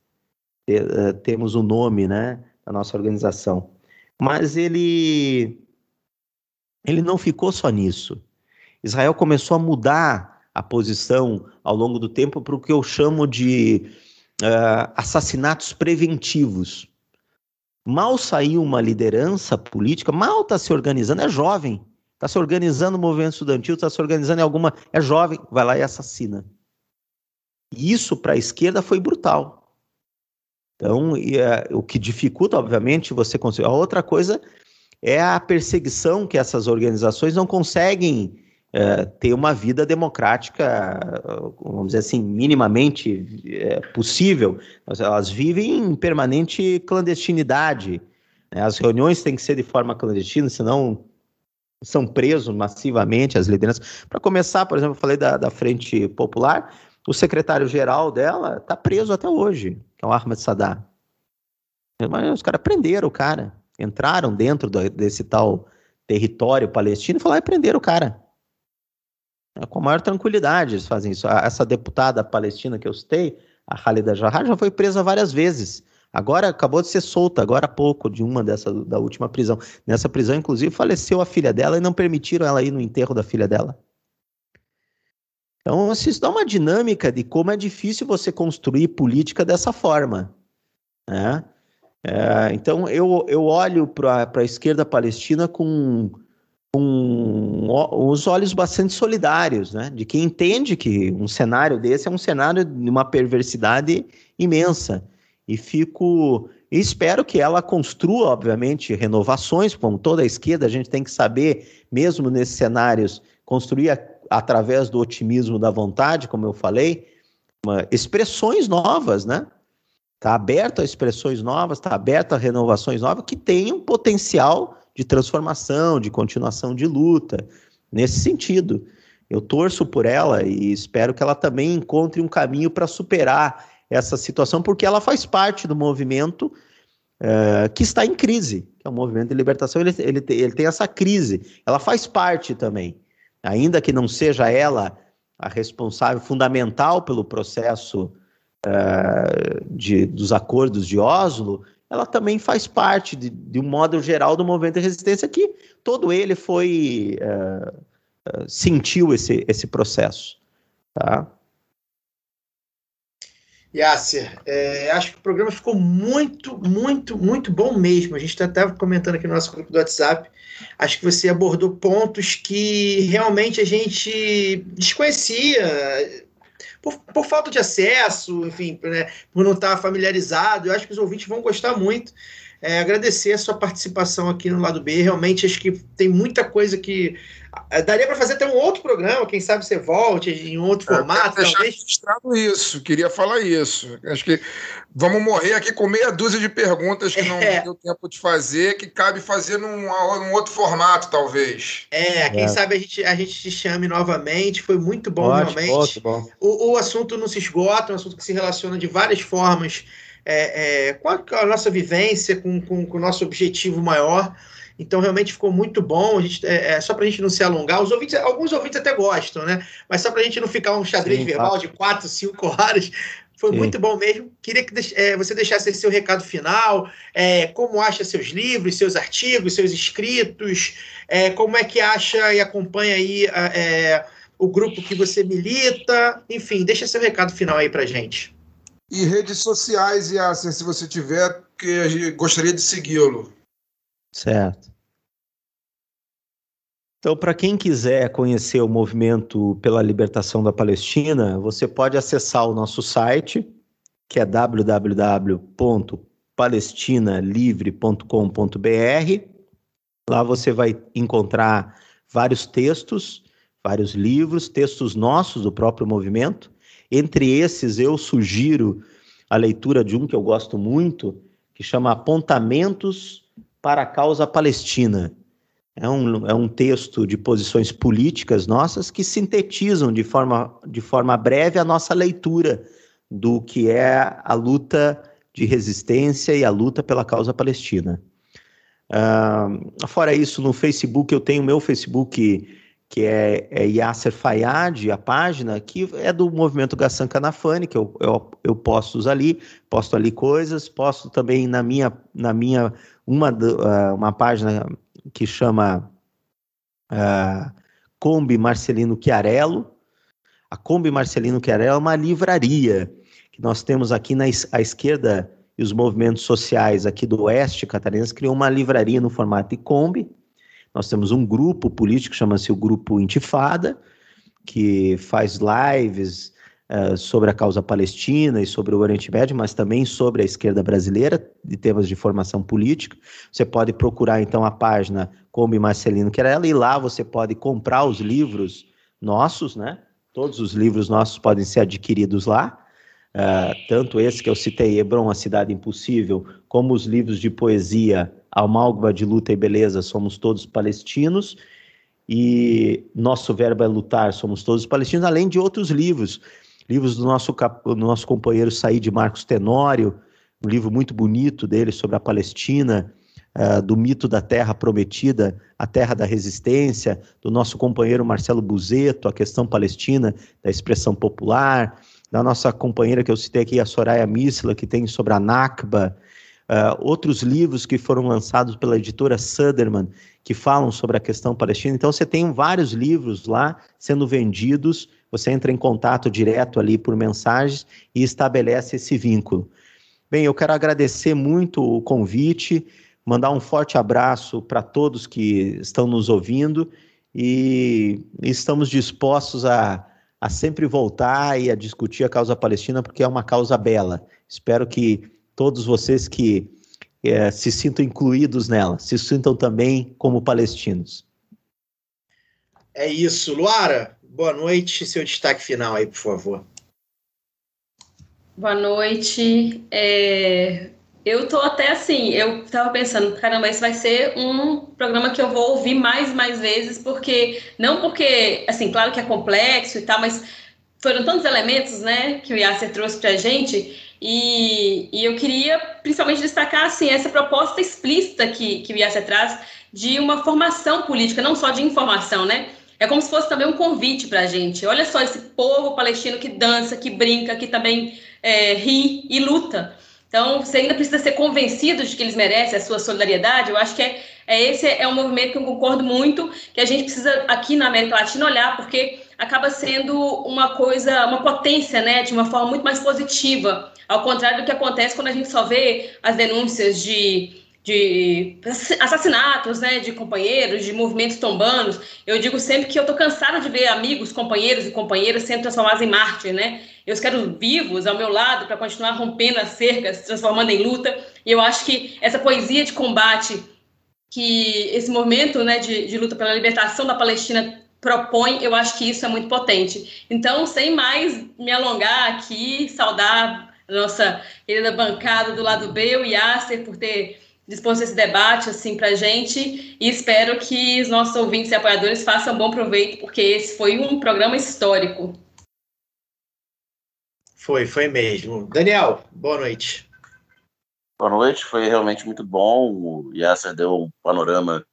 é, temos o nome né, da nossa organização. Mas ele ele não ficou só nisso. Israel começou a mudar a posição ao longo do tempo para o que eu chamo de uh, assassinatos preventivos. Mal saiu uma liderança política, mal está se organizando, é jovem, está se organizando no movimento estudantil, está se organizando em alguma. É jovem, vai lá e assassina. E isso para a esquerda foi brutal. Então, e, uh, o que dificulta, obviamente, você conseguir. A outra coisa é a perseguição que essas organizações não conseguem é, ter uma vida democrática, vamos dizer assim, minimamente é, possível. Elas vivem em permanente clandestinidade. Né? As reuniões têm que ser de forma clandestina, senão são presos massivamente as lideranças. Para começar, por exemplo, eu falei da, da Frente Popular, o secretário-geral dela está preso até hoje, que é o Ahmed Sadar. Mas os caras prenderam o cara, entraram dentro do, desse tal território palestino e falaram e prenderam o cara. É, com a maior tranquilidade eles fazem isso. Essa deputada palestina que eu citei, a Khalida Jahar, já foi presa várias vezes. Agora acabou de ser solta, agora há pouco, de uma dessa da última prisão. Nessa prisão, inclusive, faleceu a filha dela e não permitiram ela ir no enterro da filha dela. Então, isso dá uma dinâmica de como é difícil você construir política dessa forma. Né? É, então, eu, eu olho para a esquerda palestina com com os olhos bastante solidários, né? De quem entende que um cenário desse é um cenário de uma perversidade imensa. E fico. E espero que ela construa, obviamente, renovações, como toda a esquerda, a gente tem que saber, mesmo nesses cenários, construir a, através do otimismo da vontade, como eu falei, uma, expressões novas, né? Está aberto a expressões novas, está aberto a renovações novas que tenham potencial de transformação, de continuação de luta, nesse sentido. Eu torço por ela e espero que ela também encontre um caminho para superar essa situação, porque ela faz parte do movimento uh, que está em crise, que é o movimento de libertação, ele, ele, ele tem essa crise, ela faz parte também. Ainda que não seja ela a responsável fundamental pelo processo uh, de, dos acordos de Oslo, ela também faz parte, de, de um modo geral, do movimento de resistência que todo ele foi uh, uh, sentiu esse, esse processo, tá? Yasser, é, acho que o programa ficou muito, muito, muito bom mesmo. A gente está até comentando aqui no nosso grupo do WhatsApp. Acho que você abordou pontos que realmente a gente desconhecia por, por falta de acesso, enfim, né, por não estar familiarizado. Eu acho que os ouvintes vão gostar muito. É, agradecer a sua participação aqui no lado B. Realmente acho que tem muita coisa que daria para fazer até um outro programa. Quem sabe você volte em outro é, formato. talvez. isso, queria falar isso. Acho que vamos morrer aqui com meia dúzia de perguntas que não é. deu tempo de fazer, que cabe fazer num, num outro formato, talvez. É, quem é. sabe a gente, a gente te chame novamente. Foi muito bom, Ótimo, realmente. Bom. O, o assunto não se esgota, é um assunto que se relaciona de várias formas é, é, com, a, com, a, nossa vivência, com, com, com, o nosso objetivo maior. Então, realmente ficou muito bom. A gente, é, é só para a gente não se alongar, os ouvintes, alguns ouvintes até gostam, né? Mas só para a gente não ficar um xadrez Sim, verbal tá. de quatro, cinco horas. Foi Sim. muito bom mesmo. Queria que é, você deixasse seu recado final, é, como acha seus livros, seus artigos, seus escritos, é, como é que acha e acompanha aí é, o grupo que você milita. Enfim, deixa seu recado final aí para gente. E redes sociais, Yasser, se você tiver, que gostaria de segui-lo. Certo. Então, para quem quiser conhecer o movimento pela libertação da Palestina, você pode acessar o nosso site, que é www.palestinalivre.com.br. Lá você vai encontrar vários textos, vários livros, textos nossos do próprio movimento. Entre esses, eu sugiro a leitura de um que eu gosto muito, que chama Apontamentos para a Causa Palestina. É um, é um texto de posições políticas nossas que sintetizam de forma, de forma breve a nossa leitura do que é a luta de resistência e a luta pela causa palestina. Uh, fora isso, no Facebook, eu tenho meu Facebook que é, é Yasser Fayad, a página, que é do movimento Gassan Canafani, que eu, eu, eu posto ali, posto ali coisas, posto também na minha, na minha uma, uh, uma página que chama uh, Kombi Marcelino Chiarello. A Kombi Marcelino Chiarello é uma livraria que nós temos aqui na à esquerda e os movimentos sociais aqui do oeste catarinense criou uma livraria no formato de Kombi. Nós temos um grupo político, chama-se o Grupo Intifada, que faz lives uh, sobre a causa palestina e sobre o Oriente Médio, mas também sobre a esquerda brasileira, de temas de formação política. Você pode procurar, então, a página Kombi Marcelino Querela, e lá você pode comprar os livros nossos, né? Todos os livros nossos podem ser adquiridos lá. Uh, tanto esse que eu citei, Hebron, A Cidade Impossível, como os livros de poesia Almálgama de Luta e Beleza, Somos Todos Palestinos, e Nosso Verbo é Lutar, Somos Todos Palestinos, além de outros livros, livros do nosso, do nosso companheiro Said Marcos Tenório, um livro muito bonito dele sobre a Palestina, uh, do mito da terra prometida, a terra da resistência, do nosso companheiro Marcelo Buzeto, a questão palestina, da expressão popular, da nossa companheira que eu citei aqui, a Soraya Misla, que tem sobre a Nakba, uh, outros livros que foram lançados pela editora Suderman, que falam sobre a questão palestina. Então, você tem vários livros lá sendo vendidos, você entra em contato direto ali por mensagens e estabelece esse vínculo. Bem, eu quero agradecer muito o convite, mandar um forte abraço para todos que estão nos ouvindo e estamos dispostos a a sempre voltar e a discutir a causa palestina, porque é uma causa bela. Espero que todos vocês que é, se sintam incluídos nela, se sintam também como palestinos. É isso. Luara, boa noite. Seu destaque final aí, por favor. Boa noite. É, eu tô até assim, eu tava pensando, caramba, esse vai ser um programa que eu vou ouvir mais e mais vezes, porque, não porque, assim, claro que é complexo e tal, mas foram tantos elementos, né, que o Yasser trouxe pra gente, e, e eu queria principalmente destacar, assim, essa proposta explícita que, que o Yasser traz de uma formação política, não só de informação, né, é como se fosse também um convite para a gente. Olha só esse povo palestino que dança, que brinca, que também é, ri e luta. Então, você ainda precisa ser convencido de que eles merecem a sua solidariedade. Eu acho que é, é esse é um movimento que eu concordo muito, que a gente precisa aqui na América Latina olhar, porque acaba sendo uma coisa, uma potência, né, de uma forma muito mais positiva, ao contrário do que acontece quando a gente só vê as denúncias de de assassinatos, né, de companheiros, de movimentos tombando. Eu digo sempre que eu estou cansada de ver amigos, companheiros e companheiras sendo transformados em mártir, né? Eu quero vivos ao meu lado para continuar rompendo as cercas, transformando em luta. E eu acho que essa poesia de combate que esse movimento, né, de, de luta pela libertação da Palestina propõe, eu acho que isso é muito potente. Então, sem mais me alongar aqui, saudar a nossa querida bancada do lado B, o Yasser, por ter dispôs esse debate assim para a gente e espero que os nossos ouvintes e apoiadores façam bom proveito, porque esse foi um programa histórico. Foi, foi mesmo. Daniel, boa noite. Boa noite, foi realmente muito bom. O Yasser deu um panorama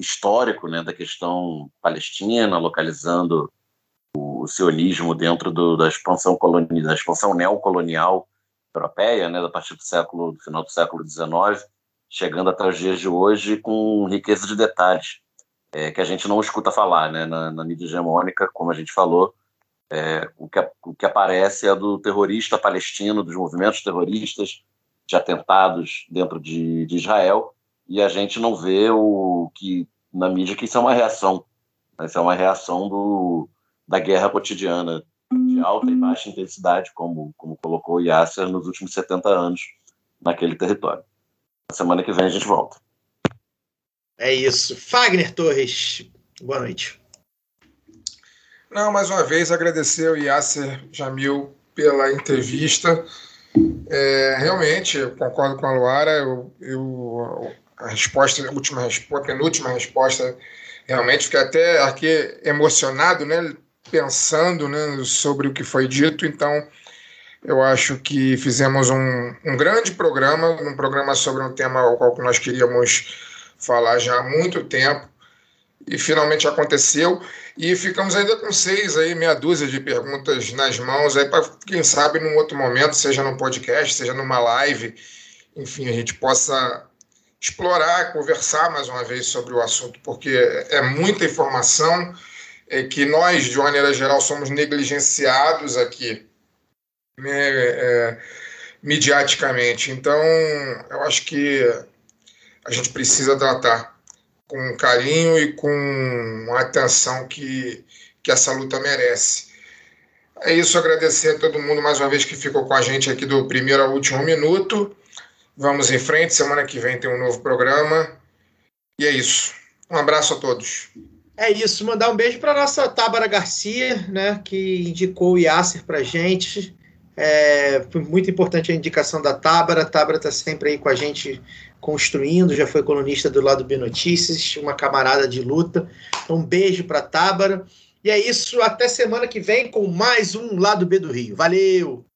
histórico né, da questão palestina, localizando o sionismo dentro do, da expansão colonial, da expansão neocolonial europeia, né, a partir do século, do final do século XIX chegando até os dias de hoje com riqueza de detalhes é, que a gente não escuta falar, né? Na, na mídia hegemônica, como a gente falou, é, o, que, o que aparece é do terrorista palestino, dos movimentos terroristas, de atentados dentro de, de Israel, e a gente não vê o que na mídia que isso é uma reação, né? isso é uma reação do, da guerra cotidiana de alta e baixa intensidade, como, como colocou Yasser nos últimos 70 anos naquele território. Semana que vem a gente volta. É isso. Fagner Torres, boa noite. Não, mais uma vez agradecer ao Yasser Jamil pela entrevista. É, realmente, eu concordo com a Luara. Eu, eu, a resposta, a última resposta, a penúltima resposta, realmente fiquei até aqui emocionado, né? Pensando né, sobre o que foi dito. Então, eu acho que fizemos um, um grande programa, um programa sobre um tema ao qual nós queríamos falar já há muito tempo e finalmente aconteceu. E ficamos ainda com seis aí meia dúzia de perguntas nas mãos aí para quem sabe num outro momento seja no podcast seja numa live enfim a gente possa explorar, conversar mais uma vez sobre o assunto, porque é muita informação é que nós, de maneira geral, somos negligenciados aqui, né, é, midiaticamente. Então, eu acho que a gente precisa tratar com carinho e com a atenção que, que essa luta merece. É isso, agradecer a todo mundo mais uma vez que ficou com a gente aqui do primeiro ao último minuto. Vamos em frente, semana que vem tem um novo programa. E é isso. Um abraço a todos. É isso, mandar um beijo para nossa Tábara Garcia, né, que indicou o Yasser para gente. É, foi muito importante a indicação da Tábara. A Tábara está sempre aí com a gente construindo, já foi colunista do lado B Notícias, uma camarada de luta. Então, um beijo para Tábara. E é isso, até semana que vem com mais um Lado B do Rio. Valeu!